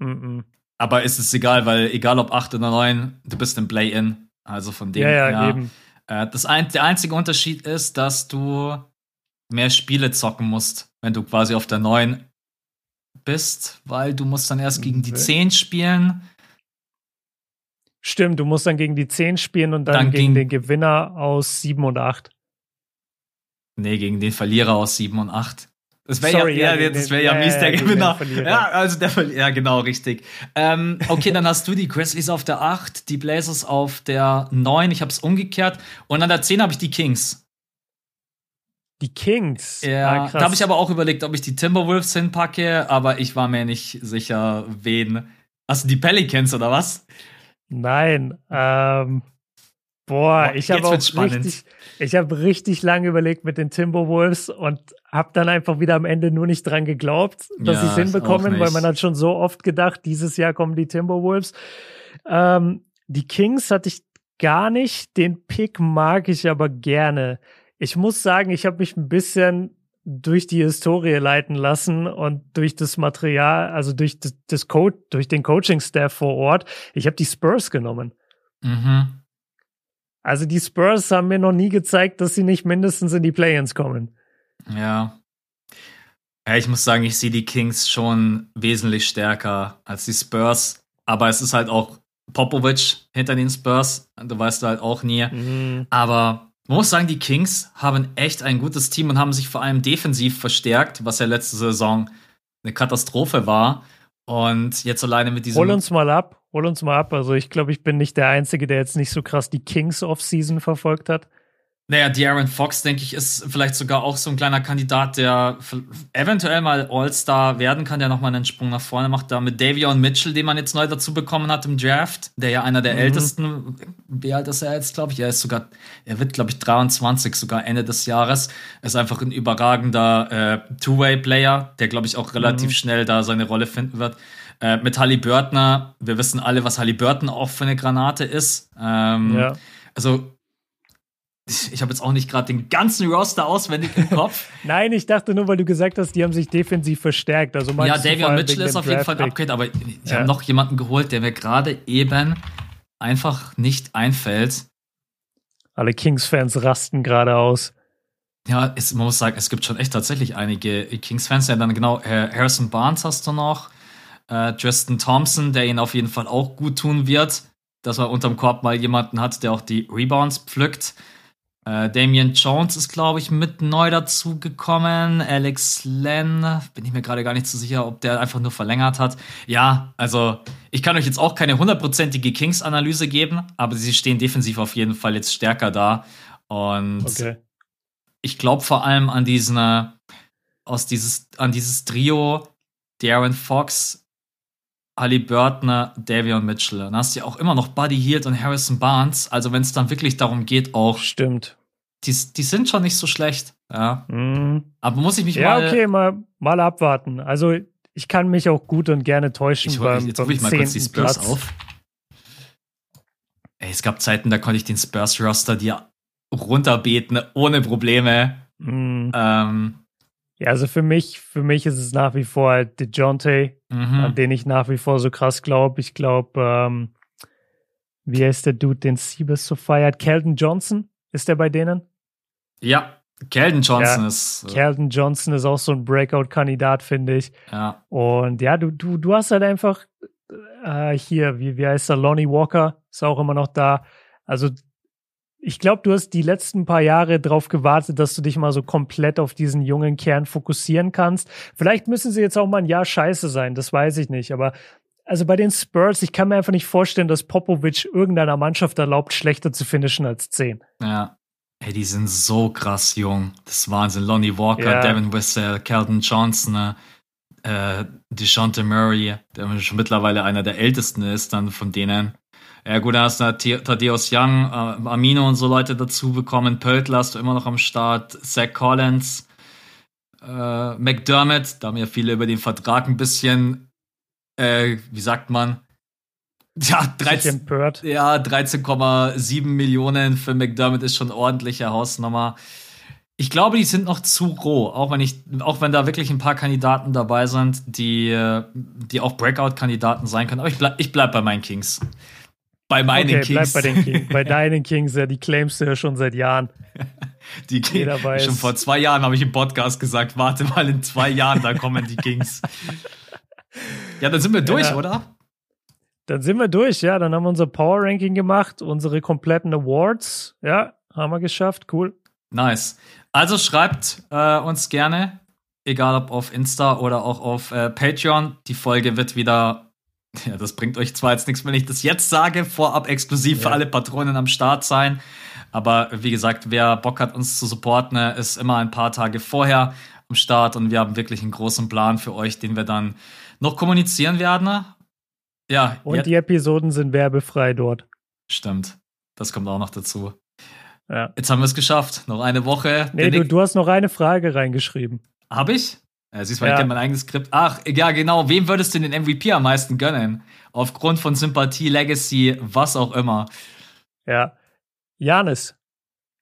M -m. Aber ist es egal, weil egal ob 8 oder 9, du bist im Play-In. Also von dem ja, ja, ja. Eben. Äh, das ein, der einzige Unterschied ist, dass du mehr Spiele zocken musst, wenn du quasi auf der 9 bist, weil du musst dann erst gegen die 10 spielen. Stimmt, du musst dann gegen die 10 spielen und dann, dann gegen den Gewinner aus 7 und 8. Nee, gegen den Verlierer aus 7 und 8. Das wäre ja, ja, das wär ja mies der Gewinner. Ja, also der Verlierer, ja, genau, richtig. Ähm, okay, dann hast du die Grizzlies auf der 8, die Blazers auf der 9, ich habe es umgekehrt. Und an der 10 habe ich die Kings. Die Kings. Ja, ah, da habe ich aber auch überlegt, ob ich die Timberwolves hinpacke, aber ich war mir nicht sicher, wen. Hast du die Pelicans oder was? Nein. Ähm, boah, ich habe auch richtig, ich habe richtig lange überlegt mit den Timberwolves und habe dann einfach wieder am Ende nur nicht dran geglaubt, dass ja, sie es hinbekommen, weil man hat schon so oft gedacht, dieses Jahr kommen die Timberwolves. Ähm, die Kings hatte ich gar nicht. Den Pick mag ich aber gerne ich muss sagen, ich habe mich ein bisschen durch die Historie leiten lassen und durch das Material, also durch das, das Code, durch den Coaching-Staff vor Ort. Ich habe die Spurs genommen. Mhm. Also die Spurs haben mir noch nie gezeigt, dass sie nicht mindestens in die Play-ins kommen. Ja. Ja, ich muss sagen, ich sehe die Kings schon wesentlich stärker als die Spurs. Aber es ist halt auch Popovic hinter den Spurs. Du weißt halt auch nie. Mhm. Aber man muss sagen, die Kings haben echt ein gutes Team und haben sich vor allem defensiv verstärkt, was ja letzte Saison eine Katastrophe war. Und jetzt alleine mit diesem. Hol uns mal ab, hol uns mal ab. Also ich glaube, ich bin nicht der Einzige, der jetzt nicht so krass die Kings Offseason verfolgt hat. Naja, De'Aaron Fox, denke ich, ist vielleicht sogar auch so ein kleiner Kandidat, der eventuell mal All-Star werden kann, der nochmal einen Sprung nach vorne macht. Da mit Davion Mitchell, den man jetzt neu dazu bekommen hat im Draft, der ja einer der mhm. ältesten, wie alt ist er jetzt, glaube ich? Er ist sogar, er wird, glaube ich, 23, sogar Ende des Jahres. Er ist einfach ein überragender äh, Two-Way-Player, der, glaube ich, auch relativ mhm. schnell da seine Rolle finden wird. Äh, mit Halliburton, wir wissen alle, was Halliburton auch für eine Granate ist. Ähm, ja. Also ich habe jetzt auch nicht gerade den ganzen Roster auswendig im Kopf. Nein, ich dachte nur, weil du gesagt hast, die haben sich defensiv verstärkt. Also ja, Davion Mitchell ist auf jeden Fall ein Upgrade, aber ich ja. habe noch jemanden geholt, der mir gerade eben einfach nicht einfällt. Alle Kings-Fans rasten gerade aus. Ja, es, man muss sagen, es gibt schon echt tatsächlich einige Kings-Fans. Ja, dann genau, Harrison Barnes hast du noch, äh, Tristan Thompson, der ihn auf jeden Fall auch gut tun wird, dass er unterm Korb mal jemanden hat, der auch die Rebounds pflückt. Äh, Damian Jones ist, glaube ich, mit neu dazugekommen. Alex Len, bin ich mir gerade gar nicht so sicher, ob der einfach nur verlängert hat. Ja, also ich kann euch jetzt auch keine hundertprozentige Kings-Analyse geben, aber sie stehen defensiv auf jeden Fall jetzt stärker da. Und okay. ich glaube vor allem an diesen, äh, aus dieses, an dieses Trio Darren Fox, Halliburton, Davion Mitchell. Dann hast du ja auch immer noch Buddy Hield und Harrison Barnes. Also wenn es dann wirklich darum geht, auch. Stimmt. Die, die sind schon nicht so schlecht. Ja. Mhm. Aber muss ich mich ja, mal. Ja, okay, mal, mal abwarten. Also ich kann mich auch gut und gerne täuschen. Ich, beim, jetzt rufe ich mal kurz die Spurs Platz. auf. Ey, es gab Zeiten, da konnte ich den Spurs-Roster dir runterbeten, ohne Probleme. Mhm. Ähm, ja, also für mich, für mich ist es nach wie vor halt DeJounte, mhm. an den ich nach wie vor so krass glaube. Ich glaube, ähm, wie heißt der Dude, den Siebes so feiert? Kelton Johnson, ist der bei denen? Ja, Kelton Johnson ja, ist. Äh Kelton Johnson ist auch so ein Breakout-Kandidat, finde ich. Ja. Und ja, du, du, du hast halt einfach äh, hier, wie, wie heißt er? Lonnie Walker ist auch immer noch da. Also ich glaube, du hast die letzten paar Jahre darauf gewartet, dass du dich mal so komplett auf diesen jungen Kern fokussieren kannst. Vielleicht müssen sie jetzt auch mal ein Jahr scheiße sein, das weiß ich nicht. Aber also bei den Spurs, ich kann mir einfach nicht vorstellen, dass Popovic irgendeiner Mannschaft erlaubt, schlechter zu finishen als 10. Ja. Ey, die sind so krass jung. Das ist Wahnsinn. Lonnie Walker, ja. Devin Wessel, Kelton Johnson, äh, DeShante Murray, der schon mittlerweile einer der ältesten ist, dann von denen. Ja gut, da hast du Thaddeus Young, äh, Amino und so Leute dazu bekommen. Pöltler hast du immer noch am Start. Zach Collins, äh, McDermott, da haben ja viele über den Vertrag ein bisschen, äh, wie sagt man, ja, 13, ja 13,7 Millionen für McDermott ist schon ordentliche Hausnummer. Ich glaube, die sind noch zu roh, auch wenn ich, auch wenn da wirklich ein paar Kandidaten dabei sind, die, die auch Breakout-Kandidaten sein können. Aber ich bleib, ich bleib bei meinen Kings. Bei meinen okay, Kings. Bleib bei den Kings. Bei deinen Kings, ja, die claimst du ja schon seit Jahren. Die Jeder Schon vor zwei Jahren habe ich im Podcast gesagt, warte mal, in zwei Jahren, da kommen die Kings. ja, dann sind wir durch, ja. oder? Dann sind wir durch, ja. Dann haben wir unser Power Ranking gemacht, unsere kompletten Awards. Ja, haben wir geschafft. Cool. Nice. Also schreibt äh, uns gerne, egal ob auf Insta oder auch auf äh, Patreon. Die Folge wird wieder ja, das bringt euch zwar jetzt nichts, wenn ich das jetzt sage, vorab exklusiv ja. für alle Patronen am Start sein. Aber wie gesagt, wer Bock hat, uns zu supporten, ist immer ein paar Tage vorher am Start und wir haben wirklich einen großen Plan für euch, den wir dann noch kommunizieren werden. Ja. Und die Episoden sind werbefrei dort. Stimmt. Das kommt auch noch dazu. Ja. Jetzt haben wir es geschafft. Noch eine Woche. Nee, du, du hast noch eine Frage reingeschrieben. Habe ich? Ja, siehst du, ja. ich kenne mein eigenes Skript. Ach, ja, genau. Wem würdest du den MVP am meisten gönnen? Aufgrund von Sympathie, Legacy, was auch immer. Ja. Janis.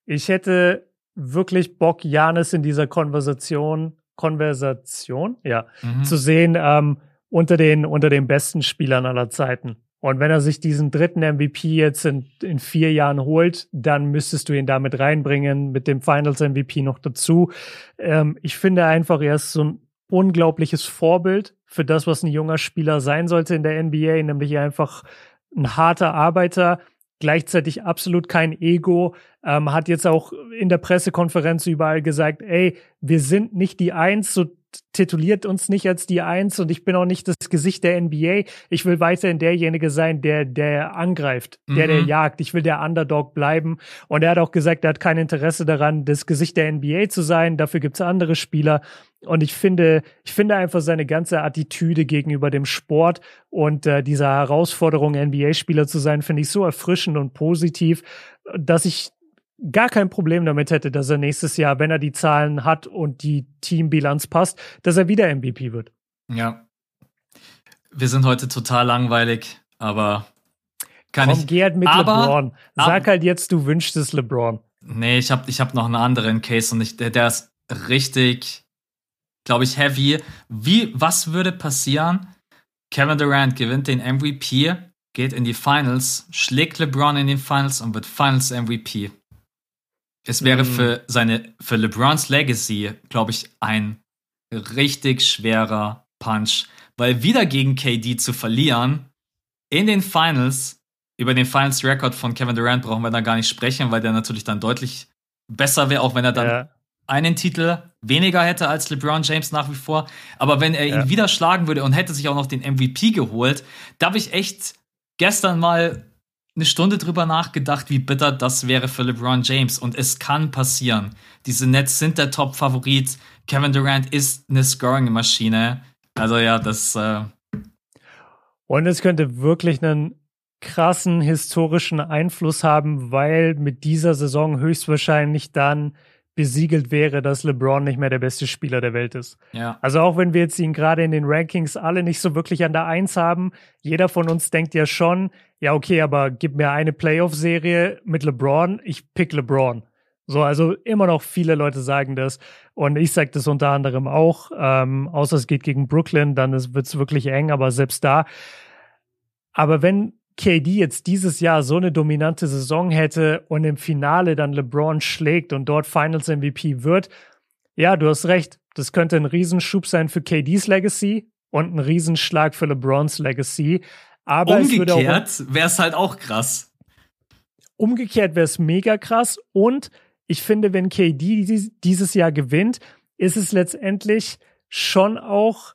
Ich hätte wirklich Bock, Janis in dieser Konversation, Konversation, ja, mhm. zu sehen, ähm, unter den, unter den besten Spielern aller Zeiten. Und wenn er sich diesen dritten MVP jetzt in, in vier Jahren holt, dann müsstest du ihn damit reinbringen, mit dem Finals MVP noch dazu. Ähm, ich finde einfach, er ist so ein unglaubliches Vorbild für das, was ein junger Spieler sein sollte in der NBA, nämlich einfach ein harter Arbeiter, gleichzeitig absolut kein Ego, ähm, hat jetzt auch in der Pressekonferenz überall gesagt, ey, wir sind nicht die Eins, so tituliert uns nicht als die Eins und ich bin auch nicht das Gesicht der NBA. Ich will weiterhin derjenige sein, der, der angreift, der, mhm. der jagt. Ich will der Underdog bleiben. Und er hat auch gesagt, er hat kein Interesse daran, das Gesicht der NBA zu sein. Dafür gibt's andere Spieler. Und ich finde, ich finde einfach seine ganze Attitüde gegenüber dem Sport und äh, dieser Herausforderung, NBA-Spieler zu sein, finde ich so erfrischend und positiv, dass ich gar kein Problem damit hätte, dass er nächstes Jahr, wenn er die Zahlen hat und die Teambilanz passt, dass er wieder MVP wird. Ja. Wir sind heute total langweilig, aber kann Komm, ich. geh halt mit aber, LeBron. Sag halt jetzt, du wünschst es LeBron. Nee, ich habe ich hab noch einen anderen Case und ich, der, der ist richtig, glaube ich, heavy. Wie, was würde passieren? Kevin Durant gewinnt den MVP, geht in die Finals, schlägt LeBron in den Finals und wird Finals MVP. Es wäre mhm. für seine, für LeBrons Legacy, glaube ich, ein richtig schwerer Punch. Weil wieder gegen KD zu verlieren in den Finals, über den Finals-Record von Kevin Durant brauchen wir da gar nicht sprechen, weil der natürlich dann deutlich besser wäre, auch wenn er dann ja. einen Titel weniger hätte als LeBron James nach wie vor. Aber wenn er ihn ja. wieder schlagen würde und hätte sich auch noch den MVP geholt, da habe ich echt gestern mal eine Stunde drüber nachgedacht, wie bitter das wäre für LeBron James. Und es kann passieren. Diese Nets sind der Top-Favorit. Kevin Durant ist eine Scoring-Maschine. Also ja, das. Äh und es könnte wirklich einen krassen historischen Einfluss haben, weil mit dieser Saison höchstwahrscheinlich dann besiegelt wäre, dass LeBron nicht mehr der beste Spieler der Welt ist. Ja. Also auch wenn wir jetzt ihn gerade in den Rankings alle nicht so wirklich an der Eins haben, jeder von uns denkt ja schon, ja okay, aber gib mir eine Playoff-Serie mit LeBron, ich pick LeBron. So, also immer noch viele Leute sagen das und ich sage das unter anderem auch, ähm, außer es geht gegen Brooklyn, dann wird es wirklich eng, aber selbst da. Aber wenn KD jetzt dieses Jahr so eine dominante Saison hätte und im Finale dann LeBron schlägt und dort Finals MVP wird, ja, du hast recht. Das könnte ein Riesenschub sein für KDs Legacy und ein Riesenschlag für LeBrons Legacy. Aber umgekehrt wäre es halt auch krass. Umgekehrt wäre es mega krass. Und ich finde, wenn KD dieses Jahr gewinnt, ist es letztendlich schon auch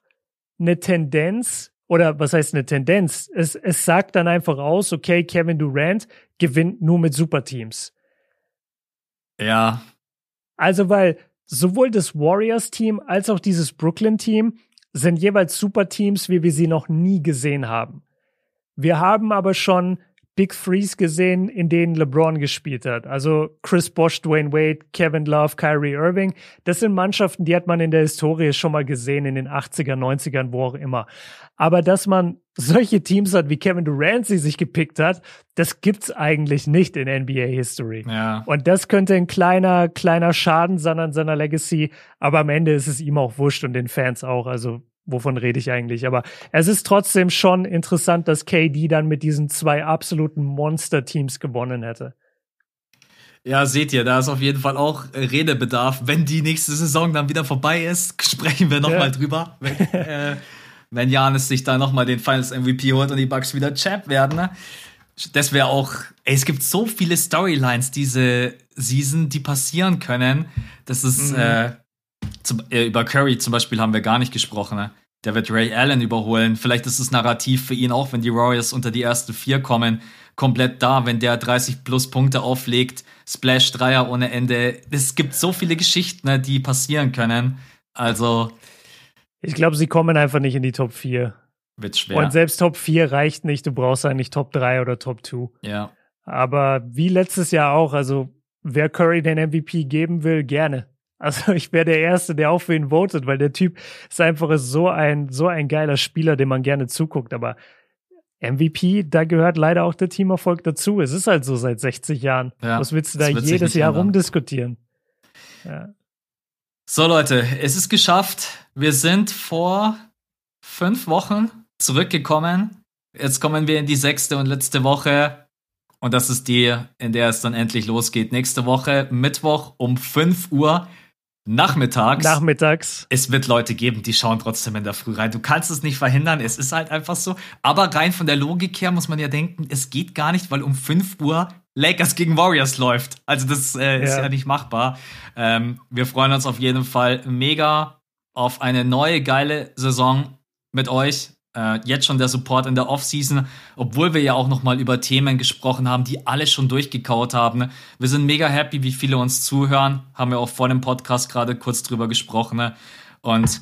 eine Tendenz, oder was heißt eine Tendenz? Es, es sagt dann einfach aus, okay, Kevin Durant gewinnt nur mit Superteams. Ja. Also, weil sowohl das Warriors-Team als auch dieses Brooklyn-Team sind jeweils Superteams, wie wir sie noch nie gesehen haben. Wir haben aber schon Big Threes gesehen, in denen LeBron gespielt hat. Also Chris Bosh, Dwayne Wade, Kevin Love, Kyrie Irving. Das sind Mannschaften, die hat man in der Historie schon mal gesehen, in den 80er, 90ern, wo auch immer. Aber dass man solche Teams hat, wie Kevin Durant sie sich gepickt hat, das gibt's eigentlich nicht in NBA History. Ja. Und das könnte ein kleiner, kleiner Schaden sein an seiner Legacy. Aber am Ende ist es ihm auch wurscht und den Fans auch. Also wovon rede ich eigentlich? Aber es ist trotzdem schon interessant, dass KD dann mit diesen zwei absoluten Monster-Teams gewonnen hätte. Ja, seht ihr, da ist auf jeden Fall auch Redebedarf. Wenn die nächste Saison dann wieder vorbei ist, sprechen wir nochmal ja. drüber. Wenn, äh, wenn Janis sich da nochmal den Finals MVP holt und die Bucks wieder Champ werden. Ne? Das wäre auch, ey, es gibt so viele Storylines diese Season, die passieren können. Das ist, mhm. äh, zum, äh, über Curry zum Beispiel haben wir gar nicht gesprochen. Ne? Der wird Ray Allen überholen. Vielleicht ist das Narrativ für ihn auch, wenn die Warriors unter die ersten vier kommen, komplett da, wenn der 30 plus Punkte auflegt, Splash Dreier ohne Ende. Es gibt so viele Geschichten, ne, die passieren können. Also. Ich glaube, sie kommen einfach nicht in die Top 4. Wird schwer. Und selbst Top 4 reicht nicht. Du brauchst eigentlich Top 3 oder Top 2. Ja. Aber wie letztes Jahr auch, also wer Curry den MVP geben will, gerne. Also ich wäre der Erste, der auch für ihn votet, weil der Typ ist einfach so ein, so ein geiler Spieler, dem man gerne zuguckt. Aber MVP, da gehört leider auch der Teamerfolg dazu. Es ist halt so seit 60 Jahren. Ja, Was willst du da jedes Jahr ändern. rumdiskutieren? Ja. So Leute, es ist geschafft. Wir sind vor fünf Wochen zurückgekommen. Jetzt kommen wir in die sechste und letzte Woche. Und das ist die, in der es dann endlich losgeht. Nächste Woche, Mittwoch um 5 Uhr nachmittags. Nachmittags. Es wird Leute geben, die schauen trotzdem in der Früh rein. Du kannst es nicht verhindern, es ist halt einfach so. Aber rein von der Logik her muss man ja denken, es geht gar nicht, weil um 5 Uhr Lakers gegen Warriors läuft. Also das äh, ist ja. ja nicht machbar. Ähm, wir freuen uns auf jeden Fall mega. auf eine neue geile Saison mit euch. Äh, jetzt schon der Support in der Offseason, obwohl wir ja auch noch mal über Themen gesprochen haben, die alle schon durchgekaut haben. Wir sind mega happy, wie viele uns zuhören. Haben wir auch vor dem Podcast gerade kurz drüber gesprochen. Und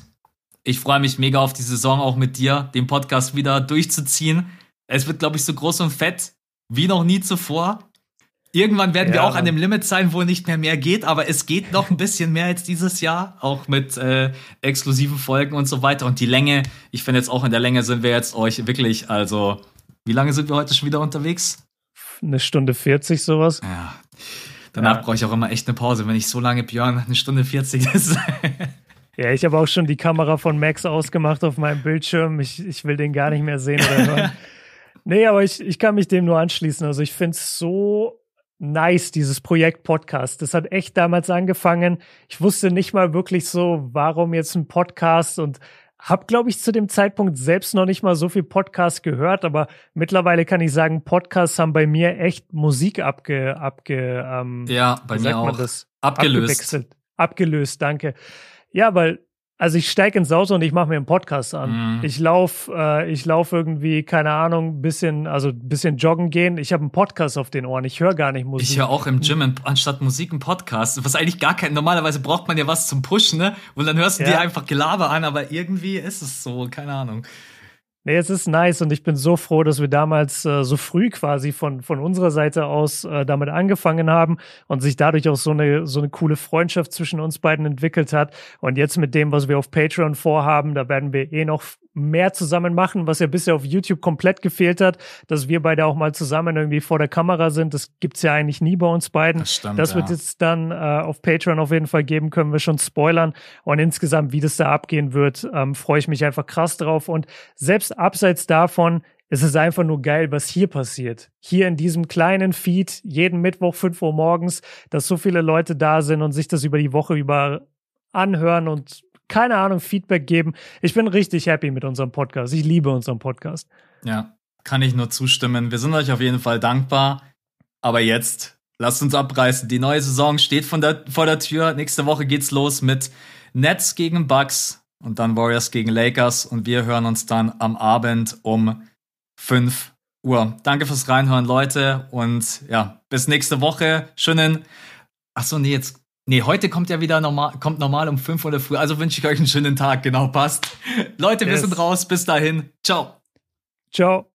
ich freue mich mega auf die Saison auch mit dir, den Podcast wieder durchzuziehen. Es wird, glaube ich, so groß und fett wie noch nie zuvor. Irgendwann werden ja, wir auch an dem Limit sein, wo nicht mehr mehr geht, aber es geht noch ein bisschen mehr als dieses Jahr, auch mit äh, exklusiven Folgen und so weiter. Und die Länge, ich finde jetzt auch in der Länge sind wir jetzt euch wirklich, also, wie lange sind wir heute schon wieder unterwegs? Eine Stunde 40, sowas. Ja. Danach ja. brauche ich auch immer echt eine Pause, wenn ich so lange Björn eine Stunde 40 ist. Ja, ich habe auch schon die Kamera von Max ausgemacht auf meinem Bildschirm. Ich, ich will den gar nicht mehr sehen oder hören. nee, aber ich, ich kann mich dem nur anschließen. Also ich finde es so nice, dieses Projekt Podcast. Das hat echt damals angefangen. Ich wusste nicht mal wirklich so, warum jetzt ein Podcast und habe, glaube ich, zu dem Zeitpunkt selbst noch nicht mal so viel Podcast gehört, aber mittlerweile kann ich sagen, Podcasts haben bei mir echt Musik abge, abge ähm, ja, bei mir auch abgelöst. Abgelöst, danke. Ja, weil also ich steige ins Auto und ich mache mir einen Podcast an. Mhm. Ich laufe, äh, ich laufe irgendwie, keine Ahnung, bisschen, also bisschen joggen gehen. Ich habe einen Podcast auf den Ohren. Ich höre gar nicht Musik. Ich höre auch im Gym anstatt Musik einen Podcast. Was eigentlich gar kein. Normalerweise braucht man ja was zum Pushen, ne? Und dann hörst du ja. dir einfach Gelaber an, aber irgendwie ist es so, keine Ahnung. Nee, es ist nice und ich bin so froh, dass wir damals äh, so früh quasi von, von unserer Seite aus äh, damit angefangen haben und sich dadurch auch so eine, so eine coole Freundschaft zwischen uns beiden entwickelt hat. Und jetzt mit dem, was wir auf Patreon vorhaben, da werden wir eh noch mehr zusammen machen, was ja bisher auf YouTube komplett gefehlt hat, dass wir beide auch mal zusammen irgendwie vor der Kamera sind. Das gibt's ja eigentlich nie bei uns beiden. Das, stimmt, das wird ja. jetzt dann äh, auf Patreon auf jeden Fall geben, können wir schon spoilern. Und insgesamt, wie das da abgehen wird, ähm, freue ich mich einfach krass drauf. Und selbst abseits davon, es ist einfach nur geil, was hier passiert. Hier in diesem kleinen Feed, jeden Mittwoch 5 Uhr morgens, dass so viele Leute da sind und sich das über die Woche über anhören und keine Ahnung, Feedback geben. Ich bin richtig happy mit unserem Podcast. Ich liebe unseren Podcast. Ja, kann ich nur zustimmen. Wir sind euch auf jeden Fall dankbar. Aber jetzt lasst uns abreißen. Die neue Saison steht der, vor der Tür. Nächste Woche geht's los mit Nets gegen Bucks und dann Warriors gegen Lakers. Und wir hören uns dann am Abend um 5 Uhr. Danke fürs Reinhören, Leute. Und ja, bis nächste Woche. Schönen. Achso, nee, jetzt Nee, heute kommt ja wieder normal, kommt normal um 5 Uhr früh. Also wünsche ich euch einen schönen Tag. Genau, passt. Leute, yes. wir sind raus. Bis dahin. Ciao. Ciao.